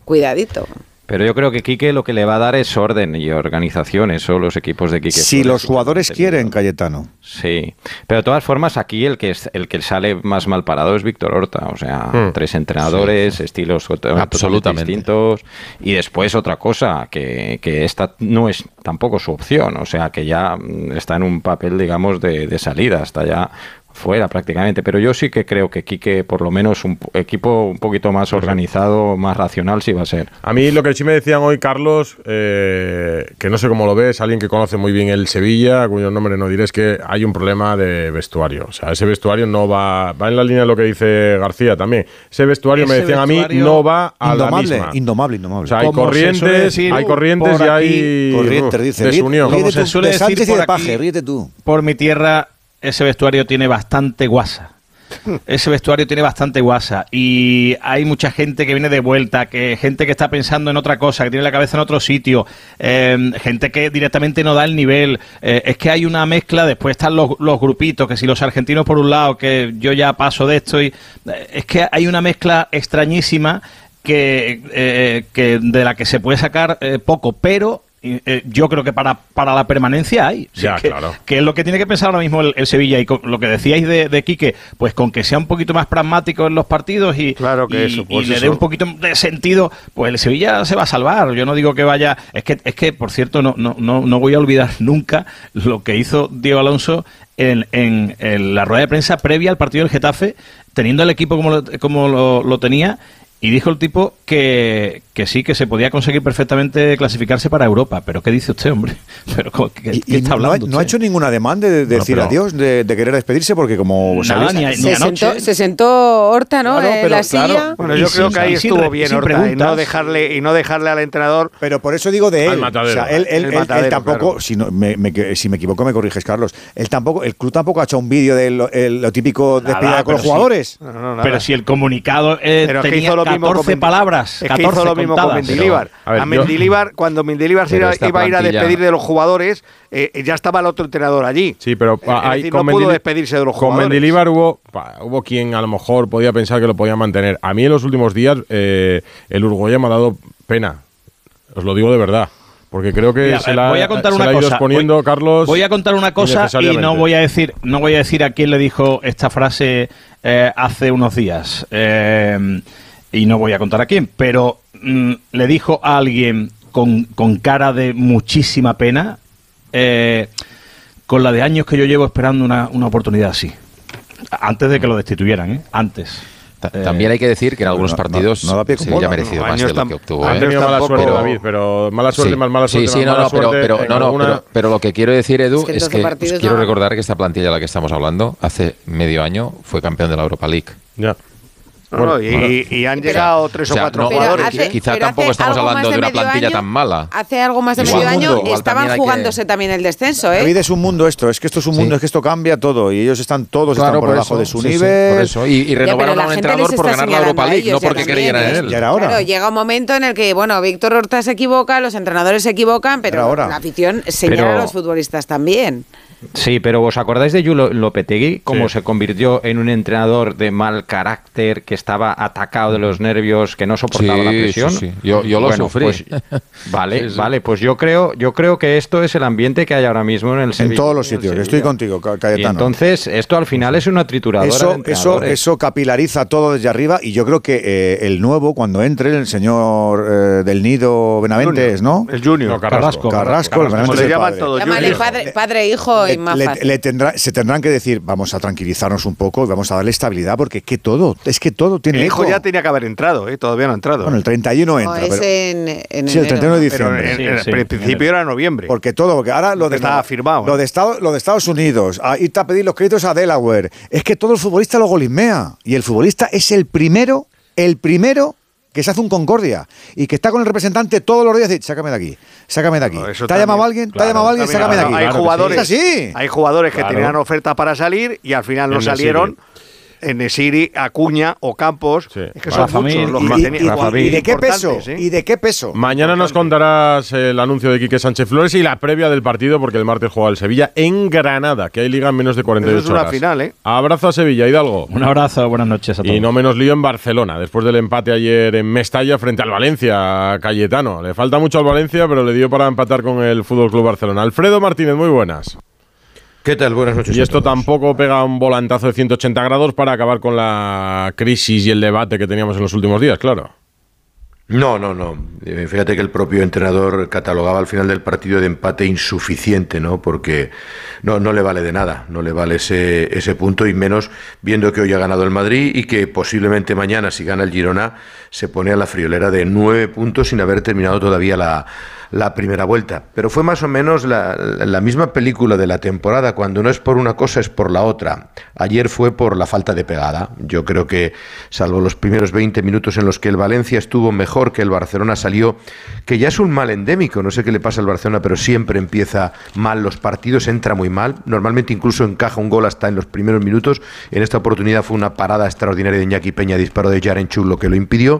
cuidadito. Pero yo creo que Quique lo que le va a dar es orden y organización, eso los equipos de Quique. Si los jugadores quieren, Cayetano. Sí, pero de todas formas aquí el que es, el que sale más mal parado es Víctor Horta, o sea, Hmm. tres entrenadores, estilos Absolutamente. distintos y después otra cosa que, que esta no es tampoco su opción, o sea, que ya está en un papel digamos de, de salida, está ya fuera prácticamente, pero yo sí que creo que Quique por lo menos un po- equipo un poquito más organizado, más racional sí va a ser. A mí lo que sí me decían hoy, Carlos, eh, que no sé cómo lo ves, alguien que conoce muy bien el Sevilla, cuyo nombre no diré, es que hay un problema de vestuario. O sea, ese vestuario no va, va en la línea de lo que dice García también. Ese vestuario, me decían a mí, no va a indomable, la misma. indomable, indomable. O sea, hay corrientes, decir hay corrientes y aquí- hay Corrientes, dice. desunión. Como se suele de decir por de aquí, Paje, ríete tú. Por mi tierra, ese vestuario tiene bastante guasa. Ese vestuario tiene bastante guasa y hay mucha gente que viene de vuelta, que gente que está pensando en otra cosa, que tiene la cabeza en otro sitio, eh, gente que directamente no da el nivel. Eh, es que hay una mezcla, después están los, los grupitos, que si los argentinos por un lado, que yo ya paso de esto, y eh, es que hay una mezcla extrañísima que, eh, que de la que se puede sacar poco, pero eh, yo creo que para, para la permanencia hay. Sí, Ya, que, claro. que es lo que tiene que pensar ahora mismo el, el Sevilla. Y con lo que decíais de, de Quique, pues con que sea un poquito más pragmático en los partidos y, Claro que y- eso, y le dé un poquito de sentido, pues el Sevilla se va a salvar. Yo no digo que vaya. Es que, es que por cierto, no, no, no, no voy a olvidar nunca lo que hizo Diego Alonso en, en- en la rueda de prensa previa al partido del Getafe, teniendo el equipo como lo, como lo, lo tenía. Y dijo el tipo que, que sí, que se podía conseguir perfectamente clasificarse para Europa. ¿Pero qué dice usted, hombre? ¿Pero qué, Y, qué está no, ha, hablando no ha hecho ninguna demanda de, de Bueno, decir pero- adiós, de, de querer despedirse, porque como Nada, sabéis- ni a- ni Se sentó, se sentó Horta, ¿no? Claro, en pero la claro. silla. Bueno, Y yo sin- creo que ahí estuvo bien Horta y no dejarle y no dejarle al entrenador. Pero por eso digo de Al él. matadero. O sea, él, él- él- él matadero, tampoco, claro. si, no, me, me- si me equivoco, me corriges, Carlos. Él tampoco, el club tampoco ha hecho un vídeo de lo, el- lo típico despedida con los jugadores. Pero si el comunicado eh, Pero es que tenía hizo lo mismo 14 con Mendy- palabras. Es 14 que hizo lo mismo con contadas. Mendilíbar. a ver, a yo- Mendilíbar, cuando Mendilíbar se iba, a ir a despedir de los jugadores, eh, ya estaba el otro entrenador allí. Sí, pero Eh, es hay- decir, con no pudo despedirse de los Con jugadores. Mendilibar hubo, hubo quien a lo mejor podía pensar que lo podía mantener. A mí en los últimos días eh, el uruguayo me ha dado pena. Os lo digo de verdad. Porque creo que Mira, se la, voy a contar se una la ha ido cosa. exponiendo voy, Carlos. voy a contar una cosa y no voy a decir, no voy a decir a quién le dijo esta frase eh, hace unos días. Eh, y no voy a contar a quién, pero mm, le dijo a alguien con, con cara de muchísima pena, eh, con la de años que yo llevo esperando una, una oportunidad así. Antes de que lo destituyeran, ¿eh? Antes. Ta- También hay que decir que en algunos no- partidos no da pie con Sevilla bola, ha merecido no, más de lo que obtuvo. Ha ¿eh? tenido mala suerte, tampoco- David, pero mala suerte, Sí. más mala suerte. Sí, sí, más no, mala no, pero, suerte, pero, en no, no, alguna- pero, pero lo que quiero decir, Edu, Es que es 12 que quiero no. recordar que esta plantilla de la que estamos hablando hace medio año fue campeón de la Europa League. Ya. No, no, y, han llegado tres o, O sea, cuatro no, jugadores. hace- quizá tampoco estamos algo hablando más de una medio plantilla año, tan mala. Hace algo más de medio mundo, año estaban también hay que- jugándose también el descenso, ¿eh? David es un mundo esto, es que esto es un mundo, Sí. es que esto cambia todo y ellos están todos Claro, están por, por debajo eso, de su sí, sí, nivel. por eso. Y, y renovaron a un entrenador por ganar la Europa League, no porque creyeran en él. Ya era hora. Claro, llega un momento en el que, bueno, Víctor Horta se equivoca, los entrenadores se equivocan, pero la afición señala a los futbolistas también. Sí, pero ¿os acordáis de Yulo Lopetegui? Cómo Sí. se convirtió en un entrenador de mal carácter, que estaba atacado de los nervios, que no soportaba Sí, la presión. sí. Yo- yo lo sufrí. pues, vale, Sí, sí. vale, pues yo creo, yo creo que esto es el ambiente que hay ahora mismo en el en Sevilla. todos los en sitios, estoy contigo, Ca- Y Cayetano. entonces, esto al final es una trituradora de Eso, eso, eso capilariza todo desde arriba y yo creo que eh, el nuevo, cuando entre el señor eh, del Nido Benaventes, ¿no? El Junior. No, Carrasco. Carrasco, el Como Benaventes le el llaman padre. Llámale padre, padre, hijo Le- más le- fácil. le tendrá- se tendrán que decir, vamos a tranquilizarnos un poco y vamos a darle estabilidad porque es que todo, es que todo tiene El hijo eco. ya tenía que haber entrado, ¿eh? todavía no ha entrado. Bueno, el 31 No, entra, es pero, en, en sí, el enero, 31 de ¿no? Pero en, diciembre. en- Sí, sí, en principio era noviembre. Porque todo, porque ahora lo de estaba firmado, Lo de, Estado- lo de Estados Unidos, a irte a pedir los créditos a Delaware. Es que todo el futbolista lo golismea. Y el futbolista es el primero, el primero que se hace un concordia y que está con el representante todos los días y dice, sácame de aquí, sácame de aquí. No, ¿Te ha llamado alguien? ¿Te ha claro, llamado alguien? también Sácame de aquí. Hay Claro que jugadores, Es así. hay jugadores que Claro. tenían oferta para salir y al final no salieron. Enesiri, Acuña o Campos, es que son Rafa muchos Mir los y- que y- y- de qué peso? ¿eh? ¿Y de qué peso? Mañana nos contarás el anuncio de Quique Sánchez Flores y la previa del partido, porque el martes juega el Sevilla en Granada, que hay liga en menos de 48 Eso es una horas. final, ¿eh? Abrazo a Sevilla, Hidalgo. Un abrazo, buenas noches a todos. Y no menos lío en Barcelona, después del empate ayer en Mestalla frente al Valencia, Cayetano. Le falta mucho al Valencia, pero le dio para empatar con el Fútbol Club Barcelona. Alfredo Martínez, muy buenas. ¿Qué tal? Buenas noches. Y esto tampoco pega un volantazo de 180 grados para acabar con la crisis y el debate que teníamos en los últimos días, claro. No, no, no. Eh, Fíjate que el propio entrenador catalogaba al final del partido de empate insuficiente, ¿no? Porque no, no le vale de nada, no le vale ese, ese punto y menos viendo que hoy ha ganado el Madrid y que posiblemente mañana, si gana el Girona, se pone a la friolera de nueve puntos sin haber terminado todavía la, la primera vuelta. Pero fue más o menos la, la misma película de la temporada, cuando no es por una cosa es por la otra. Ayer fue por la falta de pegada. Yo creo que, salvo los primeros 20 minutos en los que el Valencia estuvo mejor que el Barcelona, salió, que ya es un mal endémico. No sé qué le pasa al Barcelona, pero siempre empieza mal los partidos, entra muy mal. Normalmente incluso encaja un gol hasta en los primeros minutos. En esta oportunidad fue una parada extraordinaria de Iñaki Peña, disparo de Jaren Chul, lo que lo impidió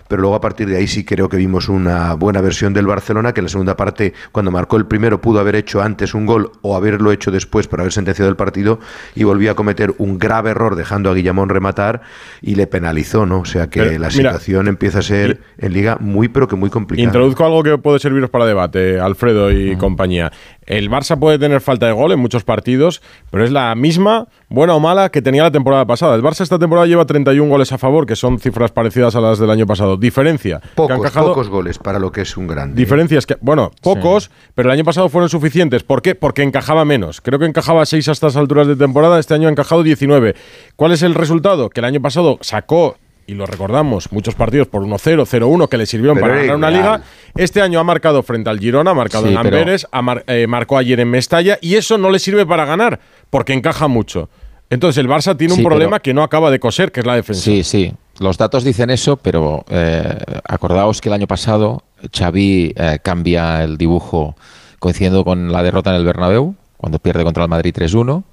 pero luego a partir de ahí sí creo que vimos una buena versión del Barcelona, que en la segunda parte, cuando marcó el primero, pudo haber hecho antes un gol o haberlo hecho después para haber sentenciado el partido y volvió a cometer un grave error dejando a Guillamón rematar y le penalizó, ¿no? O sea que Pero, la mira, situación empieza a ser en liga muy pero que muy complicada. Introduzco algo que puede serviros para debate, Alfredo y compañía. El Barça puede tener falta de gol en muchos partidos, pero es la misma, buena o mala, que tenía la temporada pasada. El Barça esta temporada lleva 31 goles a favor, que son cifras parecidas a las del año pasado. Diferencia. que ha Pocos, encajado- pocos goles para lo que es un grande. Diferencias que, bueno, pocos, pero el año pasado fueron suficientes. ¿Por qué? Porque encajaba menos. Creo que encajaba 6 a estas alturas de temporada, este año ha encajado 19. ¿Cuál es el resultado? Que el año pasado sacó, y lo recordamos, muchos partidos por 1-0, 0-1 que le sirvieron Pero para ganar una liga. Este año ha marcado frente al Girona, ha marcado Sí, en pero- Amberes, ha mar- eh, marcó ayer en Mestalla, y eso no le sirve para ganar, porque encaja mucho. Entonces el Barça tiene Sí, un problema pero- que no acaba de coser, que es la defensa. Sí, sí. Los datos dicen eso, pero eh, acordaos que el año pasado Xavi eh, cambia el dibujo coincidiendo con la derrota en el Bernabéu, cuando pierde contra el Madrid 3-1,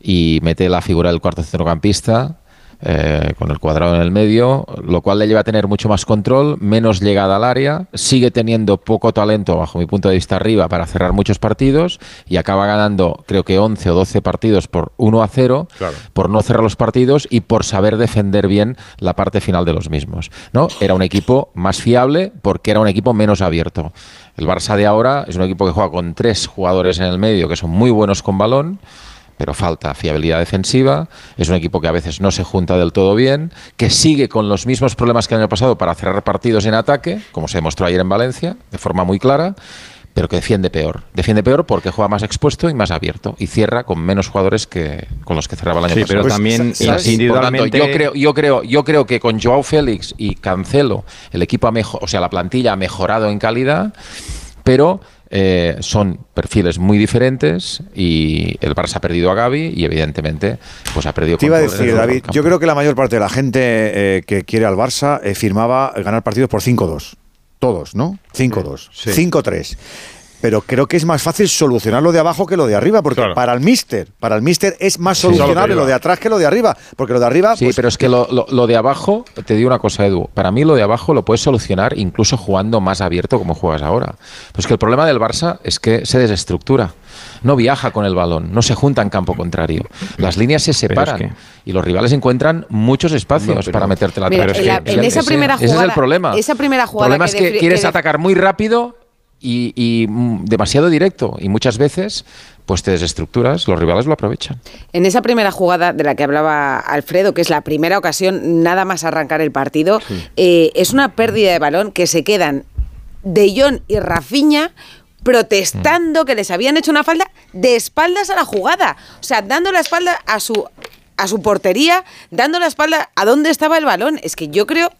y mete la figura del cuarto centrocampista eh, con el cuadrado en el medio, lo cual le lleva a tener mucho más control, menos llegada al área, sigue teniendo poco talento, bajo mi punto de vista, arriba para cerrar muchos partidos y acaba ganando, creo que 11 o 12 partidos por 1 a 0, Claro. por no cerrar los partidos y por saber defender bien la parte final de los mismos. ¿no? Era un equipo más fiable porque era un equipo menos abierto. El Barça de ahora es un equipo que juega con tres jugadores en el medio que son muy buenos con balón, pero falta fiabilidad defensiva. Es un equipo que a veces no se junta del todo bien, que sigue con los mismos problemas que el año pasado para cerrar partidos en ataque, como se demostró ayer en Valencia, de forma muy clara, pero que defiende peor. Defiende peor porque juega más expuesto y más abierto y cierra con menos jugadores que con los que cerraba el año Sí, pasado. pero también Y así, por tanto, individualmente- yo creo, yo creo, yo creo que con Joao Félix y Cancelo el equipo ha mejorado, o sea, la plantilla ha mejorado en calidad, pero eh, son perfiles muy diferentes y el Barça ha perdido a Gaby y evidentemente pues ha perdido Te iba a decir, David, yo creo que la mayor parte de la gente eh, que quiere al Barça eh, firmaba ganar partidos por 5-2. Todos, ¿no? 5-2. Sí. 5-3. Pero creo que es más fácil solucionar lo de abajo que lo de arriba, porque para el Mister, para el Mister es más es que solucionable lo de atrás que lo de arriba, porque lo de arriba Sí, pues, pero es que lo, lo- lo de abajo, te digo una cosa, Edu, para mí lo de abajo lo puedes solucionar incluso jugando más abierto como juegas ahora. Pues que el problema del Barça es que se desestructura, no viaja con el balón, no se junta en campo contrario. Las líneas se es separan que- y los rivales encuentran muchos espacios No, pero- para meterte la Mira, la- en esa primera ese jugada, es el problema. Esa primera El jugada problema es que quieres atacar muy rápido y, y, mm, demasiado directo y muchas veces pues te desestructuras, los rivales lo aprovechan. En esa primera jugada de la que hablaba Alfredo, que es la primera ocasión nada más arrancar el partido, eh, es una pérdida de balón que se quedan De Jong y Rafinha protestando que les habían hecho una falda de espaldas a la jugada. O sea, dando la espalda a su, a su portería, dando la espalda a dónde estaba el balón. Es que yo creo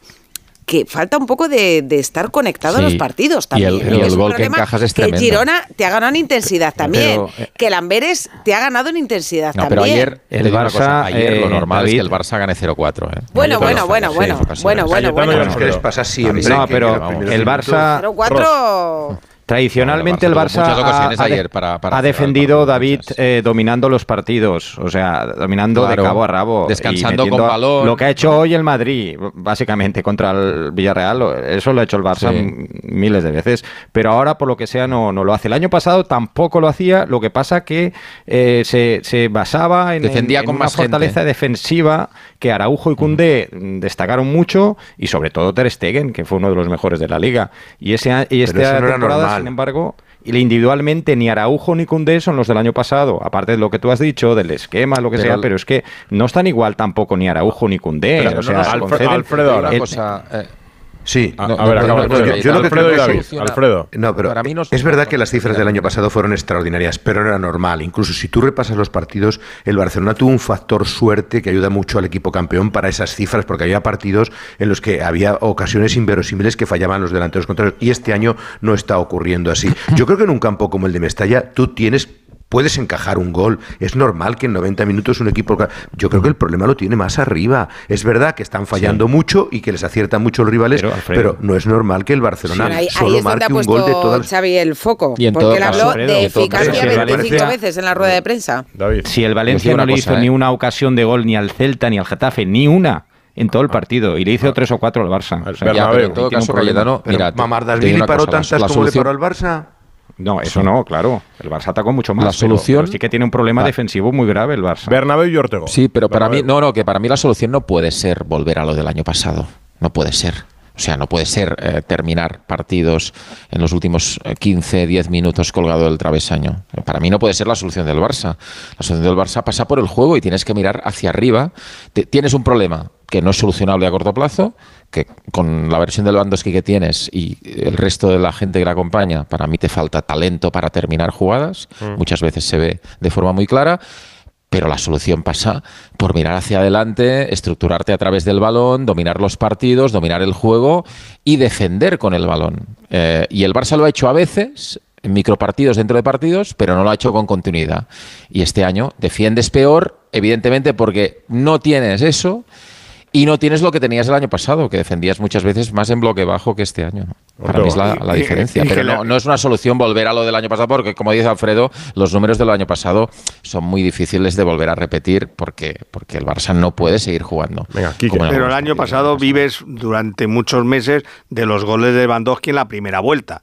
que falta un poco de, de estar conectado a los partidos también. y el gol que encajas es que. Girona te ha ganado en intensidad también. Pero, eh, que el Amberes te ha ganado en intensidad No, pero también. ayer, El Barça, cosa, ayer lo eh, normal es que el Barça gane 0-4. ¿eh? Bueno, bueno, bueno, bueno, bueno, bueno, bueno. y Es que les Alfredo. pasa siempre. No, que pero los primeros el minutos- Barça- 0-4. Tradicionalmente el Barça ha, ha de- ayer para- para ha cerrar el defendido David eh, dominando los partidos, o sea, dominando Claro. de cabo a rabo, Descansando con balón. Lo que ha hecho hoy el Madrid, básicamente contra el Villarreal, eso lo ha hecho el Barça Sí. miles de veces, pero ahora por lo que sea no, no lo hace. El año pasado tampoco lo hacía, lo que pasa que eh, se, se basaba en, Defendía en- en con una más gente. fortaleza defensiva que Araujo y Cundé destacaron mucho y sobre todo Ter Stegen, que fue uno de los mejores de la liga. Y ese y esta no temporada, sin embargo, y individualmente ni Araujo ni Cundé son los del año pasado, aparte de lo que tú has dicho, del esquema, lo que Pero sea, el- pero es que no están igual tampoco ni Araujo ni Cundé. Pero o no sea, nos- conceden- Alfredo, el- cosa, eh, Sí, A- a ver, acaba, no, acaba, yo- yo lo que Alfredo creo Alfredo. No, pero Para mí no es- es verdad que las cifras del año pasado fueron extraordinarias, pero no era normal. Incluso si tú repasas los partidos, el Barcelona tuvo un factor suerte que ayuda mucho al equipo campeón para esas cifras, porque había partidos en los que había ocasiones inverosímiles que fallaban los delanteros contrarios, y este año no está ocurriendo así. Yo creo que en un campo como el de Mestalla, tú tienes puedes encajar un gol. Es normal que en 90 minutos un equipo... Yo creo que el problema lo tiene más arriba. Es verdad que están fallando mucho y que les aciertan mucho los rivales, Pero, no es normal que el Barcelona Ahí, ahí solo marque un gol de todas puesto las... Xavi el foco. Y en porque él habló Alfredo, de eficacia si el 25 Valencia- veces en la rueda de prensa. David. Si el Valencia no le cosa, hizo ¿eh? ni una ocasión de gol ni al Celta ni al Getafe, ni una en todo el partido, y le hizo tres o cuatro al Barça. O sea, Bernabéu. Ya, pero en todo caso. Cayetano, mira, paró tantas la como le paró al Barça. No, eso no, claro. El Barça atacó mucho más. La pero- solución- pero sí que tiene un problema defensivo muy grave el Barça. Bernabéu y Ortego. Sí, pero para mí, no, no, que para mí la solución no puede ser volver a lo del año pasado. No puede ser. O sea, no puede ser eh, terminar partidos en los últimos eh, 15, 10 minutos colgado del travesaño. Para mí no puede ser la solución del Barça. La solución del Barça pasa por el juego y tienes que mirar hacia arriba. Te- tienes un problema que no es solucionable a corto plazo, que con la versión del Lewandowski que tienes y el resto de la gente que la acompaña, para mí te falta talento para terminar jugadas. Muchas veces se ve de forma muy clara. Pero la solución pasa por mirar hacia adelante, estructurarte a través del balón, dominar los partidos, dominar el juego y defender con el balón. Eh, y el Barça lo ha hecho a veces, en micropartidos dentro de partidos, pero no lo ha hecho con continuidad. Y este año defiendes peor, evidentemente porque no tienes eso y no tienes lo que tenías el año pasado, que defendías muchas veces más en bloque bajo que este año. Para mí es la, la Y- y- diferencia. y Pero no, no es una solución volver a lo del año pasado, porque como dice Alfredo, los números del año pasado son muy difíciles de volver a repetir porque, porque el Barça no puede seguir jugando. Venga, Pero el año pasado vives durante muchos meses de los goles de Lewandowski en la primera vuelta.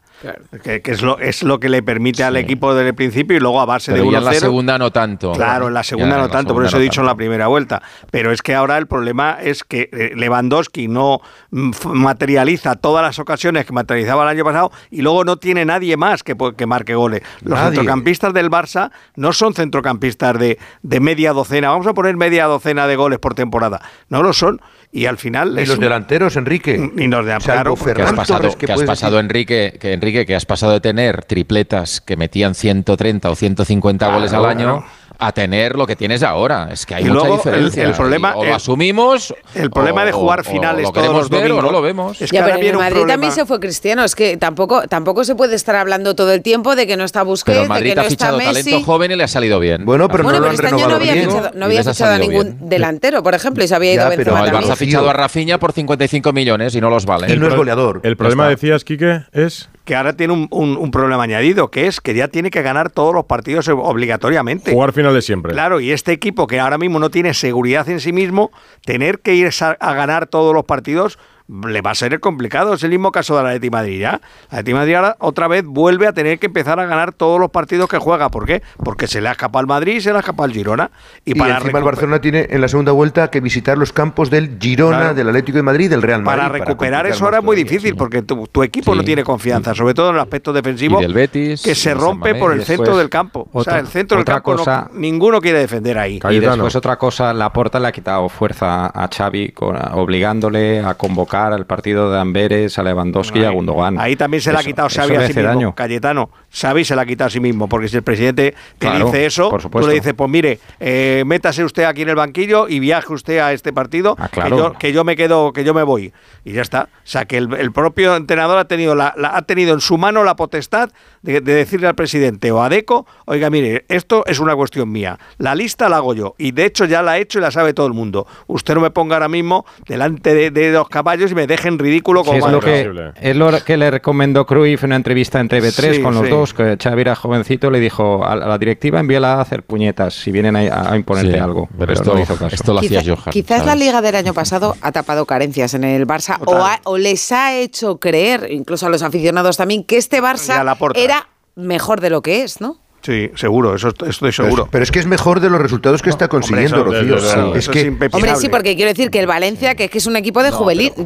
Que, que es, lo, es lo que le permite al equipo desde el principio y luego a base Pero de ya en la 1-0. segunda no tanto. Claro, en la segunda Ya no la tanto, por segunda eso he dicho en la primera vuelta. Pero es que ahora el problema es que eh, Lewandowski no mm, materializa todas las ocasiones que materializaba el año pasado y luego no tiene nadie más que, que marque goles. Los Nadie. centrocampistas del Barça no son centrocampistas de, de media docena, vamos a poner media docena de goles por temporada. No lo son. Y al final... Y es los un- delanteros, Enrique. Y los de Salvo claro, que has pasado, que has pasado decir- Enrique, que Enrique, que has pasado de tener tripletas que metían 130 o 150 Claro, goles al año claro. A tener lo que tienes ahora. Es que hay Y mucha luego el- diferencia. el problema- o lo el- asumimos. el problema o- de jugar finales o lo todos queremos los ver o no domingos lo vemos. es que Ya, pero en el Madrid problema. también se fue Cristiano. Es que tampoco, tampoco se puede estar hablando todo el tiempo de que no está Pero Busquets, el de Madrid que no ha está fichado Messi. talento joven y le ha salido bien. Bueno, pero bueno, no lo pero han este año no renovado había bien. fichado, no había fichado a ningún bien. delantero, por ejemplo, y se había ido Ya, pero Benzema No, el Barça también. ha fichado a Rafinha por 55 millones y no los vale. Y no es goleador. El problema, está. decías, Quique, es... que ahora tiene un, un- un problema añadido, que es que ya tiene que ganar todos los partidos obligatoriamente. Jugar finales siempre. Claro, y este equipo que ahora mismo no tiene seguridad en sí mismo, tener que ir a, a ganar todos los partidos le va a ser complicado. Es el mismo caso de la Atleti Madrid ya. La Atleti Madrid ahora otra vez vuelve a tener que empezar a ganar todos los partidos que juega. ¿Por qué? Porque se le ha escapado al Madrid y se le ha escapado al Girona. Y, Y, para encima el Barcelona tiene en la segunda vuelta que visitar los campos del Girona, Claro. del Atlético de Madrid y del Real Madrid. para recuperar eso ahora es muy difícil porque tu, tu equipo Sí. no tiene confianza, sobre todo en el aspecto defensivo, Y del Betis, que se rompe por el centro del campo. o sea, el centro del campo no- cosa- ninguno quiere defender ahí. Y después otra cosa, Laporta le ha quitado fuerza a Xavi con- obligándole a convocar al partido de Amberes, a Lewandowski y a Gundogan. Ahí también se le ha quitado Xavi a sí mismo. daño. Cayetano, Xavi se la quita a sí mismo, porque si el presidente te dice eso, tú le dices, pues mire, eh, métase usted aquí en el banquillo y viaje usted a este partido, ah, que, yo, me quedo, que yo me voy. Y ya está. O sea, que el, propio entrenador ha tenido, la, la, ha tenido en su mano la potestad de, decirle al presidente o a Deco, oiga, mire, esto es una cuestión mía, la lista la hago yo, y de hecho ya la he hecho y la sabe todo el mundo. Usted no me ponga ahora mismo delante de, de los caballos y me dejen ridículo como... Sí, es, lo que, es, lo que, le recomendó Cruyff en una entrevista entre B3 con los dos que Xavi era jovencito, le dijo a la directiva envíala a hacer puñetas si vienen a, imponerte algo. Pero, esto, no hizo caso. Esto lo hacía Quizá, Johan. Quizás la liga del año pasado ha tapado carencias en el Barça o, les ha hecho creer, incluso a los aficionados también, que este Barça era mejor de lo que es, ¿no? Sí, seguro, eso estoy seguro. Pero, es que es mejor de los resultados que está consiguiendo, hombre, eso, Rocío. Es que, hombre, sí, porque quiero decir que el Valencia, que es, que es un equipo de,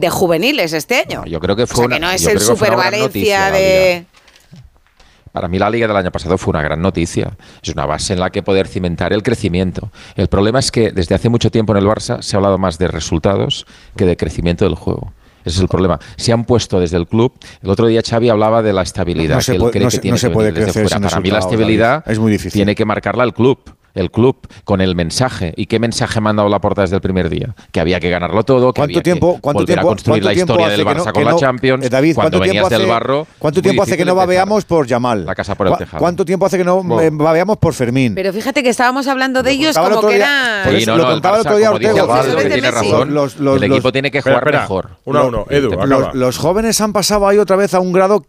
juveniles este año. Yo creo que fue o sea, una, que no es el Super Valencia de... Para mí la liga del año pasado fue una gran noticia. Es una base en la que poder cimentar el crecimiento. El problema es que desde hace mucho tiempo en el Barça se ha hablado más de resultados que de crecimiento del juego. Ese es el problema. Se han puesto desde el club. El otro día Xavi hablaba de la estabilidad. Que él cree puede crecer Para mí la estabilidad es muy difícil. tiene que marcarla el club el club con el mensaje. ¿Y qué mensaje me han dado la puerta desde el primer día? Que había que ganarlo todo, que ¿Cuánto tiempo, ¿cuánto tiempo, construir la historia del Barça con no, la Champions. Eh, David, cuando venías hace, del barro. ¿Cuánto tiempo hace que no babeamos por Yamal? La casa por el tejado. ¿Cuánto tiempo hace que no bueno. Eh, babeamos por Fermín? Pero fíjate que estábamos hablando de ellos como que era. Lo contaba el otro día Tiene razón. El equipo tiene que jugar mejor. Uno a uno, Edu. Los jóvenes han pasado ahí otra vez a un grado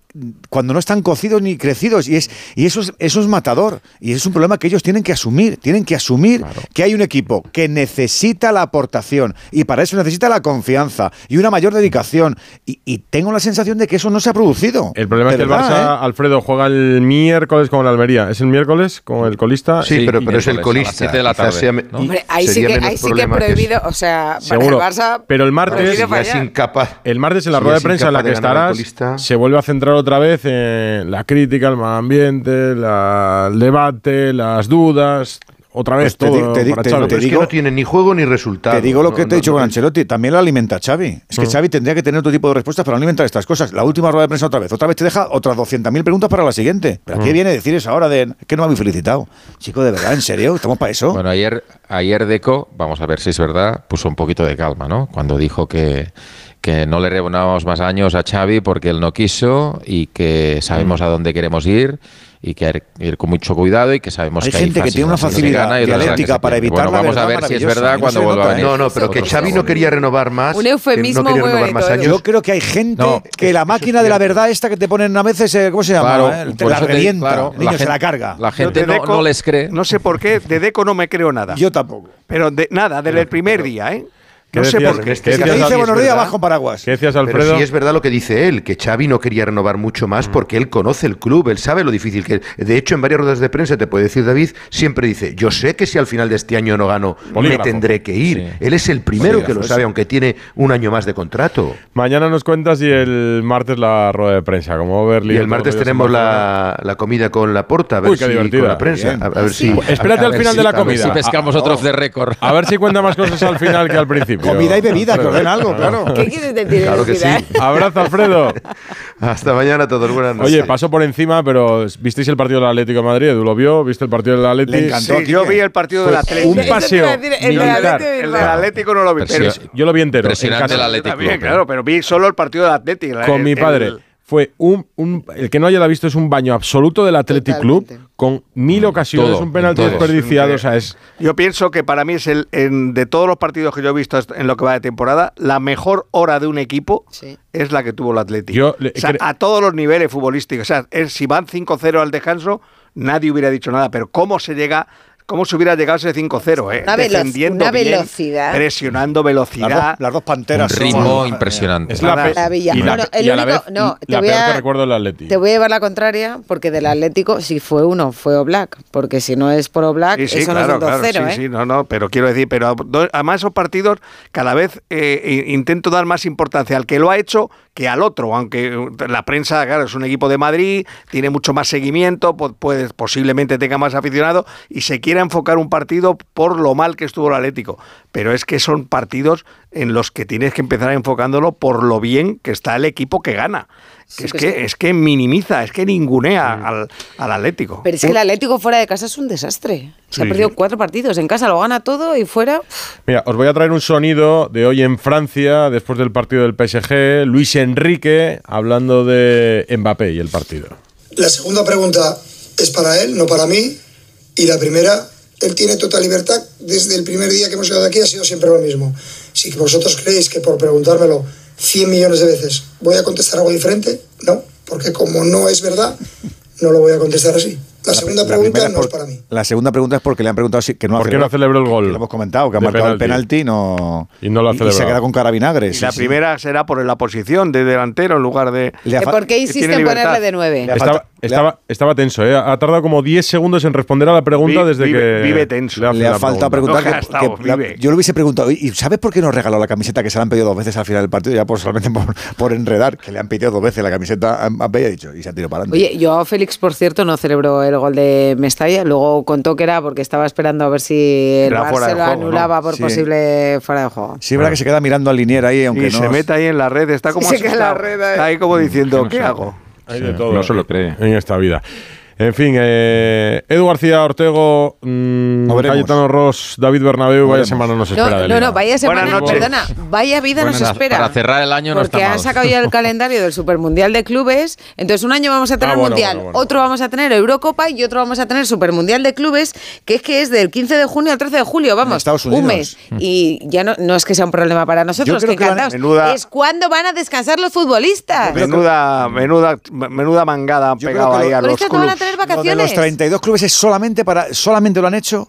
cuando no están cocidos ni crecidos y es y eso es, eso es matador y es un problema que ellos tienen que asumir tienen que asumir que hay un equipo que necesita la aportación y para eso necesita la confianza y una mayor dedicación. Y, tengo la sensación de que eso no se ha producido. El problema es que el Barça. ¿eh? Alfredo, juega el miércoles con el Almería. ¿Es el miércoles con el colista? Sí, pero, pero es el colista. De ahí sí que, ahí prohibido, o sea, el Barça. Pero el martes, es incapaz, el martes en la rueda de prensa en la que estarás, se vuelve a centrar otra vez en la crítica el mal ambiente, la, el debate, las dudas, otra vez pues todo te, te, para te, Pero es que no tiene ni juego ni resultado. Te digo lo que te he dicho con Ancelotti, también lo alimenta Xavi. Es que Xavi tendría que tener otro tipo de respuestas para alimentar estas cosas. La última rueda de prensa otra vez, otra vez te deja otras 200.000 preguntas para la siguiente. ¿Pero qué mm. viene a decir eso ahora de que no me habéis felicitado? Chico, de verdad, ¿en serio? ¿Estamos para eso? Bueno, ayer, ayer Deco, vamos a ver si es verdad, puso un poquito de calma, ¿no? Cuando dijo que que no le rebonábamos más años a Xavi porque él no quiso y que sabemos mm. a dónde queremos ir y que hay que ir con mucho cuidado y que sabemos hay que gente que tiene una facilidad dialéctica para evitar bueno, la vamos a ver si es verdad cuando no vuelva a venir. ¿eh? No, no, pero que Xavi no quería renovar más. Un eufemismo no quería renovar más. Yo creo que hay gente que la máquina de la verdad esta que te ponen a veces, eh, ¿cómo se llama? Claro, eh? Te la te, revienta, claro, niño la se la carga. La gente no, les cree. No sé por qué, de Deco no me creo nada. Yo tampoco. Pero de, nada, desde el primer día, ¿eh? no sé por qué. Si dice buenos días, bajo paraguas. ¿Qué decías, Alfredo? Pero sí es verdad lo que dice él, que Xavi no quería renovar mucho más mm. porque él conoce el club, él sabe lo difícil que es. De hecho, en varias ruedas de prensa, te puede decir David, siempre dice, yo sé que si al final de este año no gano, Polígrafo. me tendré que ir. Sí. Él es el primero Polígrafo, que lo sabe, sí. aunque tiene un año más de contrato. Mañana nos cuentas y el martes la rueda de prensa, como Berlín. Y el martes tenemos la, la, comida con la porta, a ver Uy, qué si, divertida. con la prensa. A, a ver si, Espérate a al final si, de la comida. A ver si pescamos otro off the record. A ver si cuenta más cosas al final que al principio. Comida y bebida, que ordena algo, claro. ¿Qué quieres decir? Claro que sí. Eh? Abrazo, Alfredo. Hasta mañana, todos. Buenas noches. Oye, paso por encima, pero ¿visteis el partido del Atlético de Madrid? ¿Lo vio? ¿Viste el partido del Atlético? Le encantó. Sí, yo ¿eh? vi el partido del Atlético. Un paseo. El del Atlético no lo vi. Pero yo lo vi entero. Impresionante el Atlético. Claro, pero vi solo el partido del Atlético. Con mi padre fue un, el que no haya la visto es un baño absoluto del Athletic Club con mil ocasiones, un penalti desperdiciado. O sea, es... Yo pienso que para mí es el en, de todos los partidos que yo he visto en lo que va de temporada, la mejor hora de un equipo es la que tuvo el Athletic. Yo, a todos los niveles futbolísticos. O sea, es, si van 5-0 al descanso, nadie hubiera dicho nada, pero cómo se llega ¿Cómo se hubiera llegado ese 5-0? Eh? Una, velocidad. Presionando velocidad. Las dos, panteras. Ritmo son, impresionante. Es la, maravilla. El y no, te voy a, recuerdo el Atlético. Te voy a llevar la contraria, porque del Atlético, si fue uno, fue Oblak. Porque si no es por Oblak, sí, sí, eso no es 2-0. Sí, ¿eh? sí, no, no, pero quiero decir, pero además esos partidos, cada vez eh, intento dar más importancia al que lo ha hecho que al otro, aunque la prensa, claro, es un equipo de Madrid, tiene mucho más seguimiento, pues, posiblemente tenga más aficionado y se quiere quiera enfocar un partido por lo mal que estuvo el Atlético, pero es que son partidos en los que tienes que empezar enfocándolo por lo bien que está el equipo que gana. Es, que, es que minimiza, es que ningunea al, al, Atlético. Pero es que el Atlético fuera de casa es un desastre. Se sí, ha perdido cuatro partidos. En casa lo gana todo y fuera. Mira, os voy a traer un sonido de hoy en Francia, después del partido del PSG, Luis Enrique hablando de Mbappé y el partido. La segunda pregunta es para él, no para mí. Y la primera, él tiene total libertad. Desde el primer día que hemos llegado aquí ha sido siempre lo mismo. Si vosotros creéis que por preguntármelo 100 millones de veces. ¿Voy a contestar algo diferente? No, porque como no es verdad, no lo voy a contestar así. La segunda pregunta no es por- para mí. La segunda pregunta es porque le han preguntado si que no ¿Por qué no celebró el gol? Que lo hemos comentado, que ha marcado el penalti? no, Y no lo ha y, celebrado. se queda con cara vinagre. Y sí, la sí. primera será por la posición de delantero en lugar de. Le ha ¿Que fa- ¿Por qué insiste en ponerle de nueve? Le ha falta- estaba, estaba tenso, ¿eh? Ha tardado como 10 segundos en responder a la pregunta Vi- desde vive- que. vive tenso. le ha la faltado pregunta. preguntar No, que- la- yo le hubiese preguntado ¿y sabes por qué nos regaló la camiseta que se la han pedido dos veces al final del partido? Ya por solamente por, por enredar, que le han pedido dos veces la camiseta a ha dicho y se ha tirado para adelante. Oye, yo Félix, por cierto, no celebró el gol de Mestalla. Luego contó que era porque estaba esperando a ver si el Bar se lo anulaba por Sí. posible fuera de juego. Sí, verdad que se queda mirando al linier ahí, aunque y no. se mete ahí en la red, está como Se queda en la asustado. red. Está ahí como diciendo, ¿qué hago? Hay de Sí, todo no se lo cree. en esta vida. En fin, eh, Edu García Ortego, mm, veremos. Cayetano Ross, David Bernabéu, vaya semana nos No, espera de no, no, vaya semana, Buenas noches. perdona, vaya vida nos espera. Para cerrar el año no Porque está han sacado ya el calendario del Supermundial de Clubes. Entonces, un año vamos a tener Ah, bueno, Mundial, bueno, bueno. otro vamos a tener Eurocopa y otro vamos a tener Supermundial de Clubes, que es que es del 15 de junio al 13 de julio, vamos, Estados un mes. Y ya no, no es que sea un problema para nosotros, creo que que encantados. menuda- Es cuando van a descansar los futbolistas. Menuda, menuda, menuda mangada han pegado que ahí a los esto tener Lo de vacaciones. los 32 clubes es solamente para solamente lo han hecho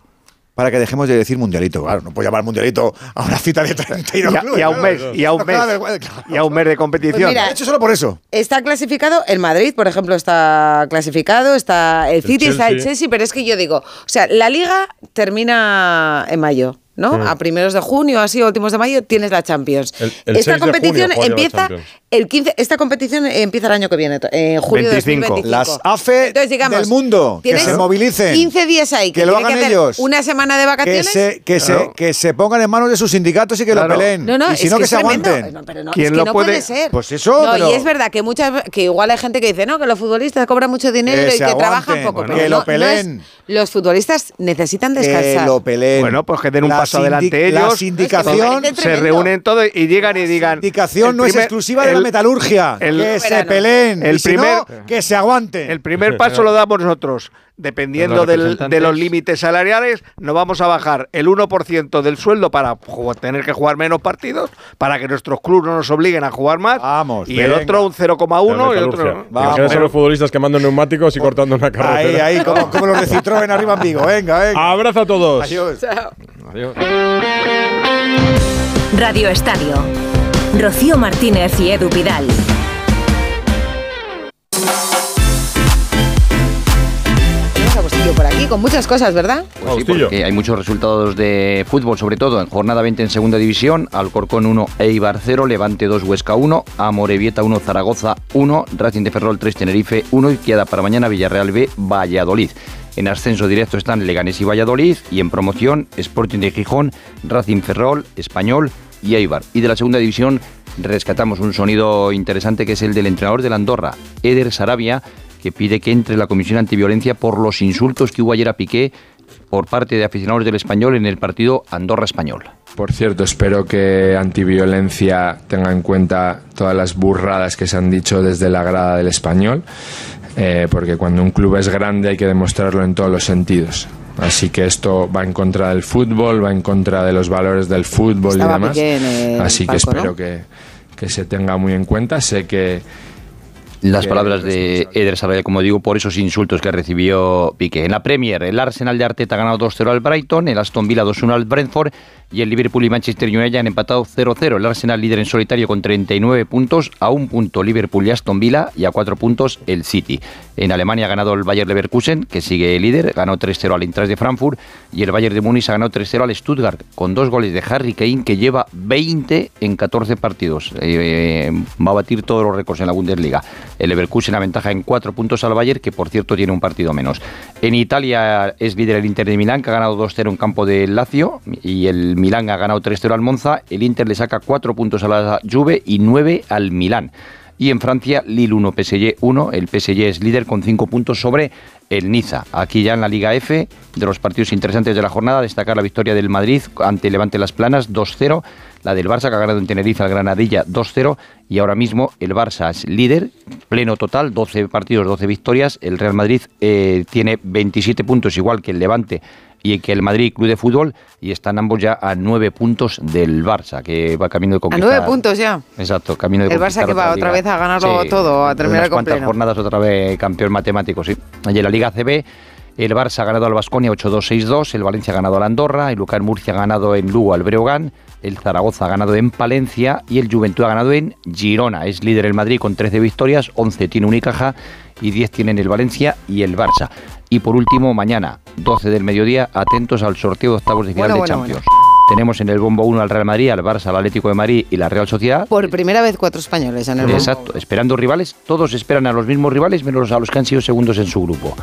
para que dejemos de decir mundialito. Claro, no puedo llamar mundialito a una cita de 32 Y a, clubes. y a un mes, claro. y a un mes, cada vergüenza, claro. y a un mes de competición. Pues mira, hecho solo por eso. Está clasificado el Madrid, por ejemplo, está clasificado, está el City, está el. Chelsea, pero es que yo digo, o sea, la liga termina en mayo. ¿No? A primeros de junio, así, a últimos de mayo, tienes la Champions. El- el 6 esta de competición empieza el 15, esta competición empieza el año que viene, en julio 25. de 2025. Las AFE Entonces, digamos, del mundo, que se movilicen. 15 días ahí, que, Que lo hagan hacer ellos. Una semana de Que vacaciones. se, que, Claro. se, que se pongan en manos de sus sindicatos y que Claro. lo peleen. No, no, y si no, que que, se tremendo. aguanten. No, pero no, ¿Quién es que lo no puede? puede ser. Pues eso, No, pero- y es verdad que muchas que igual hay gente que dice, no, que los futbolistas cobran mucho dinero Que y que trabajan poco. bueno, pero que lo peleen. es- los futbolistas necesitan Que descansar. lo peleen. Bueno, pues que den un paso ellos. La sindicación, se reúnen todos y llegan y digan. sindicación el no es exclusiva de la metalurgia. el- que se peleen. El y si primer- no, que se aguanten. El primer paso lo damos nosotros. Dependiendo Los del- de los límites salariales, nos vamos a bajar el 1% del sueldo para tener que jugar menos partidos, para que nuestros clubes no nos obliguen a jugar más. Vamos, y el otro un 0,1 y el otro. Vamos. A los futbolistas quemando neumáticos y cortando una ahí, carretera. ahí, como, como los de Citroën arriba en Vigo. Venga, venga. Abrazo a todos. Adiós. Adiós. Radio Estadio. Rocío Martínez y Edu Vidal. Con muchas cosas, ¿verdad? Pues sí, porque hay muchos resultados de fútbol, sobre todo en jornada 20 en segunda división, Alcorcón 1, Eibar 0, Levante 2, Huesca 1, Amorebieta 1, Zaragoza 1, Racing de Ferrol 3, Tenerife 1 y queda para mañana Villarreal B, Valladolid. En ascenso directo están Leganés y Valladolid y en promoción Sporting de Gijón, Racing Ferrol, Español y Eibar. Y de la segunda división rescatamos un sonido interesante que es el del entrenador de la Andorra, Eder Sarabia, que pide que entre la Comisión Antiviolencia por los insultos que hubo ayer a Piqué por parte de aficionados del Español en el partido Andorra-Español. Por cierto, espero que Antiviolencia tenga en cuenta todas las burradas que se han dicho desde la grada del español, eh, porque cuando un club es grande hay que demostrarlo en todos los sentidos. Así que esto va en contra del fútbol, va en contra de los valores del fútbol Estaba y demás. Así que palco, ¿no? espero que, que se tenga muy en cuenta. Sé que Las palabras de Eder Sarabia, como digo, por esos insultos que recibió Piqué. En la Premier, el Arsenal de Arteta ha ganado 2-0 al Brighton, el Aston Villa 2-1 al Brentford y el Liverpool y Manchester United han empatado 0-0. El Arsenal líder en solitario con 39 puntos, a un punto Liverpool y Aston Villa y a cuatro puntos el City. En Alemania ha ganado el Bayer Leverkusen, que sigue líder, ganó 3-0 al Eintracht de Frankfurt y el Bayern de Múnich ha ganado 3-0 al Stuttgart con dos goles de Harry Kane que lleva 20 en 14 partidos. Eh, va a batir todos los récords en la Bundesliga. El Leverkusen aventaja en 4 puntos al Bayern, que por cierto tiene un partido menos. En Italia es líder el Inter de Milán, que ha ganado 2-0 en campo del Lazio y el Milán ha ganado 3-0 al Monza. El Inter le saca 4 puntos a la Juve y 9 al Milán. Y en Francia, Lille 1, PSG 1. El PSG es líder con 5 puntos sobre el Niza. Aquí ya en la Liga F, de los partidos interesantes de la jornada, destacar la victoria del Madrid ante Levante Las Planas 2-0. La del Barça que ha ganado en Tenerife al Granadilla 2-0. Y ahora mismo el Barça es líder, pleno total, 12 partidos, 12 victorias. El Real Madrid eh, tiene 27 puntos, igual que el Levante y que el Madrid Club de Fútbol y están ambos ya a nueve puntos del Barça, que va camino de A conquistar. nueve puntos ya. Exacto, camino de El Barça conquistar que va otra vez a ganarlo Sí, todo, a terminar unas con cuantas pleno. jornadas otra vez campeón matemático, sí. Y en la Liga CB, el Barça ha ganado al Basconia 8-2-6-2, el Valencia ha ganado al Andorra, el Lucar Murcia ha ganado en Lugo al Breogán, el Zaragoza ha ganado en Palencia y el Juventud ha ganado en Girona. Es líder el Madrid con 13 victorias, 11 tiene Unicaja y 10 tienen el Valencia y el Barça. Y por último, mañana, 12 del mediodía, atentos al sorteo de octavos de final Bueno, de bueno, Champions. Tenemos en el bombo 1 al Real Madrid, al Barça, al Atlético de Madrid y la Real Sociedad. Por primera vez cuatro españoles en el bombo. Exacto, esperando rivales, todos esperan a los mismos rivales menos a los que han sido segundos en su grupo.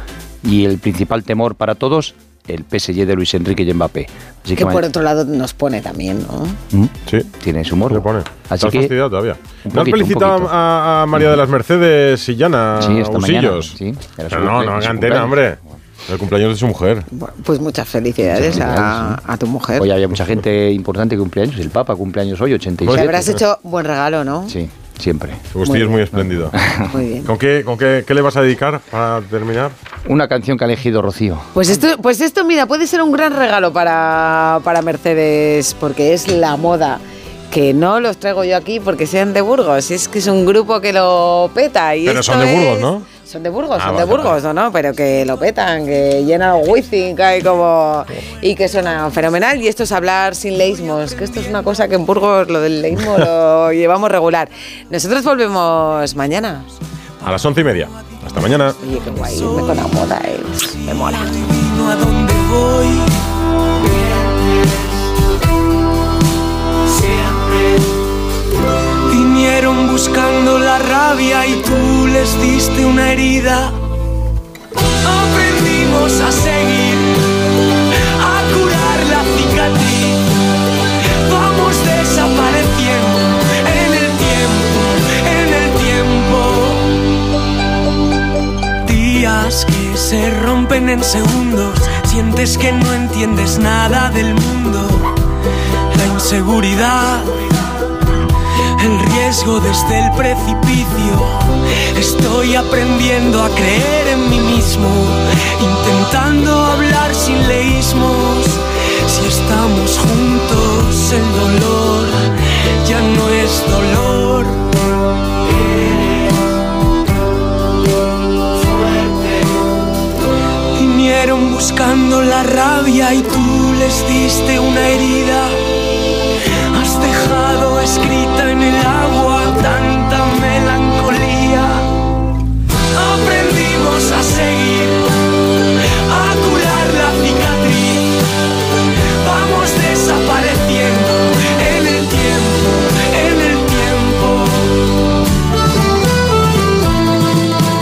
Y el principal temor para todos, el PSG de Luis Enrique y Mbappé. Así Que que, por otro lado nos pone también, ¿no? ¿Mm? Sí. Tiene su morbo. pone. Así Estás que fastidiado todavía. un ¿No has poquito, felicitado poquito. a, a María de las Mercedes Sillana Sí, esta mañana, sí, Pero no, no, haga antena, hombre. El cumpleaños de su mujer. Pues muchas felicidades a, a tu mujer. Hoy había mucha gente importante que cumpleaños. El Papa cumpleaños hoy, 87. Le habrás hecho buen regalo, ¿no? Sí, siempre. Vestido es muy espléndido. Muy bien. ¿Con, qué, con qué, qué le vas a dedicar para terminar? Una canción que ha elegido Rocío. Pues esto, pues esto, mira, puede ser un gran regalo para, para Mercedes, porque es la moda. Que no los traigo yo aquí porque sean de Burgos, es que es un grupo que lo peta. Y Pero son de Burgos, es- ¿no? Son de Burgos, Ah, son vale, de Burgos, ¿no? no? Pero que lo petan, que llenan el wifi, que hay como... Y que suena fenomenal. Y esto es hablar sin leísmos, que esto es una cosa que en Burgos lo del leísmo lo llevamos regular. Nosotros volvemos mañana. A las once y media. Hasta mañana. Oye, qué guay, irme con la moda, eh. me mola. Buscando la rabia y tú les diste una herida. Aprendimos a seguir, a curar la cicatriz. Vamos desapareciendo en el tiempo, en el tiempo. Días que se rompen en segundos, sientes que no entiendes nada del mundo. La inseguridad, el riesgo desde el precipicio. Estoy aprendiendo a creer en mí mismo, intentando hablar sin leísmos. Si estamos juntos, el dolor ya no es dolor. Vinieron buscando la rabia y tú les diste una herida escrita en el agua, tanta melancolía. Aprendimos a seguir.